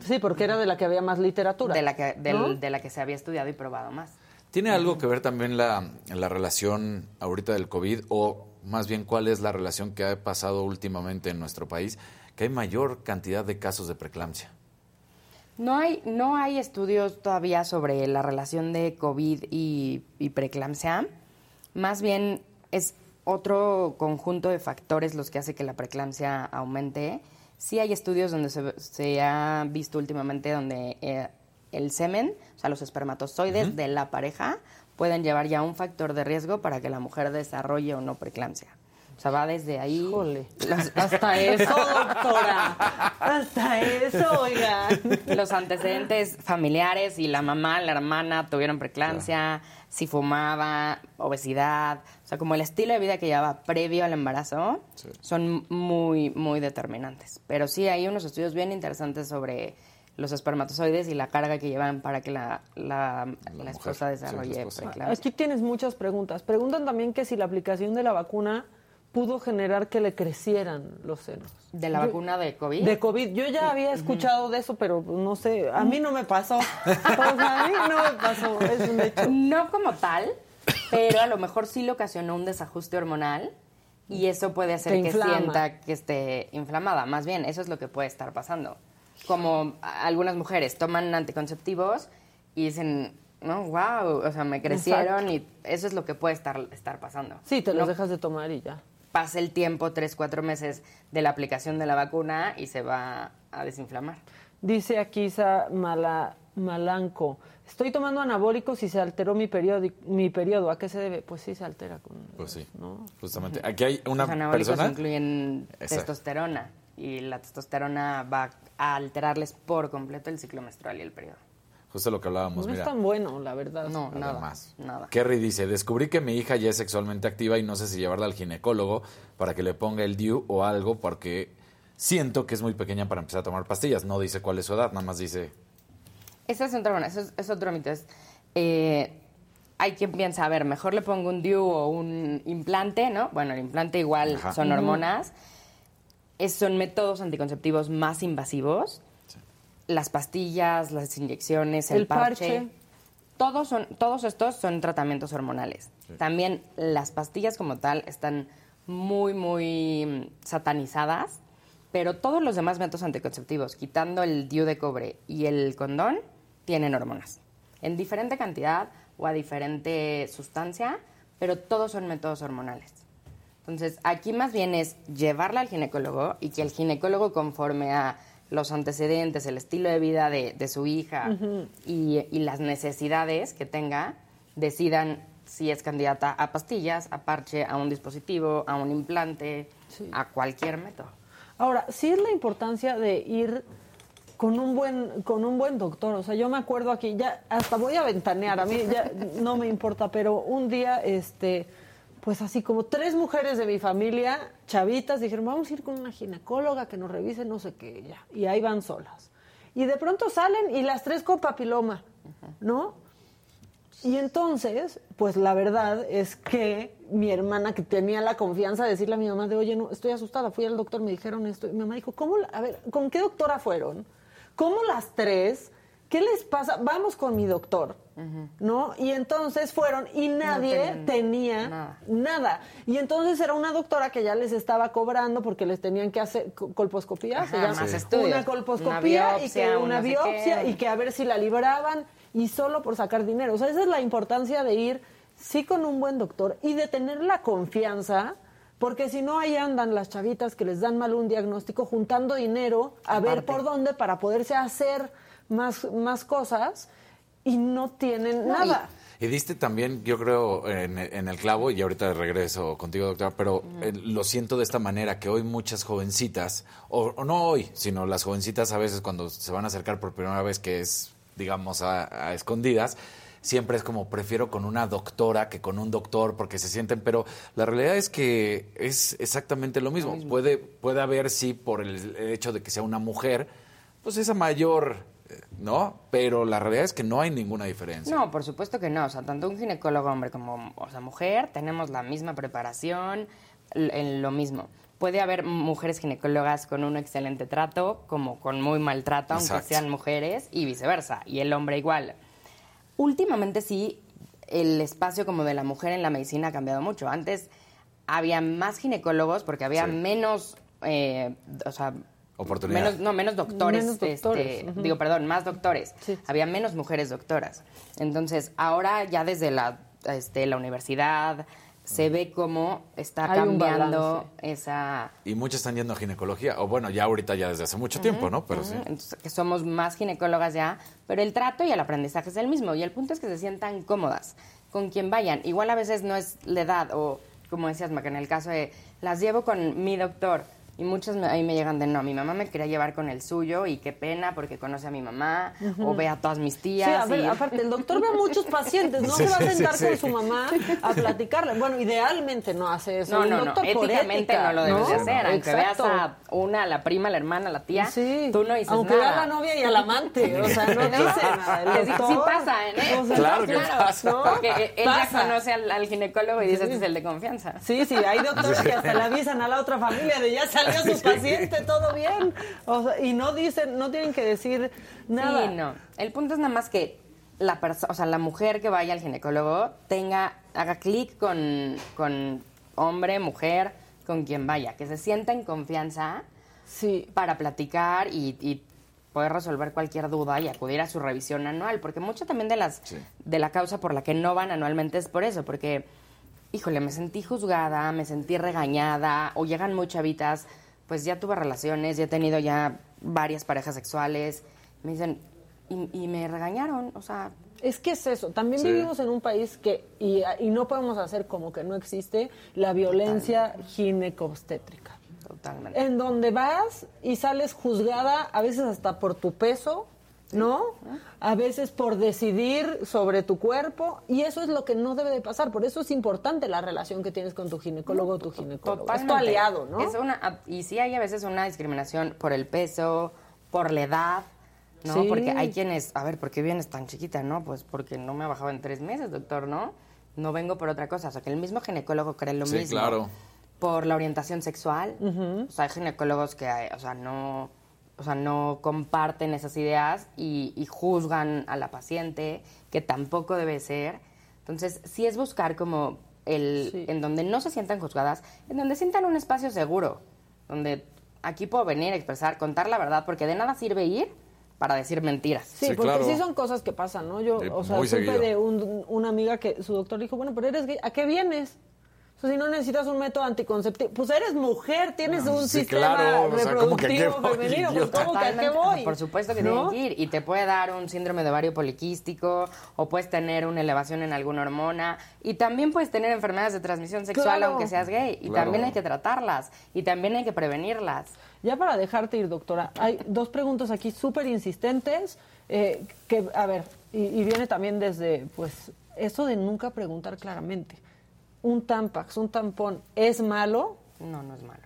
Sí, porque era de la que había más literatura. De la que, del- ¿no? de la que se había estudiado y probado más. ¿Tiene algo que ver también la, la relación ahorita del COVID o más bien cuál es la relación que ha pasado últimamente en nuestro país? Que hay mayor cantidad de casos de preeclampsia. No hay, no hay estudios todavía sobre la relación de COVID y, y preeclampsia. Más bien es otro conjunto de factores los que hace que la preeclampsia aumente. Sí hay estudios donde se, se ha visto últimamente donde eh, el semen, o sea, los espermatozoides de la pareja pueden llevar ya un factor de riesgo para que la mujer desarrolle o no preeclampsia. O sea, va desde ahí. los- Hasta eso, doctora. Hasta eso, oiga. los antecedentes familiares y la mamá, la hermana tuvieron preeclampsia, si fumaba, obesidad, o sea, como el estilo de vida que llevaba previo al embarazo, son muy, muy determinantes. Pero sí hay unos estudios bien interesantes sobre los espermatozoides y la carga que llevan para que la, la, la esposa desarrolle preeclampsia. Aquí tienes muchas preguntas. Preguntan también que si la aplicación de la vacuna pudo generar que le crecieran los senos. ¿De la Yo- vacuna de COVID? De COVID. Yo ya había escuchado de eso, pero no sé, a mí no me pasó. Sea, a mí no me pasó, es un hecho. No como tal, pero a lo mejor sí le ocasionó un desajuste hormonal y eso puede hacer que sienta que esté inflamada. Más bien, eso es lo que puede estar pasando. Como algunas mujeres toman anticonceptivos y dicen, no, wow, o sea, me crecieron y eso es lo que puede estar, estar pasando. Sí, te los No dejas de tomar y ya. Pasa el tiempo, tres, cuatro meses de la aplicación de la vacuna y se va a desinflamar. Dice aquí Sa Mala- Malanco, estoy tomando anabólicos y se alteró mi periodo, mi periodo. ¿A qué se debe? Pues sí, se altera. Con, Pues sí, ¿no? justamente. Aquí hay una Los anabólicos persona... incluyen Exacto. testosterona y la testosterona va a alterarles por completo el ciclo menstrual y el periodo. Justo lo que hablábamos, no mira. es tan bueno, la verdad. No, nada. Además. Nada. Kerry dice, descubrí que mi hija ya es sexualmente activa y no sé si llevarla al ginecólogo para que le ponga el DIU o algo porque siento que es muy pequeña para empezar a tomar pastillas. No dice cuál es su edad, nada más dice... Ese es otro, bueno, eso es, es otro mito. Es, eh, hay quien piensa, a ver, mejor le pongo un DIU o un implante, ¿no? Bueno, el implante igual Ajá. son hormonas. Es- son métodos anticonceptivos más invasivos. Las pastillas, las inyecciones, el, El parche. Todos, son, todos estos son tratamientos hormonales. También las pastillas como tal están muy, muy mm, satanizadas, pero todos los demás métodos anticonceptivos, quitando el DIU de cobre y el condón, tienen hormonas. En diferente cantidad o a diferente sustancia, pero todos son métodos hormonales. Entonces, aquí más bien es llevarla al ginecólogo y que el ginecólogo, conforme a los antecedentes, el estilo de vida de, de su hija y las necesidades que tenga, decidan si es candidata a pastillas, a parche, a un dispositivo, a un implante, a cualquier método. Ahora, sí es la importancia de ir con un buen con un buen doctor. O sea, yo me acuerdo aquí, ya hasta voy a ventanear, a mí ya no me importa, pero un día, este, pues así como tres mujeres de mi familia, chavitas, dijeron, vamos a ir con una ginecóloga que nos revise no sé qué, ya. Y ahí van solas. Y de pronto salen y las tres con papiloma, ¿no? Y entonces, pues la verdad es que mi hermana que tenía la confianza de decirle a mi mamá de, oye, no, estoy asustada, fui al doctor, me dijeron esto. Y mi mamá dijo, ¿cómo? A ver, ¿con qué doctora fueron? ¿Cómo las tres ¿qué les pasa? Vamos con mi doctor, ¿no? Y entonces fueron y nadie tenía nada. nada. Y entonces era una doctora que ya les estaba cobrando porque les tenían que hacer co- colposcopía, se llama. una Una colposcopía y que un una no sé biopsia y que a ver si la libraban y solo por sacar dinero. O sea, esa es la importancia de ir sí con un buen doctor y de tener la confianza. Porque si no, ahí andan las chavitas que les dan mal un diagnóstico juntando dinero a ver por dónde para poderse hacer más, más cosas y no tienen No, nada. Y diste también, yo creo, en, en el clavo, y ahorita regreso contigo, doctora, pero eh, lo siento de esta manera, que hoy muchas jovencitas, o, o no hoy, sino las jovencitas a veces cuando se van a acercar por primera vez, que es, digamos, a, a escondidas, siempre es como prefiero con una doctora que con un doctor porque se sienten, pero la realidad es que es exactamente lo mismo. Puede, puede haber, sí, por el hecho de que sea una mujer, pues esa mayor, ¿no? Pero la realidad es que no hay ninguna diferencia. No, por supuesto que no. O sea, tanto un ginecólogo hombre como o sea, mujer tenemos la misma preparación, en lo mismo. Puede haber mujeres ginecólogas con un excelente trato, como con muy mal trato, aunque sean mujeres, y viceversa. Y el hombre igual. Últimamente sí, el espacio como de la mujer en la medicina ha cambiado mucho. Antes había más ginecólogos porque había menos, eh, o sea, Oportunidad. Menos, no, menos doctores. Menos doctores, este. Digo, perdón, más doctores. Había menos mujeres doctoras. Entonces, ahora ya desde la, este, la universidad se ve cómo está Hay cambiando esa... Y muchas están yendo a ginecología, o bueno, ya ahorita ya desde hace mucho tiempo, ¿no? Pero sí. Entonces, que somos más ginecólogas ya, pero el trato y el aprendizaje es el mismo. Y el punto es que se sientan cómodas con quien vayan. Igual a veces no es la edad, o como decías, Maca, en el caso de las llevo con mi doctor. Y muchos me- ahí me llegan de no, mi mamá me quería llevar con el suyo y qué pena porque conoce a mi mamá o ve a todas mis tías. Sí, a ver, y- aparte, el doctor ve a muchos pacientes, no Sí, se va a sí, sentar sí, con sí. su mamá a platicarle. Bueno, idealmente no hace eso. No, no, no. doctor por Éticamente ética, no lo debes de ¿no? hacer. Aunque Exacto. veas a una, a la prima, a la hermana, a la tía, tú no dices Aunque nada. vea a la novia y al amante, o sea, no dice nada. El Que sí, sí pasa, ¿eh? o sea, Claro que pasa. ¿no? Porque él Pasa. ya conoce al, al ginecólogo y dice, Sí. este es el de confianza. Sí, sí, hay doctores que hasta le avisan a la otra familia de ya salió su paciente, todo bien. O sea, y no dicen, no tienen que decir nada. Sí, no. El punto es nada más que la persona, o sea, la mujer que vaya al ginecólogo tenga, haga clic con, con hombre, mujer, con quien vaya, que se sienta en confianza sí. para platicar y, y poder resolver cualquier duda y acudir a su revisión anual, porque mucho también de las de la causa por la que no van anualmente es por eso, porque híjole, me sentí juzgada, me sentí regañada o llegan muy chavitas, pues ya tuve relaciones, ya he tenido ya varias parejas sexuales, me dicen y, y me regañaron, o sea, Es que es eso, también Sí. vivimos en un país que, y, y no podemos hacer como que no existe, la violencia ginecobstétrica. Totalmente. En donde vas y sales juzgada, a veces hasta por tu peso, ¿no? A veces por decidir sobre tu cuerpo, y eso es lo que no debe de pasar. Por eso es importante la relación que tienes con tu ginecólogo o tu ginecólogo. Es tu Totalmente. aliado, ¿no? Es una, y sí hay a veces una discriminación por el peso, por la edad, ¿no? Sí. Porque hay quienes, a ver, ¿por qué vienes tan chiquita? No, pues porque no me ha bajado en tres meses, doctor, ¿no? No vengo por otra cosa. O sea, que el mismo ginecólogo cree lo Sí, mismo. claro. Por la orientación sexual. O sea, hay ginecólogos que, o sea, no... O sea, no comparten esas ideas y, y juzgan a la paciente, que tampoco debe ser. Entonces, sí es buscar como el, en donde no se sientan juzgadas, en donde sientan un espacio seguro, donde aquí puedo venir a expresar, contar la verdad, porque de nada sirve ir para decir mentiras. Sí, porque sí son cosas que pasan, ¿no? Yo, Sí, o sea, supe de un- una amiga que su doctor dijo, bueno, pero eres gay, ¿a qué vienes? O sea, si no necesitas un método anticonceptivo, pues eres mujer, tienes un sí, sistema claro, o sea, ¿cómo que a qué reproductivo voy, femenino, pues? ¿cómo que a qué voy? Por supuesto que ¿No? que ir. Y te puede dar un síndrome de ovario poliquístico, o puedes tener una elevación en alguna hormona, y también puedes tener enfermedades de transmisión sexual Claro. aunque seas gay. Y Claro. también hay que tratarlas, y también hay que prevenirlas. Ya para dejarte ir, doctora, hay dos preguntas aquí súper insistentes, eh, que, a ver, y, y viene también desde, pues, eso de nunca preguntar claramente. ¿Un Tampax, un tampón, es malo? No, no es malo.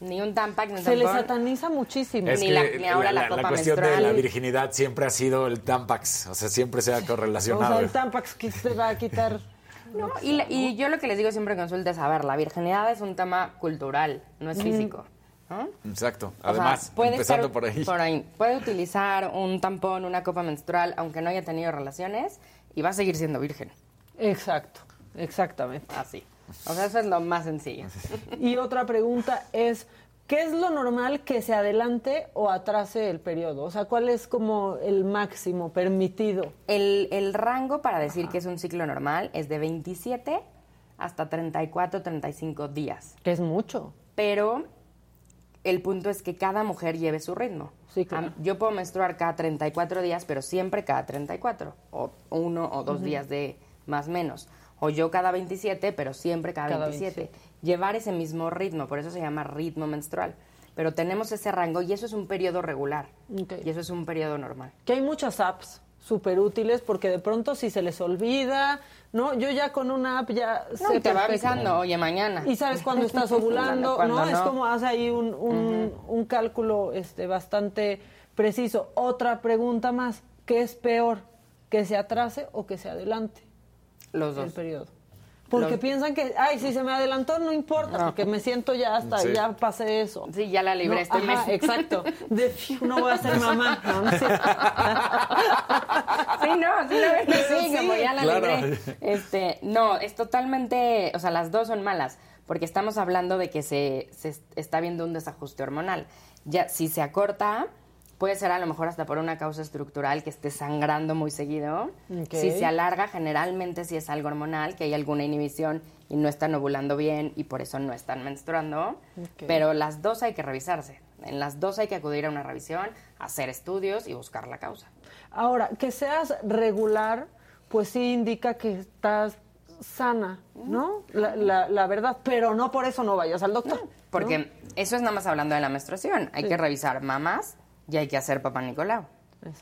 Ni un Tampax, ni un Se le tampón. sataniza muchísimo. Es Ni que la- ni ahora la copa cuestión de menstrual. la virginidad siempre ha sido el Tampax, o sea, siempre se ha O correlacionado. sea, el Tampax que se va a quitar... No, y, la- y yo lo que les digo siempre en consulta es, a ver, la virginidad es un tema cultural, no es físico. ¿no? Exacto. O sea, Además, puede empezando estar por ahí. Puede utilizar un tampón, una copa menstrual, aunque no haya tenido relaciones, y va a seguir siendo virgen. Exacto, exactamente. Así. O sea, eso es lo más sencillo. Y otra pregunta es, ¿qué es lo normal que se adelante o atrase el periodo? O sea, ¿cuál es como el máximo permitido? El, el rango para decir que es un ciclo normal es de 27 hasta 34, 35 días. Que es mucho. Pero el punto es que cada mujer lleve su ritmo. Sí, claro. Yo puedo menstruar cada 34 días, pero siempre cada 34. O uno o dos días de más menos. O yo cada 27, pero siempre cada, Cada 27. Llevar ese mismo ritmo, por eso se llama ritmo menstrual. Pero tenemos ese rango y eso es un periodo regular. Y eso es un periodo normal. Que hay muchas apps súper útiles porque de pronto si se les olvida, ¿no? Yo ya con una app ya No, sé te va avisando, oye, mañana. Y sabes cuándo estás ovulando, ¿no? Es como hace ahí un, un, un cálculo este, bastante preciso. Otra pregunta más, ¿qué es peor? ¿Que se atrase o que se adelante Los el dos. periodo? Porque Los- piensan que, ay, si se me adelantó no importa, No. porque me siento ya hasta, Sí. ya pasé eso. Sí, ya la libré No, este ajá, mes. exacto. De, no voy a ser mamá. No, no es. Sí, no, sí, lo ven así, Sí, como ya la claro. libré. Este, no, es totalmente, o sea, las dos son malas, porque estamos hablando de que se, se est- está viendo un desajuste hormonal. Ya, si se acorta, puede ser a lo mejor hasta por una causa estructural que esté sangrando muy seguido. Si se alarga, generalmente si es algo hormonal, que hay alguna inhibición y no están ovulando bien y por eso no están menstruando. Pero las dos hay que revisarse. En las dos hay que acudir a una revisión, hacer estudios y buscar la causa. Ahora, que seas regular, pues sí indica que estás sana, ¿no? La, la- la verdad, pero no por eso no vayas al doctor. Porque ¿no? eso es nada más hablando de la menstruación. Hay Sí. que revisar mamás y hay que hacer papá Nicolau.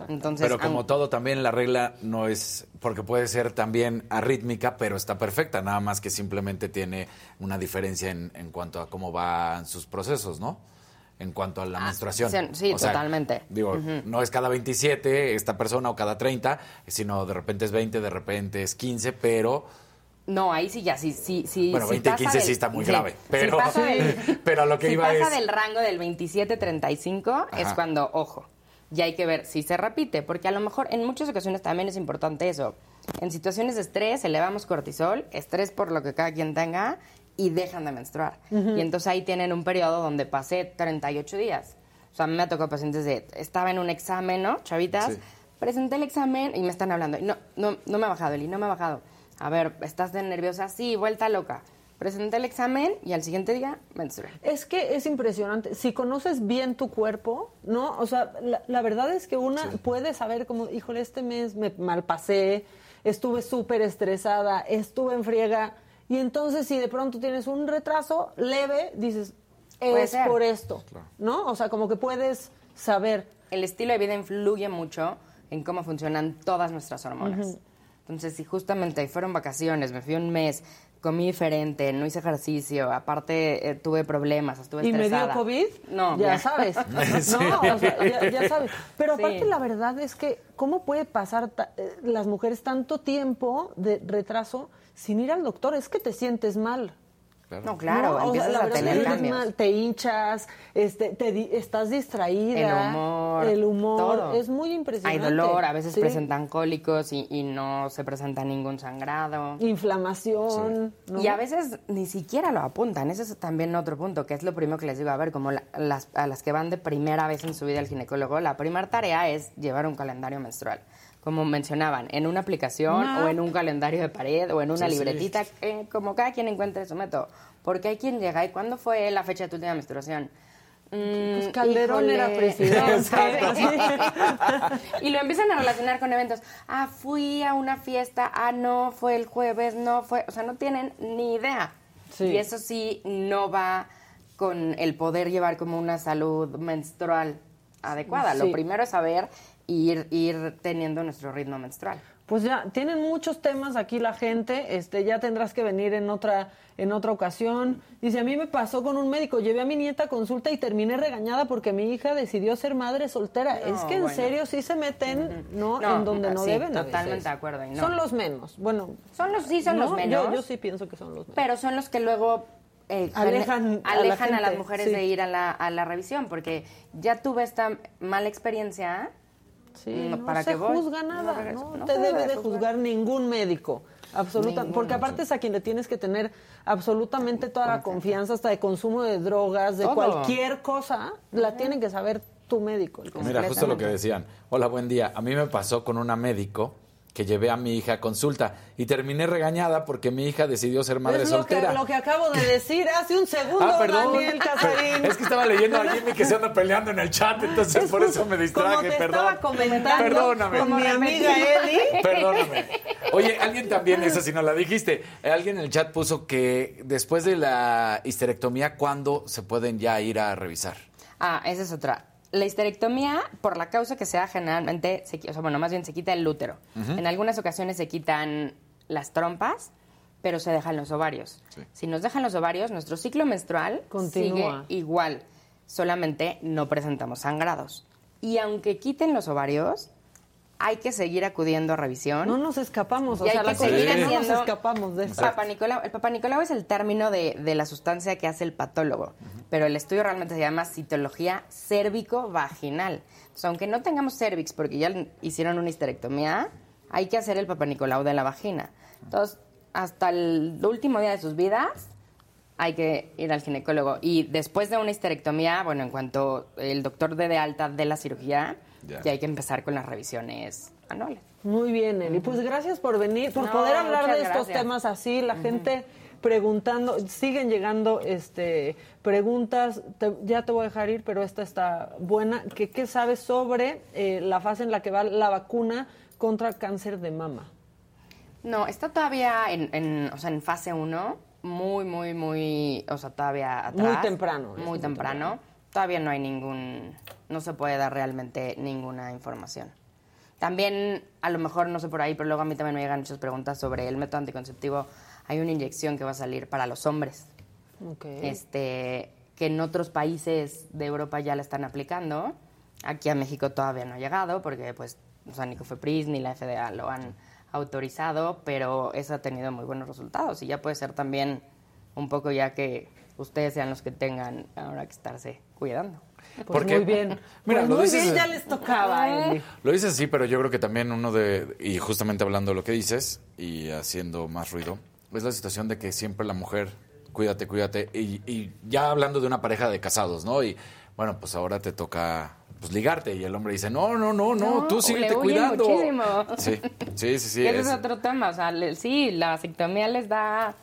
Entonces, pero como todo, también la regla no es, porque puede ser también arrítmica, pero está perfecta, nada más que simplemente tiene una diferencia en, en cuanto a cómo van sus procesos, ¿no? En cuanto a la menstruación. sí, sí, O sea, totalmente. Digo, no es cada 27 esta persona o cada 30, sino de repente es 20, de repente es 15, pero no, ahí sí ya, sí, sí, sí. Bueno, sí 20 y pasa 15 sí del- está muy sí, grave, si pero- pasa del- pero a lo que si iba pasa es- del rango del 27-35 es cuando, ojo, ya hay que ver si se repite, porque a lo mejor en muchas ocasiones también es importante eso. En situaciones de estrés elevamos cortisol, estrés por lo que cada quien tenga, y dejan de menstruar. Ujú. Y entonces ahí tienen un periodo donde pasé 38 días. O sea, a mí me ha tocado pacientes de, estaba en un examen, ¿no? Chavitas, Sí. presenté el examen y me están hablando. No, no, no me ha bajado, Eli, no me ha bajado. A ver, ¿estás de nerviosa? Sí, vuelta loca. Presenté el examen y al siguiente día menstrué. Es que es impresionante. Si conoces bien tu cuerpo, ¿no? O sea, la, la verdad es que una puede saber como, híjole, este mes me malpasé, estuve súper estresada, estuve en friega. Y entonces si de pronto tienes un retraso leve, dices, es por esto, ¿no? O sea, como que puedes saber. El estilo de vida influye mucho en cómo funcionan todas nuestras hormonas. Entonces, si justamente fueron vacaciones, me fui un mes, comí diferente, no hice ejercicio, aparte eh, tuve problemas, estuve ¿Y me dio estresada. COVID? No, Ya sabes. Sí. No, o sea, ya, ya sabes. Pero aparte Sí. la verdad es que, ¿cómo puede pasar ta- eh, las mujeres tanto tiempo de retraso sin ir al doctor? Es que te sientes mal. No, claro, o sea, empiezas la a tener te sientes cambios. mal, te hinchas, este, te di- estás distraída. El humor. El humor. todo. Es muy Hay impresionante. dolor, a veces Sí. presentan cólicos y, y no se presenta ningún sangrado. Inflamación. ¿no? Y a veces ni siquiera lo apuntan. Ese es también otro punto, que es lo primero que les digo. A ver, como la- las, a las que van de primera vez en su vida al ginecólogo, la primera tarea es llevar un calendario menstrual. Como mencionaban, en una aplicación Ah. o en un calendario de pared o en una Sí, sí. libretita, eh, como cada quien encuentre su método. Porque hay quien llega y ¿cuándo fue la fecha de tu última menstruación? Mm, Pues Calderón híjole. era presidente. Sí. y lo empiezan a relacionar con eventos. Ah, fui a una fiesta, ah, no, fue el jueves, no fue, o sea, no tienen ni idea. Sí. Y eso sí no va con el poder llevar como una salud menstrual adecuada. Sí. Lo primero es saber ir, ir teniendo nuestro ritmo menstrual. Pues ya, tienen muchos temas aquí la gente, este, ya tendrás que venir en otra, en otra ocasión. Dice, a mí me pasó con un médico, llevé a mi nieta a consulta y terminé regañada porque mi hija decidió ser madre soltera. No, es que en serio sí se meten, ¿no? No, en donde no sí, deben. totalmente de acuerdo, y no. Son los menos. Bueno, Son los, sí, son los menos. Yo, yo sí pienso que son los menos. Pero son los que luego eh, Alejan a la alejan a, las mujeres sí. de ir a la, a la revisión, porque ya tuve esta mala experiencia. Sí, mm, no ¿para se voy? juzga nada, no, te debe debe de juzgar ningún médico, absolutamente, Ninguno, porque aparte es a quien le tienes que tener absolutamente toda la confianza, hasta de consumo de drogas, de Todo. cualquier cosa, la tiene que saber tu médico. el Mira, justo lo que decían. Hola, buen día. A mí me pasó con una médico que llevé a mi hija a consulta y terminé regañada porque mi hija decidió ser madre es lo que, soltera. lo que acabo de decir hace un segundo, Ah, perdón. Daniel Casarín. Es que estaba leyendo a Jimmy que se anda peleando en el chat, entonces por eso me distraje, Como te perdón. estaba comentando Perdóname. con mi amiga Eli. Perdóname. Oye, alguien también, esa si no la dijiste, alguien en el chat puso que después de la histerectomía, ¿cuándo se pueden ya ir a revisar? Ah, esa es otra. La histerectomía, por la causa que sea, generalmente, se, o sea, bueno, más bien se quita el útero. En algunas ocasiones se quitan las trompas, pero se dejan los ovarios. Si nos dejan los ovarios, nuestro ciclo menstrual Continúa. sigue igual, solamente no presentamos sangrados. Y aunque quiten los ovarios, hay que seguir acudiendo a revisión. No nos escapamos, o sea, que la seguir seguir no nos escapamos de eso. Papa Nicolau. El Papa Nicolau es el término de, de la sustancia que hace el patólogo, pero el estudio realmente se llama citología cérvico-vaginal. Entonces, aunque no tengamos cervix porque ya hicieron una histerectomía, hay que hacer el Papa Nicolau de la vagina. Entonces, hasta el último día de sus vidas, hay que ir al ginecólogo. Y después de una histerectomía, bueno, en cuanto el doctor dé de alta de la cirugía, Ya. ya hay que empezar con las revisiones anuales. Muy bien, Eli. Pues gracias por venir, por No, poder hablar de estos gracias. temas así. La gente preguntando, siguen llegando este preguntas. Te- ya te voy a dejar ir, pero esta está buena. ¿Qué, qué sabes sobre eh, la fase en la que va la vacuna contra cáncer de mama? No, está todavía en, en, o sea, en fase 1, muy, muy, muy, o sea, todavía atrás. Muy temprano, muy temprano. Todavía no hay ningún, no se puede dar realmente ninguna información. También, a lo mejor, no sé por ahí, pero luego a mí también me llegan muchas preguntas sobre el método anticonceptivo. Hay una inyección que va a salir para los hombres, este, que en otros países de Europa ya la están aplicando. Aquí a México todavía no ha llegado porque pues o sea, ni COFEPRIS ni la FDA lo han autorizado, pero eso ha tenido muy buenos resultados y ya puede ser también un poco ya que ustedes sean los que tengan ahora que estarse cuidando. Pues Porque- muy bien. Mira, Pues lo muy dices- bien, ya les tocaba, Eli. Lo dices así, pero yo creo que también uno de, y justamente hablando de lo que dices y haciendo más ruido, es la situación de que siempre la mujer, cuídate, cuídate, y, y ya hablando de una pareja de casados, ¿no? Y bueno, pues ahora te toca pues ligarte y el hombre dice, no, no, no, no, No, tú síguete cuidando. muchísimo. Sí, sí, sí, sí. Y ese es es- otro tema, o sea, le- sí, la vasectomía les da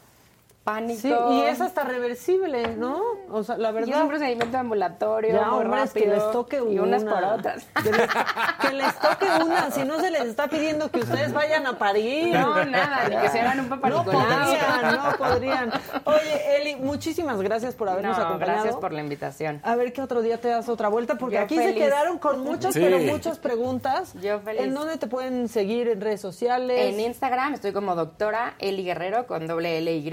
pánico. Sí, y es hasta reversible, ¿no? O sea, la Y es verdad. un procedimiento ambulatorio, Ya, muy que les toque y unas por una. otras. Que les, que les toque una, si no se les está pidiendo que ustedes vayan a parir. No, nada, ni que se hagan un Papa No podrían, no podrían. Oye, Eli, muchísimas gracias por habernos No, acompañado. gracias por la invitación. A ver qué otro día te das otra vuelta, porque Yo aquí se quedaron con muchas, Sí. pero muchas preguntas. Yo feliz. ¿En dónde te pueden seguir? ¿En redes sociales? En Instagram estoy como doctora Eli Guerrero con doble L Y.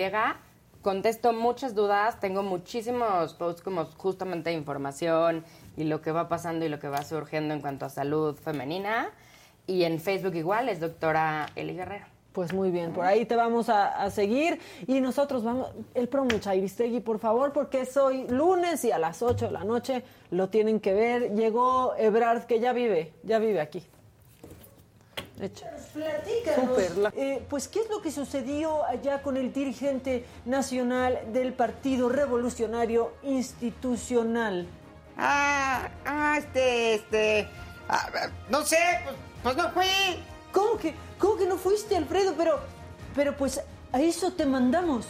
Contesto muchas dudas, tengo muchísimos posts como justamente información y lo que va pasando y lo que va surgiendo en cuanto a salud femenina. Y en Facebook igual es doctora Eli Guerrero. Pues muy bien, por ahí te vamos a, a seguir y nosotros vamos, el promo Chairistegui, por favor, porque es hoy lunes y a las 8 de la noche lo tienen que ver. Llegó Ebrard, que ya vive, ya vive aquí. Hecho. Platícanos. Eh, pues, ¿qué es lo que sucedió allá con el dirigente nacional del Partido Revolucionario Institucional? Ah, ah, este, este. ah, ah, no sé, pues, pues no fui. ¿Cómo que, cómo que no fuiste, Alfredo? Pero, pero pues a eso te mandamos.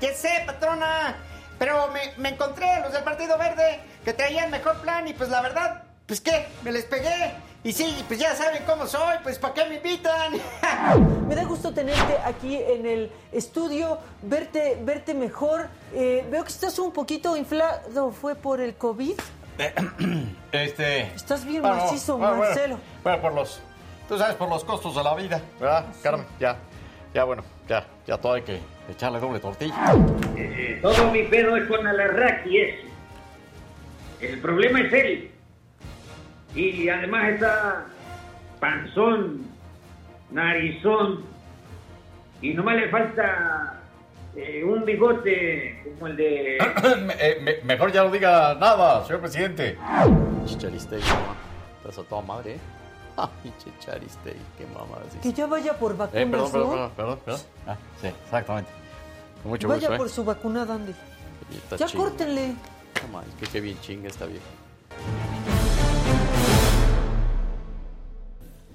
¿Qué sé, patrona? Pero me, me encontré a los del Partido Verde que traían mejor plan y pues la verdad, pues qué, me les pegué. Y sí, pues ya saben cómo soy, pues ¿para qué me invitan? Me da gusto tenerte aquí en el estudio, verte, verte mejor. Eh, veo que estás un poquito inflado. ¿Fue por el COVID? Este. Estás bien Bueno, macizo, bueno. Marcelo. Bueno, por los. Tú sabes, por los costos de la vida, ¿verdad, Carmen? Ya, ya, bueno, ya, ya todo hay que echarle doble tortilla. Eh, todo mi pedo es con Alarraqui ese. El problema es él. Y además está panzón, narizón, y nomás le falta eh, un bigote como el de... Me- eh, me- mejor ya no diga nada, señor presidente. Chicharistegui. Estás a toda madre, ¿eh? Ay, Chicharistegui, qué mamada. Que ya vaya por Eh, vacunas, perdón, perdón, ¿no? perdón, perdón, perdón. Ah, sí, exactamente. Con mucho Vaya gusto, ¿eh? por su vacunada, Andy. Y está Ya chinga. córtenle. No mames, que qué bien chinga esta vieja.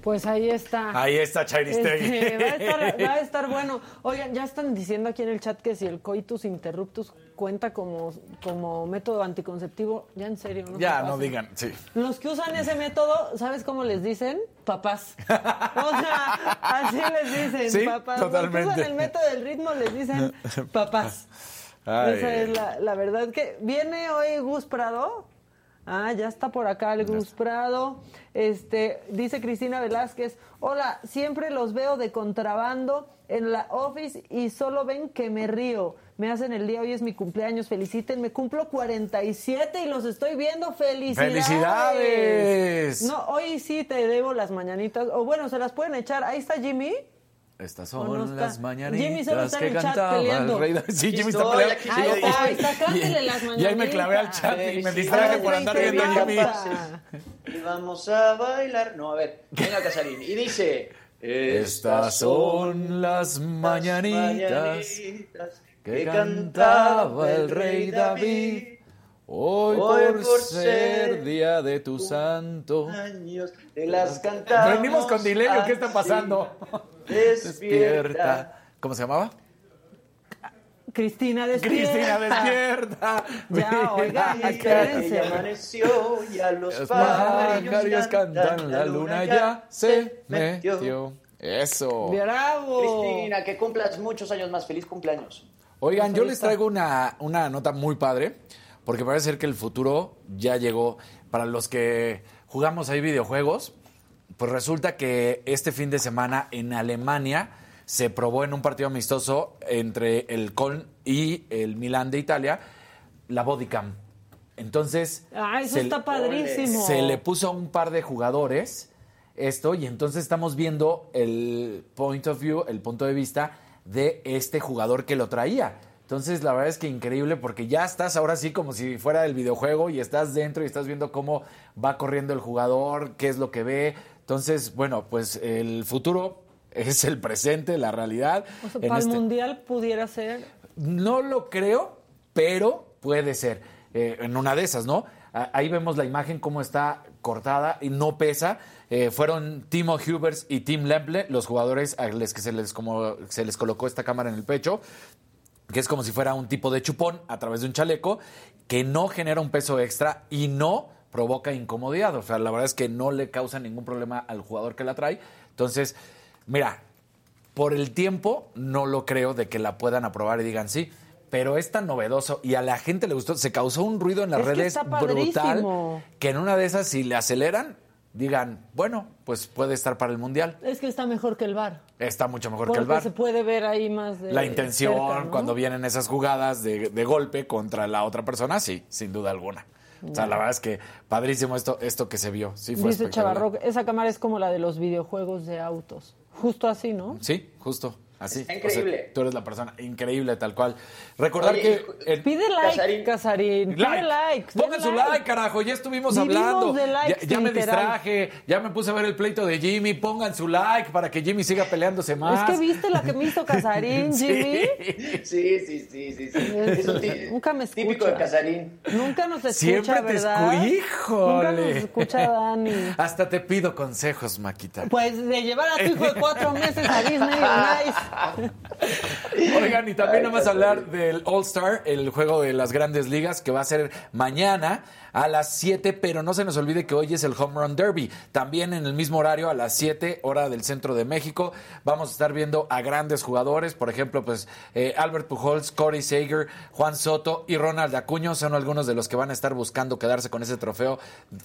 Pues ahí está. Ahí está Chairistegui. Este, va, a estar, va a estar bueno. Oigan, ya están diciendo aquí en el chat que si el coitus interruptus cuenta como, como método anticonceptivo. Ya en serio, ¿no? Ya, no digan, sí. Los que usan ese método, ¿sabes cómo les dicen? Papás. O sea, así les dicen, Sí, papás. Los que totalmente. usan el método del ritmo les dicen papás. Ay. Esa es la, la verdad que viene hoy Gus Prado. Ah, ya está por acá el Gus Prado. Este, dice Cristina Velázquez, hola, siempre los veo de contrabando en la office y solo ven que me río. Me hacen el día, hoy es mi cumpleaños, felicítenme. Cumplo 47 y los estoy viendo. ¡Felicidades! ¡Felicidades! No, hoy sí te debo las mañanitas. O bueno, se las pueden echar. Ahí está Jimmy. Estas ¿O no son está? las mañanitas Jimmy solo está en que el chat cantaba peleando. el rey David. Sí, Jimmy está peleando. aquí estoy. y- Ahí está, cántele las Y ahí me clavé al chat y me distraje por andar viendo a Jimmy. Y vamos a bailar. No, a ver, venga Casarín. Y dice. Estas son las mañanitas mañanitas que cantaba el rey David. Hoy, Hoy por, por ser día de tu santo. años te las cantamos. Venimos con delay, ¿o ¿qué está pasando? Despierta. ¿Cómo se llamaba? Cristina, despierta. Cristina, despierta. Ya, espérense. Ya amaneció, ya los Los pájaros pájaros cantan, la luna ya se metió. Eso. ¡Bravo! Cristina, que cumplas muchos años más. Feliz cumpleaños. Oigan, yo les traigo una, una nota muy padre, porque parece ser que el futuro ya llegó. Para los que jugamos ahí videojuegos, pues resulta que este fin de semana en Alemania se probó en un partido amistoso entre el Köln y el Milán de Italia la bodycam. Entonces, Ah, eso se- está padrísimo. se le puso a un par de jugadores esto y entonces estamos viendo el point of view, el punto de vista de este jugador que lo traía. Entonces, la verdad es que increíble porque ya estás ahora sí como si fuera el videojuego y estás dentro y estás viendo cómo va corriendo el jugador, qué es lo que ve. Entonces, bueno, pues el futuro es el presente, la realidad. O sea, En para el este- mundial pudiera ser. no lo creo, pero puede ser. eh, en una de esas, ¿no? Ah, Ahí vemos la imagen cómo está cortada y no pesa. Eh, fueron Timo Hubers y Tim Lemple, los jugadores a los que se les, como, se les colocó esta cámara en el pecho, que es como si fuera un tipo de chupón a través de un chaleco, que no genera un peso extra y no provoca incomodidad. O sea, la verdad es que no le causa ningún problema al jugador que la trae. Entonces, mira, por el tiempo no lo creo de que la puedan aprobar y digan sí. Pero es tan novedoso y a la gente le gustó. Se causó un ruido en las Es redes brutal que en una de esas, si le aceleran, digan, bueno, pues puede estar para el Mundial. Es que está mejor que el bar. Está mucho mejor Porque que el VAR. se puede ver ahí más de La intención, cerca, ¿no? cuando vienen esas jugadas de, de golpe contra la otra persona, sí, sin duda alguna. O sea, la verdad es que padrísimo esto, esto que se vio. Sí, fue Dice. Chavarro, esa cámara es como la de los videojuegos de autos. Justo así, ¿no? Sí, justo. Así. Está O sea, increíble. tú eres la persona increíble, tal cual. Recordar Oye, que. el- Pide like, Casarín. Pide Like. like. Pongan su like, carajo, ya estuvimos Vivimos hablando. de likes, ya, ya me distraje, ya me puse a ver el pleito de Jimmy. Pongan su like para que Jimmy siga peleándose más. Es que viste la que me hizo Casarín, Sí. Jimmy. Sí, sí, sí, sí. sí. Es un ti- Nunca me escucha. típico de Casarín. Nunca nos escucha, Siempre te Nunca nos escucha Dani. Hasta te pido consejos, Maquita. Pues de llevar a tu hijo de cuatro meses a Disney on Ice. Oigan, y también vamos a hablar del All Star, el juego de las grandes ligas, que va a ser mañana a las 7, pero no se nos olvide que hoy es el Home Run Derby. También en el mismo horario, a las 7, hora del centro de México, vamos a estar viendo a grandes jugadores. Por ejemplo, pues eh, Albert Pujols, Corey Sager, Juan Soto y Ronald Acuño son algunos de los que van a estar buscando quedarse con ese trofeo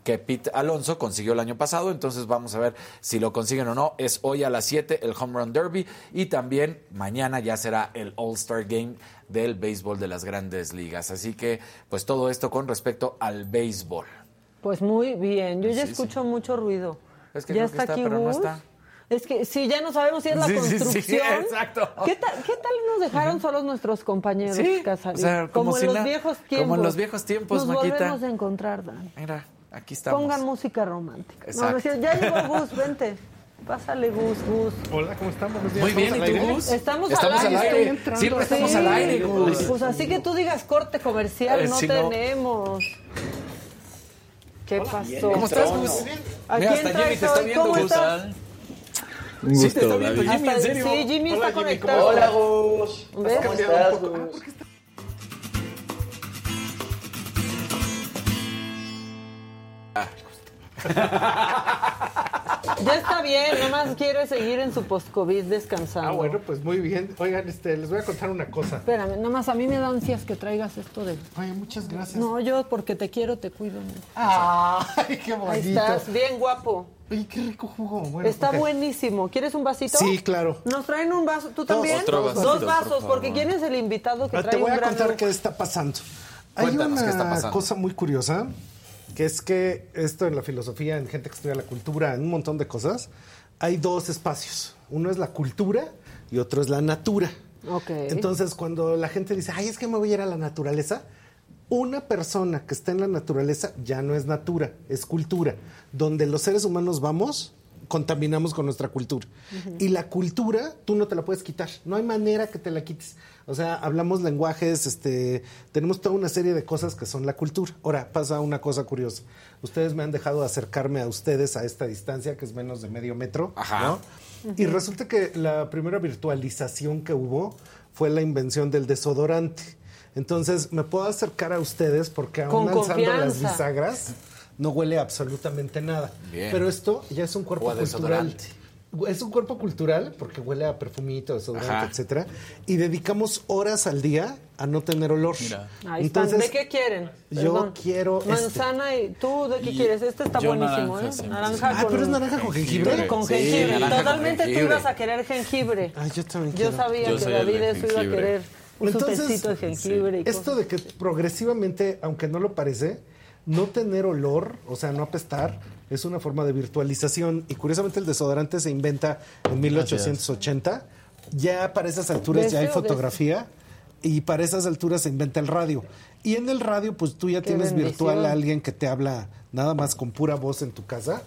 que Pete Alonso consiguió el año pasado. Entonces vamos a ver si lo consiguen o no. Es hoy a las 7 el Home Run Derby y también mañana ya será el All Star Game del béisbol de las grandes ligas. Así que, pues todo esto con respecto al béisbol. Pues muy bien. Yo ya Sí, escucho mucho ruido. Es que ya creo que está, aquí pero no está. Es que si ya no sabemos si es la Sí, sí, sí, construcción. exacto. ¿Qué tal, ¿Qué tal nos dejaron solos nuestros compañeros, Sí, o sea, como, como en si los na- viejos como tiempos. en los viejos tiempos, Nos Maquita. volvemos a encontrar, Dan. Mira, aquí estamos. Pongan música romántica. No, Exacto. decía, ya llegó Gus, vente. Pásale, Gus, Gus. Hola, ¿cómo días. Muy bien, ¿Estamos ¿y tú? Gus? Estamos, Estamos al aire. aire. Siempre estamos al aire, Gus. Pues así que tú digas corte comercial, Eh, no si no- tenemos. ¿Qué pasó? ¿Cómo estás, Gus? ¿A Mira, quién hasta Jimmy te está hoy? viendo, ¿Cómo Gus. estás? Un Sí, gusto, te está viendo. Jimmy, en serio. Sí, Jimmy Hola, está Jimmy, ¿cómo conectado. Hola, Gus. ¿Ves? ¿Cómo estás, poco. Ah, Ya está bien, nada más quiere seguir en su post-COVID descansando. Ah, bueno, pues muy bien. Oigan, este, les voy a contar una cosa. Espérame, nada más a mí me da ansias que traigas esto de... Oye, muchas gracias. No, yo porque te quiero, te cuido. mucho. Ay, qué bonito. Ahí estás, bien guapo. Oye, qué rico jugo. Bueno, Está buenísimo. ¿Quieres un vasito? Sí, claro. ¿Nos traen un vaso? ¿Tú también? Otro vasito, Dos vasos, porque ¿quién es el invitado que Ah, trae Te voy un a gran contar qué está pasando. Hay Cuéntanos, una ¿qué está pasando? cosa muy curiosa, que es que esto en la filosofía, en gente que estudia la cultura, en un montón de cosas, hay dos espacios. Uno es la cultura y otro es la natura. Ok. Entonces, cuando la gente dice, ay, es que me voy a ir a la naturaleza, una persona que está en la naturaleza ya no es natura, es cultura. Donde los seres humanos vamos, contaminamos con nuestra cultura. Y la cultura, tú no te la puedes quitar. No hay manera que te la quites. O sea, hablamos lenguajes, este, tenemos toda una serie de cosas que son la cultura. Ahora, pasa una cosa curiosa. Ustedes me han dejado acercarme a ustedes a esta distancia, que es menos de medio metro. Ajá. ¿no? Y resulta que la primera virtualización que hubo fue la invención del desodorante. Entonces, me puedo acercar a ustedes porque aún Con alzando las bisagras no huele absolutamente nada. Bien. Pero esto ya es un cuerpo cultural. Es un cuerpo cultural porque huele a perfumito, desodorante, etcétera. Y dedicamos horas al día a no tener olor. Mira. Ahí están. Entonces, ¿De qué quieren? yo Perdón. quiero este. Manzana y... ¿Tú de qué Y- quieres? Este está buenísimo, naranja ¿eh? siempre. Naranja Ah, con... pero es naranja con jengibre. Con Sí, jengibre. con Totalmente tú ibas a querer jengibre. Ah, yo también Yo quiero. sabía Yo que soy el David eso iba a querer. Un Entonces, tecito de jengibre y esto de que progresivamente, aunque no lo parece, no tener olor, o sea, no apestar, es una forma de virtualización. Y curiosamente el desodorante se inventa en 1880. Ya para esas alturas ¿De ya hay de fotografía y para esas alturas se inventa el radio. Y en el radio, pues tú ya Qué tienes virtual a alguien que te habla nada más con pura voz en tu casa.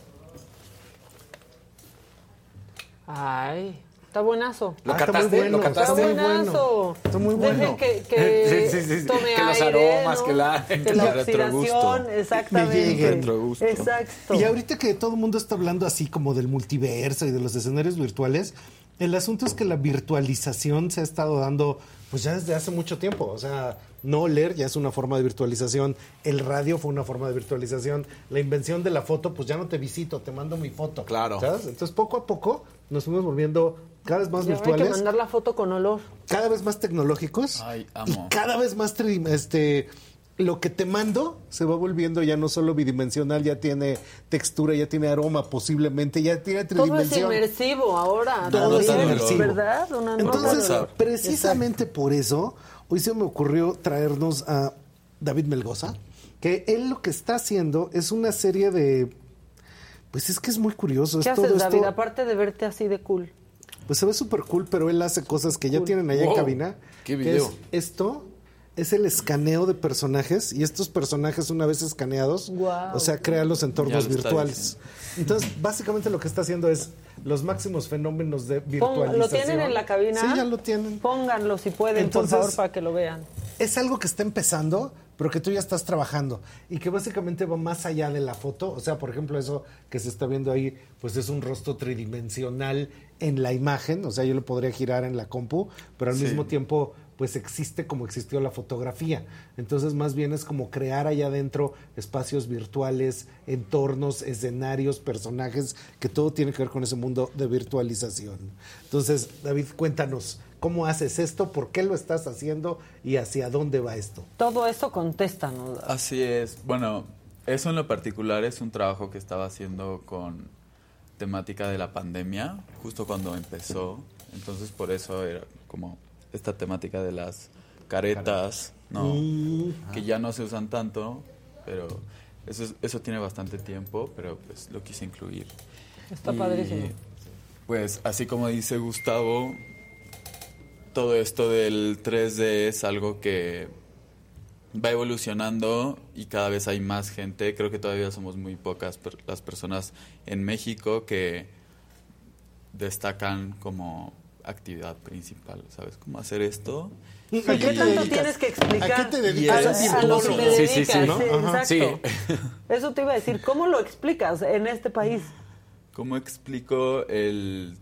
Ay, está buenazo. ¿Lo Ah, está cataste? muy bueno, ¿Lo Está muy bueno. buenazo. Está muy Dejen bueno. que, que Sí, sí, sí, sí. tome Que los aire, aromas, ¿no? que la- que que la retrogusto. oxidación, exactamente. Me llegue. Retrogusto. Exacto. Y ahorita que todo el mundo está hablando así como del multiverso y de los escenarios virtuales, el asunto es que la virtualización se ha estado dando pues ya desde hace mucho tiempo. O sea, no leer ya es una forma de virtualización, el radio fue una forma de virtualización, la invención de la foto, pues ya no te visito, te mando mi foto. Claro. ¿sabes? Entonces poco a poco nos fuimos volviendo cada vez más Ya hay que virtuales, mandar la foto con olor. cada vez más tecnológicos Ay, y amo. cada vez más este lo que te mando se va volviendo ya no solo bidimensional, ya tiene textura, ya tiene aroma posiblemente, ya tiene Todo es inmersivo ahora. Todo es inmersivo. ¿Verdad? Una Entonces, precisamente por eso, hoy se me ocurrió traernos a David Melgoza, que él lo que está haciendo es una serie de... Pues es que es muy curioso. ¿Qué es todo haces, esto- David? Aparte de verte así de cool. Pues se ve súper cool, pero él hace cosas que ya tienen allá en cabina. ¿Qué que video? es esto es el escaneo de personajes y estos personajes una vez escaneados, o sea, crea los entornos virtuales. Entonces, básicamente lo que está haciendo es los máximos fenómenos de virtualización. ¿Lo tienen en la cabina? Sí, ya lo tienen. Pónganlo si pueden, Entonces- por favor, para que lo vean. Es algo que está empezando, pero que tú ya estás trabajando y que básicamente va más allá de la foto. O sea, por ejemplo, eso que se está viendo ahí, pues es un rostro tridimensional en la imagen. O sea, yo lo podría girar en la compu, pero al Sí. mismo tiempo, pues existe como existió la fotografía. Entonces, más bien es como crear allá adentro espacios virtuales, entornos, escenarios, personajes, que todo tiene que ver con ese mundo de virtualización. Entonces, David, cuéntanos. ¿Cómo haces esto? ¿Por qué lo estás haciendo? ¿Y hacia dónde va esto? Todo esto contéstanos. Así es. Bueno, eso en lo particular es un trabajo que estaba haciendo con temática de la pandemia, justo cuando empezó. Entonces, por eso era como esta temática de las caretas, ¿no? Mm. Que ya no se usan tanto, pero eso, es- eso tiene bastante tiempo, pero pues lo quise incluir. Está Y, padrísimo. Pues así como dice Gustavo, todo esto del 3D es algo que va evolucionando y cada vez hay más gente. Creo que todavía somos muy pocas per- las personas en México que destacan como actividad principal, ¿sabes? Cómo hacer esto. ¿Y a qué tanto tienes que explicar? ¿A qué te dedicas? a lo que te Sí, sí, dedicas, sí, ¿no? sí, Ajá. exacto. Sí. Eso te iba a decir. ¿Cómo lo explicas en este país? ¿Cómo explico el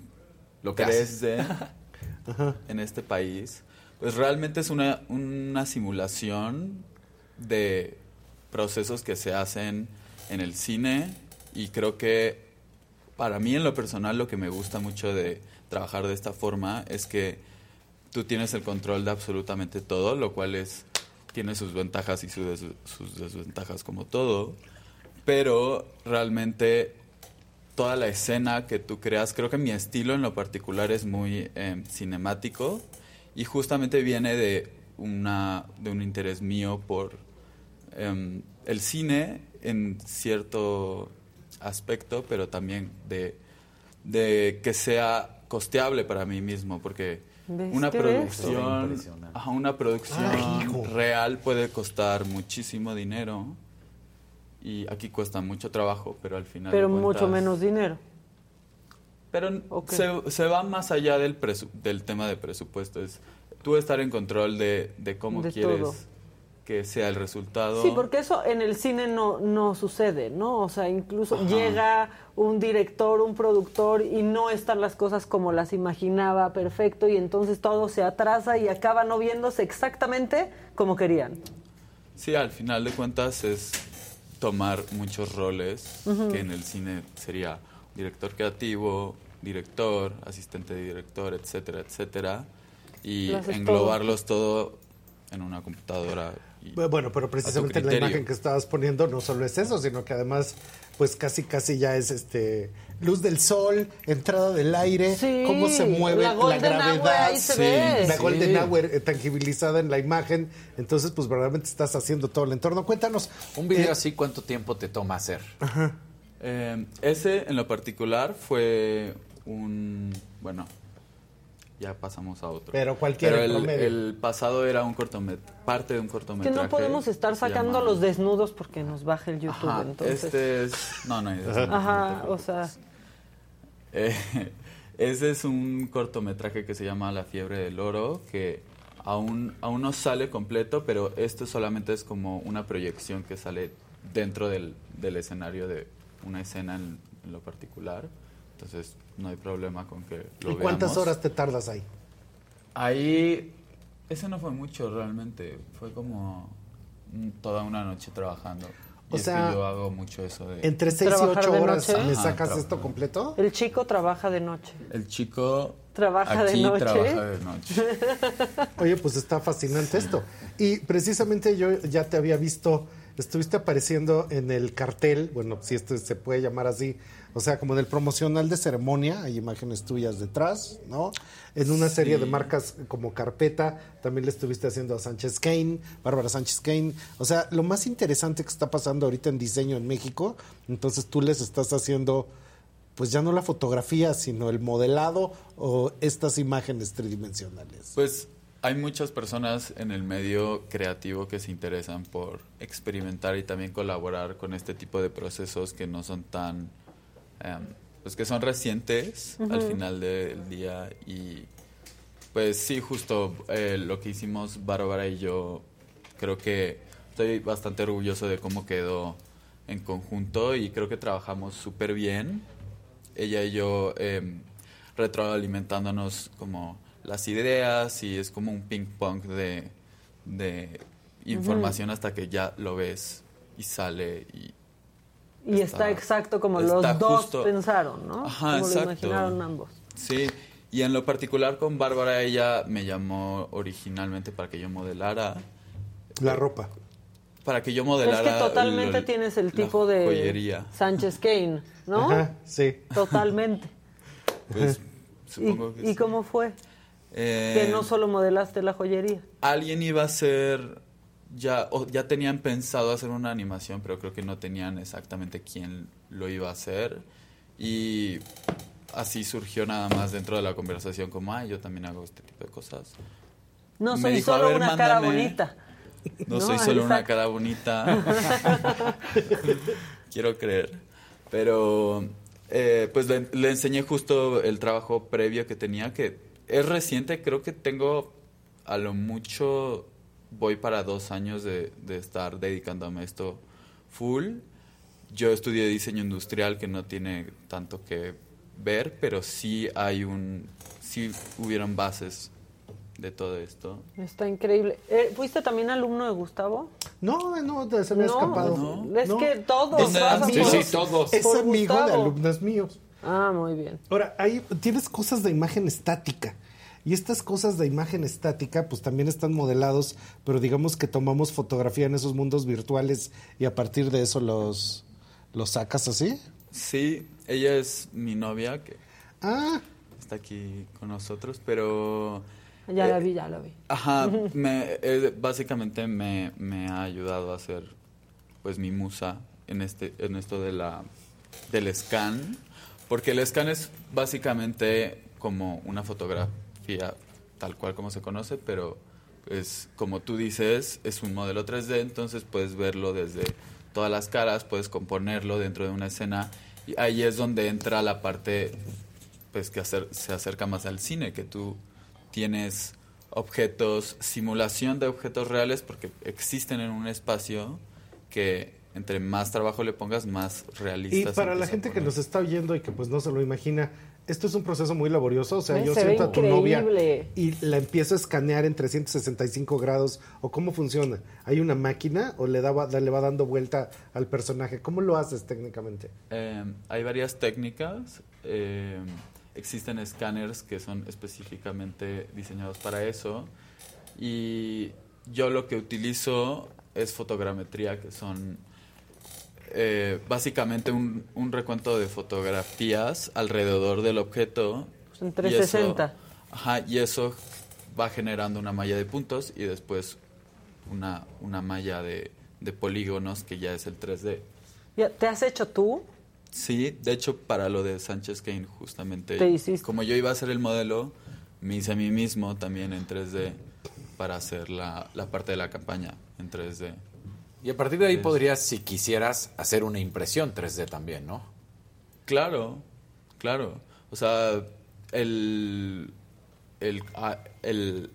Lo que 3D en este país? Pues realmente es una, una simulación de procesos que se hacen en el cine y creo que para mí en lo personal lo que me gusta mucho de trabajar de esta forma es que tú tienes el control de absolutamente todo, lo cual es tiene sus ventajas y su sus desventajas como todo, pero realmente toda la escena que tú creas, creo que mi estilo en lo particular es muy eh, cinemático y justamente viene de una de un interés mío por em, el cine en cierto aspecto, pero también de, de que sea costeable para mí mismo, porque ¿Ves una producción, Impresionante. ajá, una producción real puede costar muchísimo dinero y aquí cuesta mucho trabajo, pero al final Pero mucho menos dinero. pero se, se va más allá del, presu- del tema de presupuesto. Es tú estar en control de, de cómo De quieres todo. Que sea el resultado. Sí, porque eso en el cine no, no sucede, ¿no? O sea, incluso Ajá. llega un director, un productor y no están las cosas como las imaginaba perfecto y entonces todo se atrasa y acaba no viéndose exactamente como querían. Sí, al final de cuentas es tomar muchos roles, que en el cine sería director creativo, director, asistente de director, etcétera, etcétera, y englobarlos todo en una computadora. Bueno, pero precisamente en la imagen que estabas poniendo no solo es eso, sino que además, pues casi casi ya es este luz del sol, entrada del aire, Sí, cómo se mueve la gravedad, Hour ahí se Sí, ve. la Sí. Golden Hour eh, tangibilizada en la imagen. Entonces, pues verdaderamente estás haciendo todo el entorno. Cuéntanos. Un video eh, así, ¿cuánto tiempo te toma hacer? Eh, ese en lo particular fue un, bueno, ya pasamos a otro. Pero cualquiera Pero el, promedio. el pasado era un cortomet parte de un Que cortometraje. no podemos estar sacando llama- los desnudos porque nos baja el YouTube, Ajá, entonces. este es, no, no, hay desnudos, Ajá, o sea, Eh, ese es un cortometraje que se llama La fiebre del oro, que aún, aún no sale completo, pero esto solamente es como una proyección que sale dentro del, del escenario de una escena en, en lo particular. Entonces no hay problema con que lo ¿Y cuántas veamos. horas te tardas ahí? Ahí, ese no fue mucho realmente, fue como mm, toda una noche trabajando. Y O es sea, que yo hago mucho eso de... Entre 6 y ¿Trabajar 8 de horas noche? Ajá, sacas esto completo. el chico trabaja de noche. El chico Trabaja de noche. trabaja de noche. Oye, pues está fascinante esto. Y precisamente yo ya te había visto, estuviste apareciendo en el cartel, bueno, si esto se puede llamar así, o sea, como en el promocional de ceremonia, hay imágenes tuyas detrás, ¿no? En una serie Sí. de marcas como Carpeta, también le estuviste haciendo a Sánchez Kane, Bárbara Sánchez Kane. O sea, lo más interesante que está pasando ahorita en diseño en México, entonces tú les estás haciendo pues ya no la fotografía, sino el modelado o estas imágenes tridimensionales. Pues hay muchas personas en el medio creativo que se interesan por experimentar y también colaborar con este tipo de procesos que no son tan, em, pues que son recientes al Ujú. final del día y pues sí, justo eh, lo que hicimos Bárbara y yo, creo que estoy bastante orgulloso de cómo quedó en conjunto y creo que trabajamos súper bien. Ella y yo em, retroalimentándonos como las ideas y es como un ping pong de, de información hasta que ya lo ves y sale y Y está, exacto como los dos justo. pensaron, ¿no? Ajá, como exacto. lo imaginaron ambos. Sí, y en lo particular con Bárbara, ella me llamó originalmente para que yo modelara. La ropa. Para que yo Es modelara. que totalmente el- tienes el tipo de joyería. Sánchez Kane, ¿no? Ajá, sí. Totalmente. Pues ¿Y, supongo que y sí. cómo fue? Eh, que no solo modelaste la joyería. Alguien iba a hacer. Ya, o ya tenían pensado hacer una animación, pero creo que no tenían exactamente quién lo iba a hacer. Y así surgió nada más dentro de la conversación como, ay, yo también hago este tipo de cosas. No Me soy dijo, "A solo ver, una cara mándame". bonita. No, No, soy solo una cara bonita. Quiero creer. Pero eh, pues le, le enseñé justo el trabajo previo que tenía, que es reciente, creo que tengo a lo mucho, voy para dos años de, de estar dedicándome a esto full. Yo estudié diseño industrial que no tiene tanto que ver, pero sí hay un, sí hubieron bases de todo esto. Está increíble. Eh, ¿Fuiste también alumno de Gustavo? No, no, se me ha No, escapado. es que todos Es pasan amigo- por- Es amigo de alumnos míos. Ah, muy bien. Ahora, hay, tienes cosas de imagen estática. Y estas cosas de imagen estática, pues también están modelados, pero digamos que tomamos fotografía en esos mundos virtuales y a partir de eso los, los sacas así. Sí, ella es mi novia que Ah. está aquí con nosotros, pero Ya la eh, vi, ya la vi. Ajá, me, eh, básicamente me, me ha ayudado a hacer pues mi musa en este en esto de la del scan, porque el scan es básicamente como una fotografía tal cual como se conoce, pero pues como tú dices, es un modelo 3D, entonces puedes verlo desde todas las caras, puedes componerlo dentro de una escena y ahí es donde entra la parte pues que hacer, se acerca más al cine, que tú tienes objetos, simulación de objetos reales, porque existen en un espacio que entre más trabajo le pongas, más Y realistas. para la gente que nos está oyendo y que pues no se lo imagina, esto es un proceso muy laborioso. O sea, yo se siento a tu novia y la empiezo a escanear en 365 grados. ¿O cómo funciona? ¿Hay una máquina o le, daba, le va dando vuelta al personaje? ¿Cómo lo haces técnicamente? Eh, hay varias técnicas. eh, existen escáneres que son específicamente diseñados para eso. Y yo lo que utilizo es fotogrametría, que son eh, básicamente un, un recuento de fotografías alrededor del objeto. Pues en Y 360. eso- ajá, y eso va generando una malla de puntos y después una, una malla de, de polígonos que ya es el 3D. Ya, ¿Te has hecho tú? Sí, de hecho para lo de Sánchez Kane justamente, Te hiciste. como yo iba a hacer el modelo, me hice a mí mismo también en 3D para hacer la, la parte de la campaña en 3D. Y a partir de ahí Es- podrías, si quisieras, hacer una impresión 3D también, ¿no? Claro, claro. O sea, el, el, ah, el-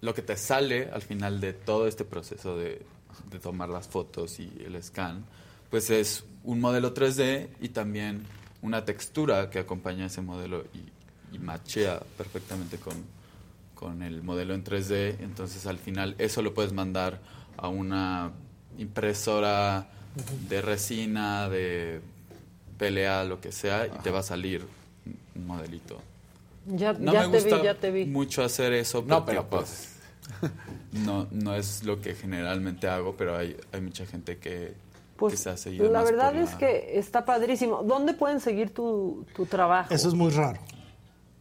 lo que te sale al final de todo este proceso de, de tomar las fotos y el scan, pues es un modelo 3D y también una textura que acompaña ese modelo y, y machea perfectamente con, con el modelo en 3D. Entonces al final eso lo puedes mandar a una impresora de resina, de pelea, lo que sea, y te va a salir un modelito. Ya, No ya me te gusta vi, ya te vi. mucho hacer eso. No, porque, pero pues- no, no es lo que generalmente hago, pero hay, hay mucha gente que, que se ha seguido Pues, La más verdad es la- que está padrísimo. ¿Dónde pueden seguir tu, tu trabajo? Eso es muy raro.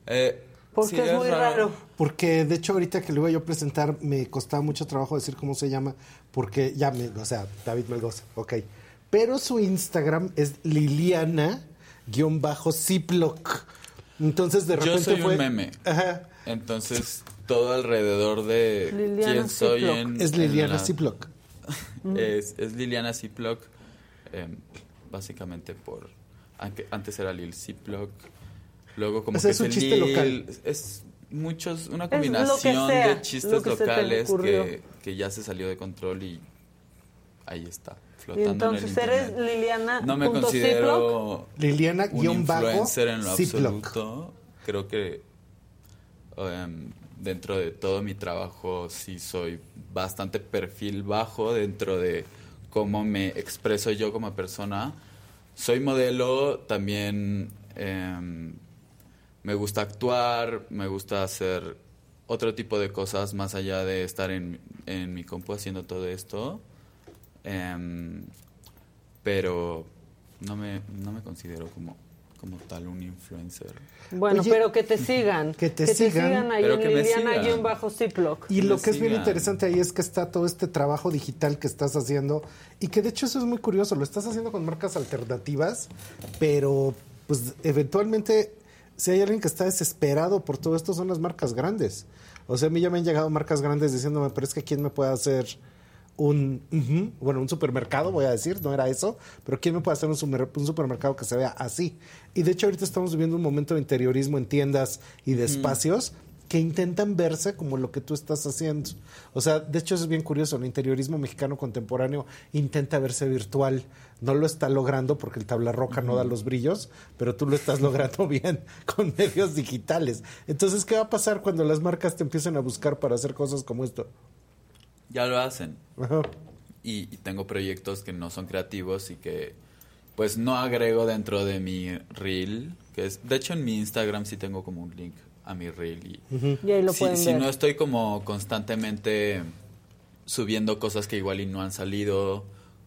Eh, ¿Por qué es muy raro? Porque de hecho ahorita que lo iba yo a presentar me costaba mucho trabajo decir cómo se llama, porque ya me, o sea, David Melgoza, ok. Pero su Instagram es Liliana-Ziploc. Entonces de repente Yo soy fue... un meme. Ajá. Entonces, todo alrededor de Liliana quién soy Ziploc. en... Es en Liliana la- Ziploc. es, es Liliana Ziploc, eh, básicamente por... aunque Antes era Lil Ziploc, luego como O sea, que es un chiste Lil, local. Es muchos, una combinación sea, de chistes que locales que, que ya se salió de control y ahí está, Y flotando entonces en el eres internet. Liliana. No me considero Liliana un bajo influencer en lo Ziploc. absoluto. Creo que em, dentro de todo mi trabajo sí soy bastante perfil bajo dentro de cómo me expreso yo como persona. Soy modelo, también em, me gusta actuar, me gusta hacer otro tipo de cosas más allá de estar en, en mi compu haciendo todo esto. Em, pero no me, no me considero como, como tal un influencer. Bueno, Oye, pero que te sigan. que te sigan. ahí Pero en que me sigan. Liliana-Ziploc. Y lo que es bien sigan. interesante ahí es que está todo este trabajo digital que estás haciendo y que de hecho eso es muy curioso, lo estás haciendo con marcas alternativas, pero pues eventualmente si hay alguien que está desesperado por todo esto, son las marcas grandes. O sea, a mí ya me han llegado marcas grandes diciéndome, pero es que ¿quién me puede hacer un, bueno, un supermercado, voy a decir, no era eso, pero ¿quién me puede hacer un, super- un supermercado que se vea así? Y de hecho ahorita estamos viviendo un momento de interiorismo en tiendas y de espacios que intentan verse como lo que tú estás haciendo. O sea, de hecho eso es bien curioso, el interiorismo mexicano contemporáneo intenta verse virtual, no lo está logrando porque el tabla roca no da los brillos, pero tú lo estás logrando bien con medios digitales. Entonces, ¿qué va a pasar cuando las marcas te empiecen a buscar para hacer cosas como esto? Ya lo hacen. Ajá. Y, y tengo proyectos que no son creativos y que pues no agrego dentro de mi reel, que es de hecho en mi Instagram sí tengo como un link a mi reel y, Ujú. Y ahí lo si, pueden si no estoy como constantemente subiendo cosas que igual y no han salido,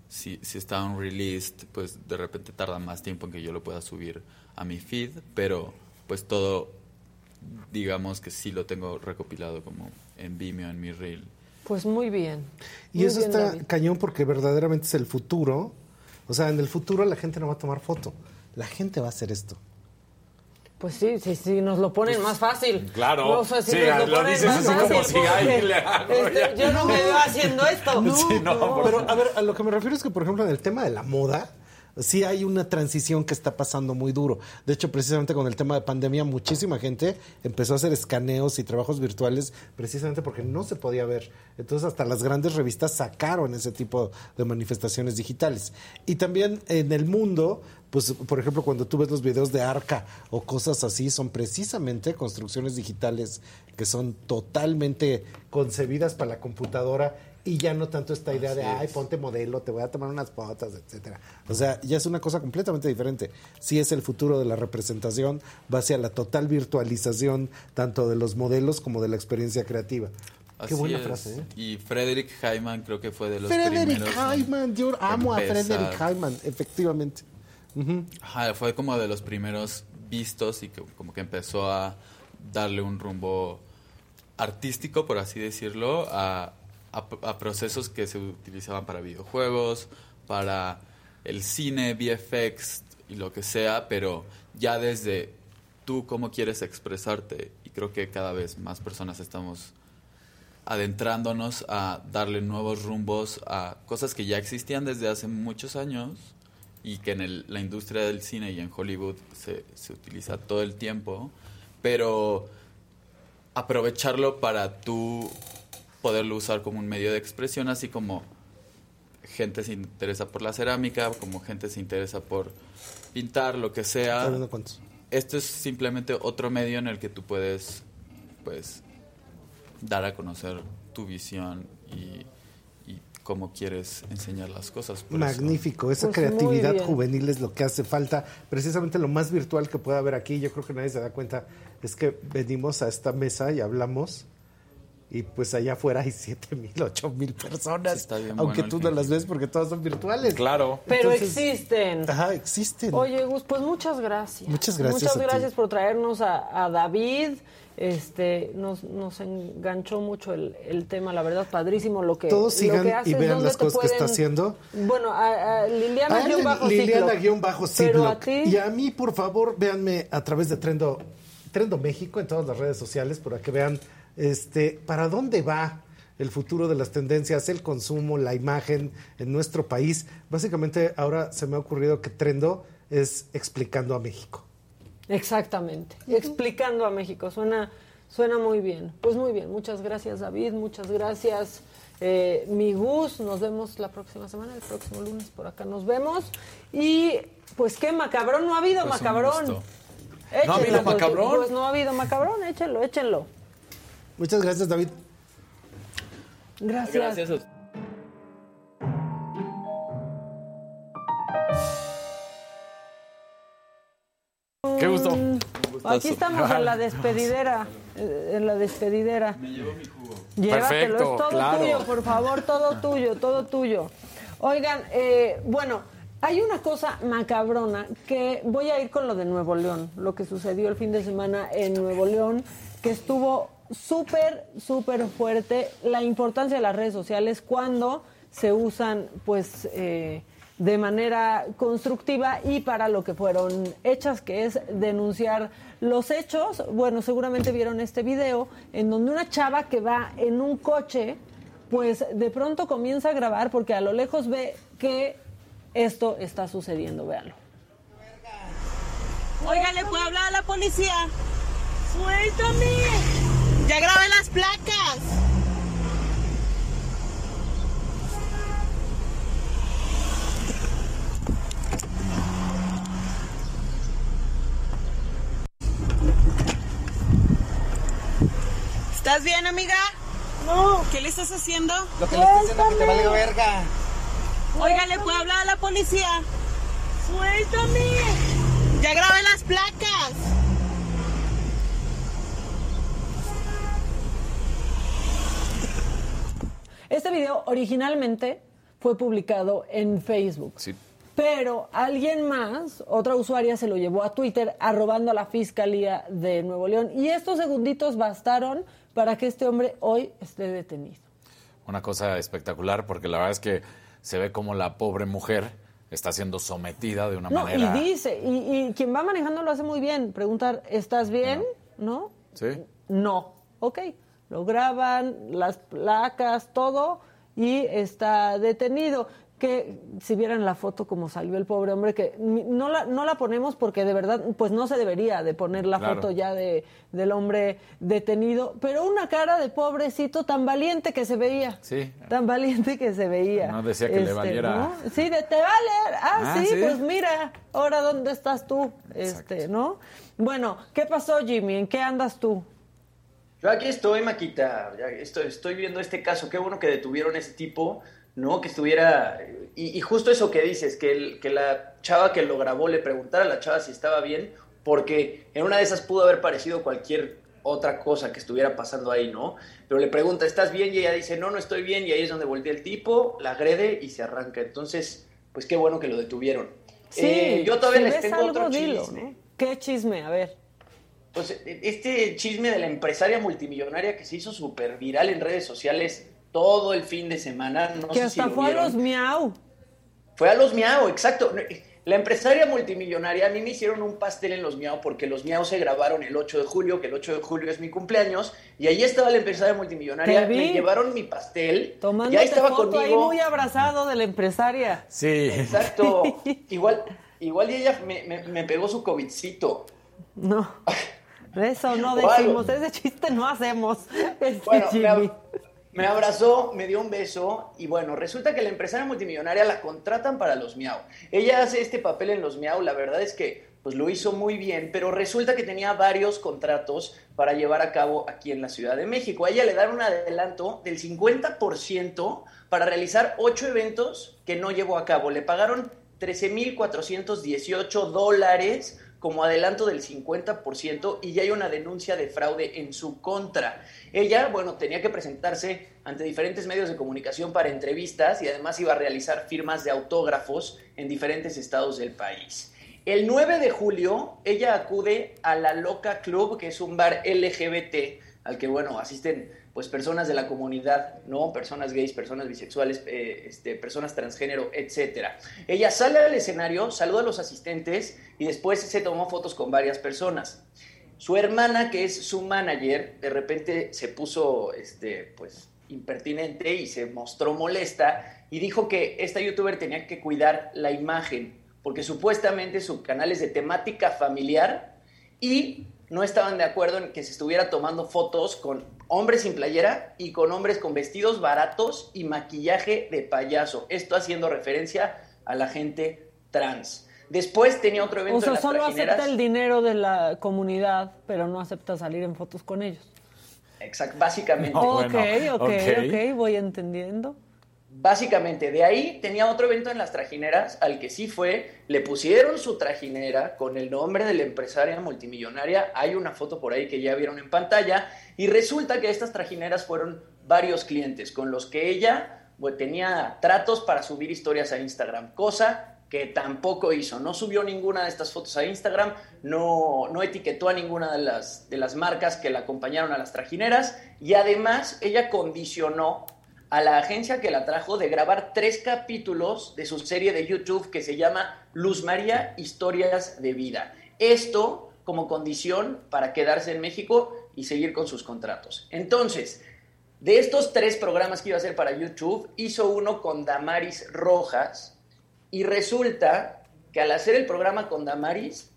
si, si está un released, pues de repente tarda más tiempo en que yo lo pueda subir a mi feed, pero pues todo digamos que sí lo tengo recopilado como en Vimeo en mi reel. Pues muy bien. Y Muy eso bien, está David. cañón porque verdaderamente es el futuro. O sea, en el futuro la gente no va a tomar foto. La gente va a hacer esto. Pues sí, sí, sí, nos lo ponen más fácil. claro. No, o sea, si Sí, nos lo, lo ponen dices más así como si alguien le hago este, yo no me veo haciendo esto. Pero a ver, a lo que me refiero es que, por ejemplo, en el tema de la moda, sí hay una transición que está pasando muy duro. De hecho, precisamente con el tema de pandemia, muchísima gente empezó a hacer escaneos y trabajos virtuales precisamente porque no se podía ver. Entonces, hasta las grandes revistas sacaron ese tipo de manifestaciones digitales. Y también en el mundo, pues, por ejemplo, cuando tú ves los videos de Arca o cosas así, son precisamente construcciones digitales que son totalmente concebidas para la computadora y ya no tanto esta idea de, Así ay, es. ponte modelo, te voy a tomar unas fotos, etcétera. O sea, ya es una cosa completamente diferente. Sí es el futuro de la representación, va hacia la total virtualización tanto de los modelos como de la experiencia creativa. Qué Así buena es. frase, ¿eh? Y Frederick Hyman creo que fue de los Frederick primeros. en Hyman, yo amo a. Frederick Hyman, efectivamente. Ujú. Ajá, fue como de los primeros vistos y que como que empezó a darle un rumbo artístico, por así decirlo, a, a- a procesos que se utilizaban para videojuegos, para el cine, VFX y lo que sea, pero ya desde tú cómo quieres expresarte y creo que cada vez más personas estamos adentrándonos a darle nuevos rumbos a cosas que ya existían desde hace muchos años y que en el- la industria del cine y en Hollywood se, se utiliza todo el tiempo, pero aprovecharlo para tú poderlo usar como un medio de expresión, así como gente se interesa por la cerámica, como gente se interesa por pintar, lo que sea. Esto es simplemente otro medio en el que tú puedes, pues, dar a conocer tu visión y, y cómo quieres enseñar las cosas. Por eso- Magnífico, esa Pues creatividad juvenil es lo que hace falta. Precisamente lo más virtual que puede haber aquí, yo creo que nadie se da cuenta, es que venimos a esta mesa y hablamos y pues allá afuera hay siete mil, ocho mil personas, bien aunque bueno tú no las ves porque todas son virtuales. Claro. Pero Entonces, existen. Ajá, existen. Oye, Gus, pues muchas gracias. Muchas gracias Muchas a ti. gracias por traernos a, a David. Este, nos, nos enganchó mucho el, el tema, la verdad, padrísimo lo que Todos lo sigan que y haces, vean ¿dónde las cosas que está haciendo. Bueno, a, a Liliana A él, guion bajo Liliana guion bajo Pero a ti, Y a mí, por favor, véanme a través de Trendo, Trendo México en todas las redes sociales para que vean este, para dónde va el futuro de las tendencias, el consumo, la imagen en nuestro país. Básicamente, ahora se me ha ocurrido que Trendo es explicando a México. Exactamente. Explicando a México. Suena, suena muy bien. Pues muy bien. Muchas gracias, David. Muchas gracias, eh, mi Gus. Nos vemos la próxima semana, el próximo lunes por acá nos vemos. Y pues qué macabrón, no ha habido Pues macabrón. Échenlo, ¿No ha habido porque- macabrón? Pues no ha habido macabrón, échenlo, échenlo. Muchas gracias, David. Gracias. Qué gusto. Aquí estamos en la despedidera. eh, En la despedidera. Me llevo mi jugo. Llévatelo, Perfecto, es todo claro. tuyo, por favor, todo tuyo, todo tuyo. Oigan, eh, bueno, hay una cosa macabrona que voy a ir con lo de Nuevo León, lo que sucedió el fin de semana en Nuevo León, que estuvo súper, súper fuerte, la importancia de las redes sociales cuando se usan, pues, eh, de manera constructiva y para lo que fueron hechas, que es denunciar los hechos. Bueno, seguramente vieron este video en donde una chava que va en un coche, pues de pronto comienza a grabar porque a lo lejos ve que esto está sucediendo, véanlo. Oiga, ¿le puedo hablar a la policía? ¡Suéltame! ¡Ya grabé las placas! ¿Estás bien, amiga? No. ¿Qué le estás haciendo? Lo que le estoy diciendo es que te vale verga. Oiga, ¿le puedo hablar a la policía? ¡Suéltame! ¡Ya grabé las placas! Este video originalmente fue publicado en Facebook. Sí. Pero alguien más, otra usuaria, se lo llevó a Twitter arrobando a la Fiscalía de Nuevo León. Y estos segunditos bastaron para que este hombre hoy esté detenido. Una cosa espectacular porque la verdad es que se ve como la pobre mujer está siendo sometida de una No, manera. y dice, y, y quien va manejando lo hace muy bien, preguntar, ¿estás bien? ¿No? Sí. No. Ok. Lo graban, las placas, todo, y está detenido. Que si vieran la foto como salió el pobre hombre, que no la, no la ponemos porque de verdad, pues no se debería de poner la Claro. foto ya de, del hombre detenido, pero una cara de pobrecito tan valiente que se veía. Sí. Tan valiente que se veía. Este, No decía que le valiera. ¿no? Sí, de te vale. Ah, Ah, sí, sí. pues mira, ahora dónde estás tú, este, ¿no? Bueno, ¿qué pasó, Jimmy? ¿En qué andas tú? Yo aquí estoy, Maquita. Ya estoy, estoy viendo este caso. Qué bueno que detuvieron a ese tipo, ¿no? Que estuviera. Y, y justo eso que dices, que, el- que la chava que lo grabó le preguntara a la chava si estaba bien, porque en una de esas pudo haber parecido cualquier otra cosa que estuviera pasando ahí, ¿no? Pero le pregunta, ¿estás bien? Y ella dice, no, no estoy bien. Y ahí es donde voltea el tipo, la agrede y se arranca. Entonces, pues qué bueno que lo detuvieron. Sí, Eh, yo todavía les tengo otro dilo, chisme. ¿no? ¿Qué chisme? A ver. Pues este chisme de la empresaria multimillonaria que se hizo súper viral en redes sociales todo el fin de semana. No que sé si hasta lo fue a los miau. Fue a los miau, exacto. La empresaria multimillonaria, a mí me hicieron un pastel en los miau porque los miau se grabaron el 8 de julio, que el 8 de julio es mi cumpleaños, y ahí estaba la empresaria multimillonaria, me llevaron mi pastel, Tomándote y ahí estaba foto ahí conmigo. muy abrazado de la empresaria. Sí. Exacto. igual, igual y ella me, me- me pegó su covidcito. No. Eso no decimos, ese chiste no hacemos. Este Bueno, me, Jimmy. ab- me abrazó, me dio un beso y bueno, resulta que la empresaria multimillonaria la contratan para los Miau. Ella hace este papel en los Miau, la verdad es que pues lo hizo muy bien, pero resulta que tenía varios contratos para llevar a cabo aquí en la Ciudad de México. A ella le dan un adelanto del 50% para realizar ocho eventos que no llevó a cabo. Le pagaron 13.418 dólares como adelanto del 50% y ya hay una denuncia de fraude en su contra. Ella, bueno, tenía que presentarse ante diferentes medios de comunicación para entrevistas y además iba a realizar firmas de autógrafos en diferentes estados del país. El 9 de julio, ella acude a la Loca Club, que es un bar LGBT, al que, bueno, asisten pues personas de la comunidad, ¿no? Personas gays, personas bisexuales, eh, este, personas transgénero, etcétera. Ella sale al escenario, saluda a los asistentes y después se tomó fotos con varias personas. Su hermana, que es su manager, de repente se puso, este, pues, impertinente y se mostró molesta y dijo que esta youtuber tenía que cuidar la imagen porque supuestamente su canal es de temática familiar y no estaban de acuerdo en que se estuviera tomando fotos con hombres sin playera y con hombres con vestidos baratos y maquillaje de payaso. Esto haciendo referencia a la gente trans. Después tenía otro evento O sea, en las solo acepta el dinero de la comunidad, pero no acepta salir en fotos con ellos. Exacto, básicamente. ok, ok, ok, voy entendiendo. Básicamente, de ahí tenía otro evento en las trajineras al que sí fue, le pusieron su trajinera con el nombre de la empresaria multimillonaria, hay una foto por ahí que ya vieron en pantalla, y resulta que estas trajineras fueron varios clientes con los que ella tenía tratos para subir historias a Instagram, cosa que tampoco hizo, no subió ninguna de estas fotos a Instagram, no, no etiquetó a ninguna de las, de las marcas que la acompañaron a las trajineras, y además ella condicionó a la agencia que la trajo de grabar tres capítulos de su serie de YouTube que se llama Luz María Historias de Vida. Esto como condición para quedarse en México y seguir con sus contratos. Entonces, de estos tres programas que iba a hacer para YouTube, hizo uno con Damaris Rojas y resulta que al hacer el programa con Damaris,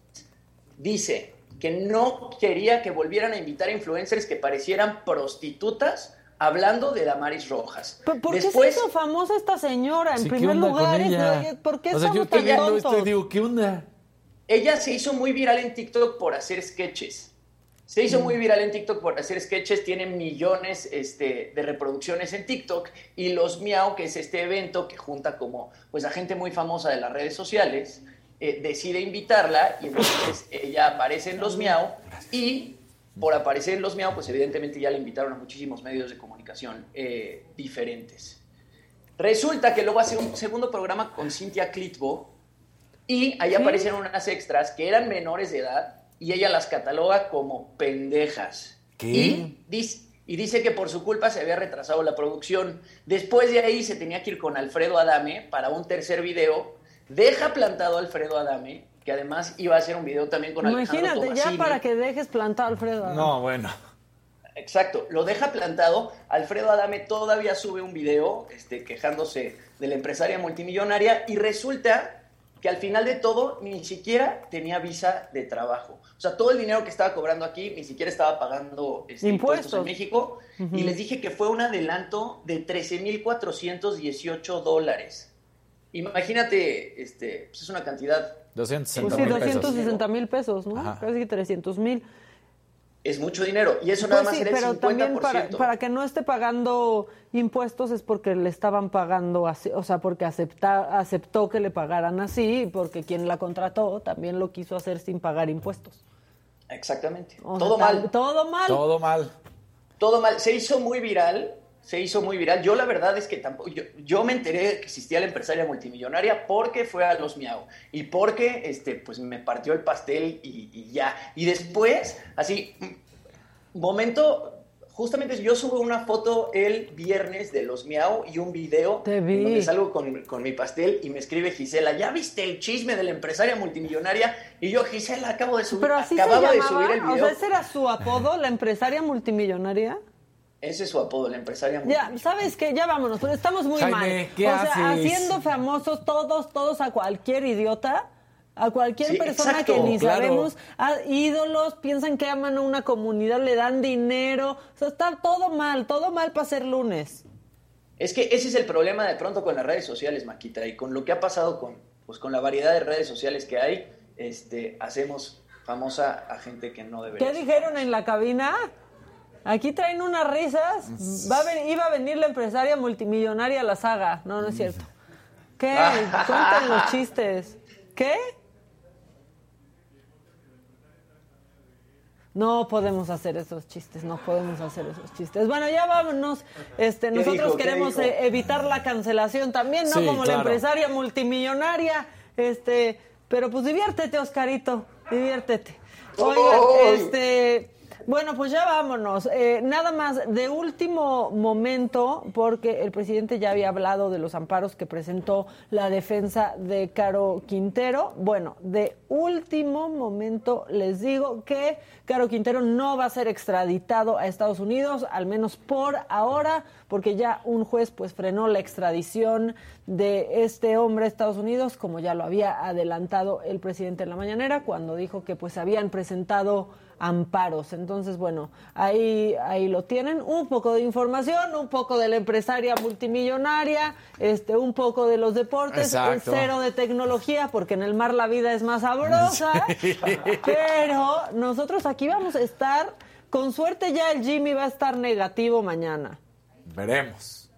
dice que no quería que volvieran a invitar influencers que parecieran prostitutas hablando de Damaris Rojas. ¿Por por qué se hizo famosa esta señora? En Sí, ¿qué primer lugar, es- ella? ¿por qué O sea, yo estoy tan viendo esto y tontos? digo, ¿qué onda? ella se hizo muy viral en TikTok por hacer sketches. Se hizo muy viral en TikTok por hacer sketches, tiene millones este, de reproducciones en TikTok y Los Miau, que es este evento que junta como pues a gente muy famosa de las redes sociales, eh, decide invitarla y entonces ella aparece en Los Miau y por aparecer en Los Miau, pues evidentemente ya le invitaron a muchísimos medios de comunicación eh, diferentes. Resulta que luego hace un segundo programa con Cintia Clitbo y ahí ¿Sí? aparecen unas extras que eran menores de edad y ella las cataloga como pendejas. ¿Qué? Y dice, y dice que por su culpa se había retrasado la producción. Después de ahí se tenía que ir con Alfredo Adame para un tercer video. Deja plantado a Alfredo Adame, que además iba a hacer un video también con Alejandro Imagínate, ya para que dejes plantado Alfredo. Adame. bueno. Exacto, lo deja plantado. Alfredo Adame todavía sube un video este, quejándose de la empresaria multimillonaria y resulta que al final de todo ni siquiera tenía visa de trabajo. O sea, todo el dinero que estaba cobrando aquí ni siquiera estaba pagando este, impuestos. Impuestos. en México. Y les dije que fue un adelanto de 13.418 dólares. Imagínate, este, pues es una cantidad 260 Pues sí, mil pesos. 260 mil pesos, ¿no? Ajá. Casi 300 mil. es mucho dinero. Y eso nada Pues más sí, era el pero 50%. también para, para que no esté pagando impuestos es porque le estaban pagando así, o sea, porque acepta, aceptó que le pagaran así, y porque quien la contrató también lo quiso hacer sin pagar impuestos. Exactamente. O sea, todo tal- mal. Todo mal. Todo mal. Todo mal. Se hizo muy viral. Se hizo muy viral. Yo la verdad es que tampoco. Yo, yo me enteré que existía la empresaria multimillonaria porque fue a los Miau. Y porque este, pues me partió el pastel y, y ya. Y después, así, mm, momento. Justamente yo subo una foto el viernes de los Miau y un video Te vi. en donde salgo con, con mi pastel y me escribe Gisela, ¿ya viste el chisme de la empresaria multimillonaria? Y yo, Gisela, acabo de subir, Pero así se acababa de llamaba, subir el o video. sea, ese era su apodo, la empresaria multimillonaria. Ese es su apodo, la empresaria Ya, ¿sabes qué? Ya vámonos, pero estamos muy Jaime, mal. ¿qué o sea, haces? haciendo famosos todos, todos a cualquier idiota, a cualquier Sí, persona exacto, que ni claro. sabemos, a ídolos, piensan que aman a una comunidad, le dan dinero. O sea, está todo mal, todo mal para ser lunes. Es que ese es el problema de pronto con las redes sociales, Maquita, y con lo que ha pasado con, pues, con la variedad de redes sociales que hay, este, hacemos famosa a gente que no debería. ¿Qué ser. dijeron en la cabina? Aquí traen unas risas. Va a ven- iba a venir la empresaria multimillonaria a la saga. No, no es cierto. ¿Qué? Cuenten los chistes. ¿Qué? No podemos hacer esos chistes, no podemos hacer esos chistes. Bueno, ya vámonos. Este, ¿Qué nosotros queremos eh, evitar la cancelación también, ¿no? Sí, Como la empresaria multimillonaria. Este, pero pues diviértete, Oscarito, diviértete. Oigan, este, bueno, pues ya vámonos. Eh, nada más, de último momento, porque el presidente ya había hablado de los amparos que presentó la defensa de Caro Quintero. Bueno, de último momento les digo que Caro Quintero no va a ser extraditado a Estados Unidos, al menos por ahora, porque ya un juez pues frenó la extradición de este hombre a Estados Unidos, como ya lo había adelantado el presidente en la mañanera, cuando dijo que pues habían presentado amparos. Entonces, bueno, ahí, ahí lo tienen. Un poco de información, un poco de la empresaria multimillonaria, este, un poco de los deportes, Exacto. cero de tecnología, porque en el mar la vida es más sabrosa. Pero nosotros aquí vamos a estar, con suerte ya el Jimmy va a estar negativo mañana. Veremos.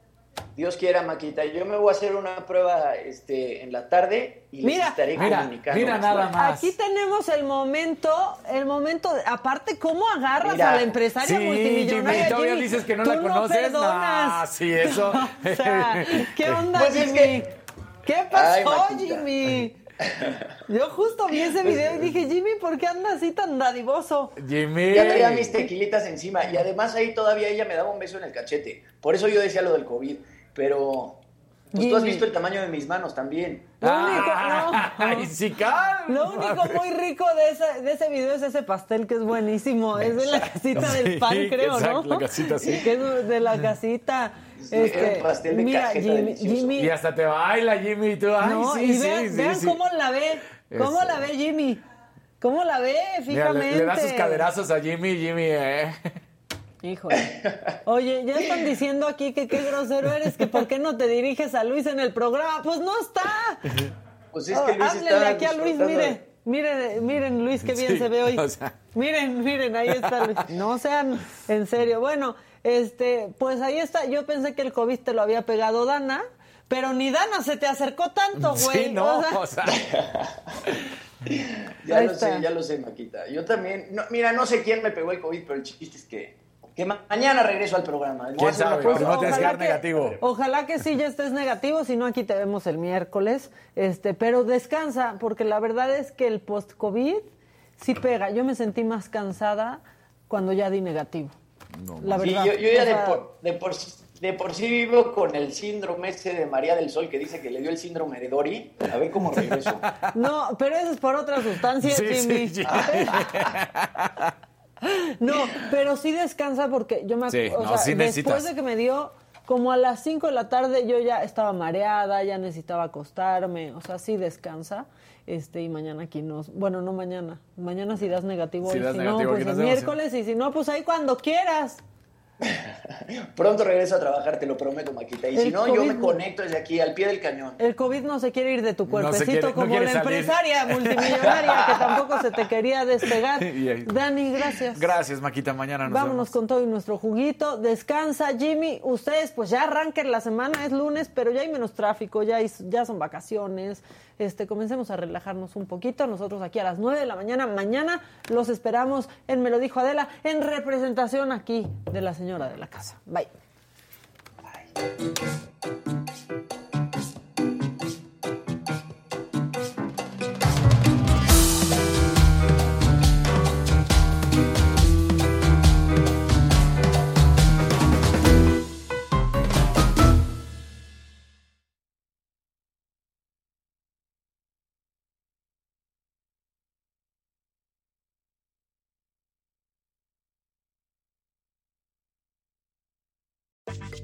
Dios quiera, Maquita. Yo me voy a hacer una prueba este, en la tarde y les Mira, estaré mira, comunicando. mira más nada más. Aquí tenemos el momento, el momento, de- aparte, ¿cómo agarras Mira, a la empresaria Sí, multimillonaria? Jimmy, todavía Jimmy? dices que no Tú la conoces. perdonas. Ah, sí, eso. O sea, ¿qué onda, Pues es Jimmy? que- ¿Qué Ay, pasó, Maquita. Jimmy? Yo justo vi ese video y dije, Jimmy, ¿por qué anda así tan dadivoso? Jimmy. Ya traía mis tequilitas encima y además ahí todavía ella me daba un beso en el cachete. Por eso yo decía lo del COVID. Pero pues tú has visto el tamaño de mis manos también. Lo único, Ah, Ay, sí, calma. Lo único muy rico de ese, de ese video es ese pastel que es buenísimo. Es de la casita Sí, del pan, creo, exacto, ¿no? la casita, sí. Que es de la casita. Este, el pastel de mira, Jimmy. Jimmy- Y hasta te baila, Jimmy. Y tú, ay, no, sí, y sí, vean, sí, vean sí. cómo la ve. ¿Cómo Eso. la ve Jimmy? ¿Cómo la ve fijamente? le, le da sus caderazos a Jimmy, Jimmy, eh. Híjole. Oye, ya están diciendo aquí que qué grosero eres, que por qué no te diriges a Luis en el programa. Pues no está. Pues es que Luis Háblenle está aquí a Luis, mire. Miren, miren Luis, qué bien Sí, se ve hoy. o sea. Miren, miren, ahí está Luis. No sean en serio. Bueno, este, pues ahí está. Yo pensé que el COVID te lo había pegado Dana, pero ni Dana se te acercó tanto, güey. Sí, no, O sea, o sea. Ya Ahí lo está. sé, ya lo sé, Maquita. Yo también, no, mira, no sé quién me pegó el COVID, pero el chiste es que, que ma- mañana regreso al programa. ¿Quién sabe? tienes que dar negativo. Ojalá que sí ya estés negativo, si no aquí te vemos el miércoles. Este, pero descansa, porque la verdad es que el post-COVID sí pega. Yo me sentí más cansada cuando ya di negativo. la Sí, verdad. yo, yo ya O de por, de, por, de por sí vivo con el síndrome ese de María del Sol que dice que le dio el síndrome de Dory. A ver cómo regreso. No, pero eso es por otra sustancia, Sí, Jimmy. sí, Jimmy. No, pero sí descansa porque yo me Sí, acu- o no, sea, sí después de que me dio como a las 5 de la tarde yo ya estaba mareada, ya necesitaba acostarme, o sea, sí descansa. Este, y mañana aquí nos, bueno, no mañana, mañana si das negativo Si das si negativo, no, pues el vemos. miércoles y si no, pues ahí cuando quieras. Pronto regreso a trabajar, te lo prometo, Maquita. Y si no, yo me conecto desde aquí, al pie del cañón. El COVID no se quiere ir de tu No cuerpecito quiere- no como la salir. empresaria multimillonaria que tampoco se te quería despegar. Dani, gracias. Gracias, Maquita. Mañana nos Vámonos vemos. con todo y nuestro juguito. Descansa, Jimmy. Ustedes, pues ya arranquen la semana, es lunes, pero ya hay menos tráfico, ya, hay- ya son vacaciones. Este, comencemos a relajarnos un poquito. Nosotros aquí a las 9 de la mañana, mañana los esperamos en Me lo dijo Adela, en representación aquí de la señora de la casa. Bye.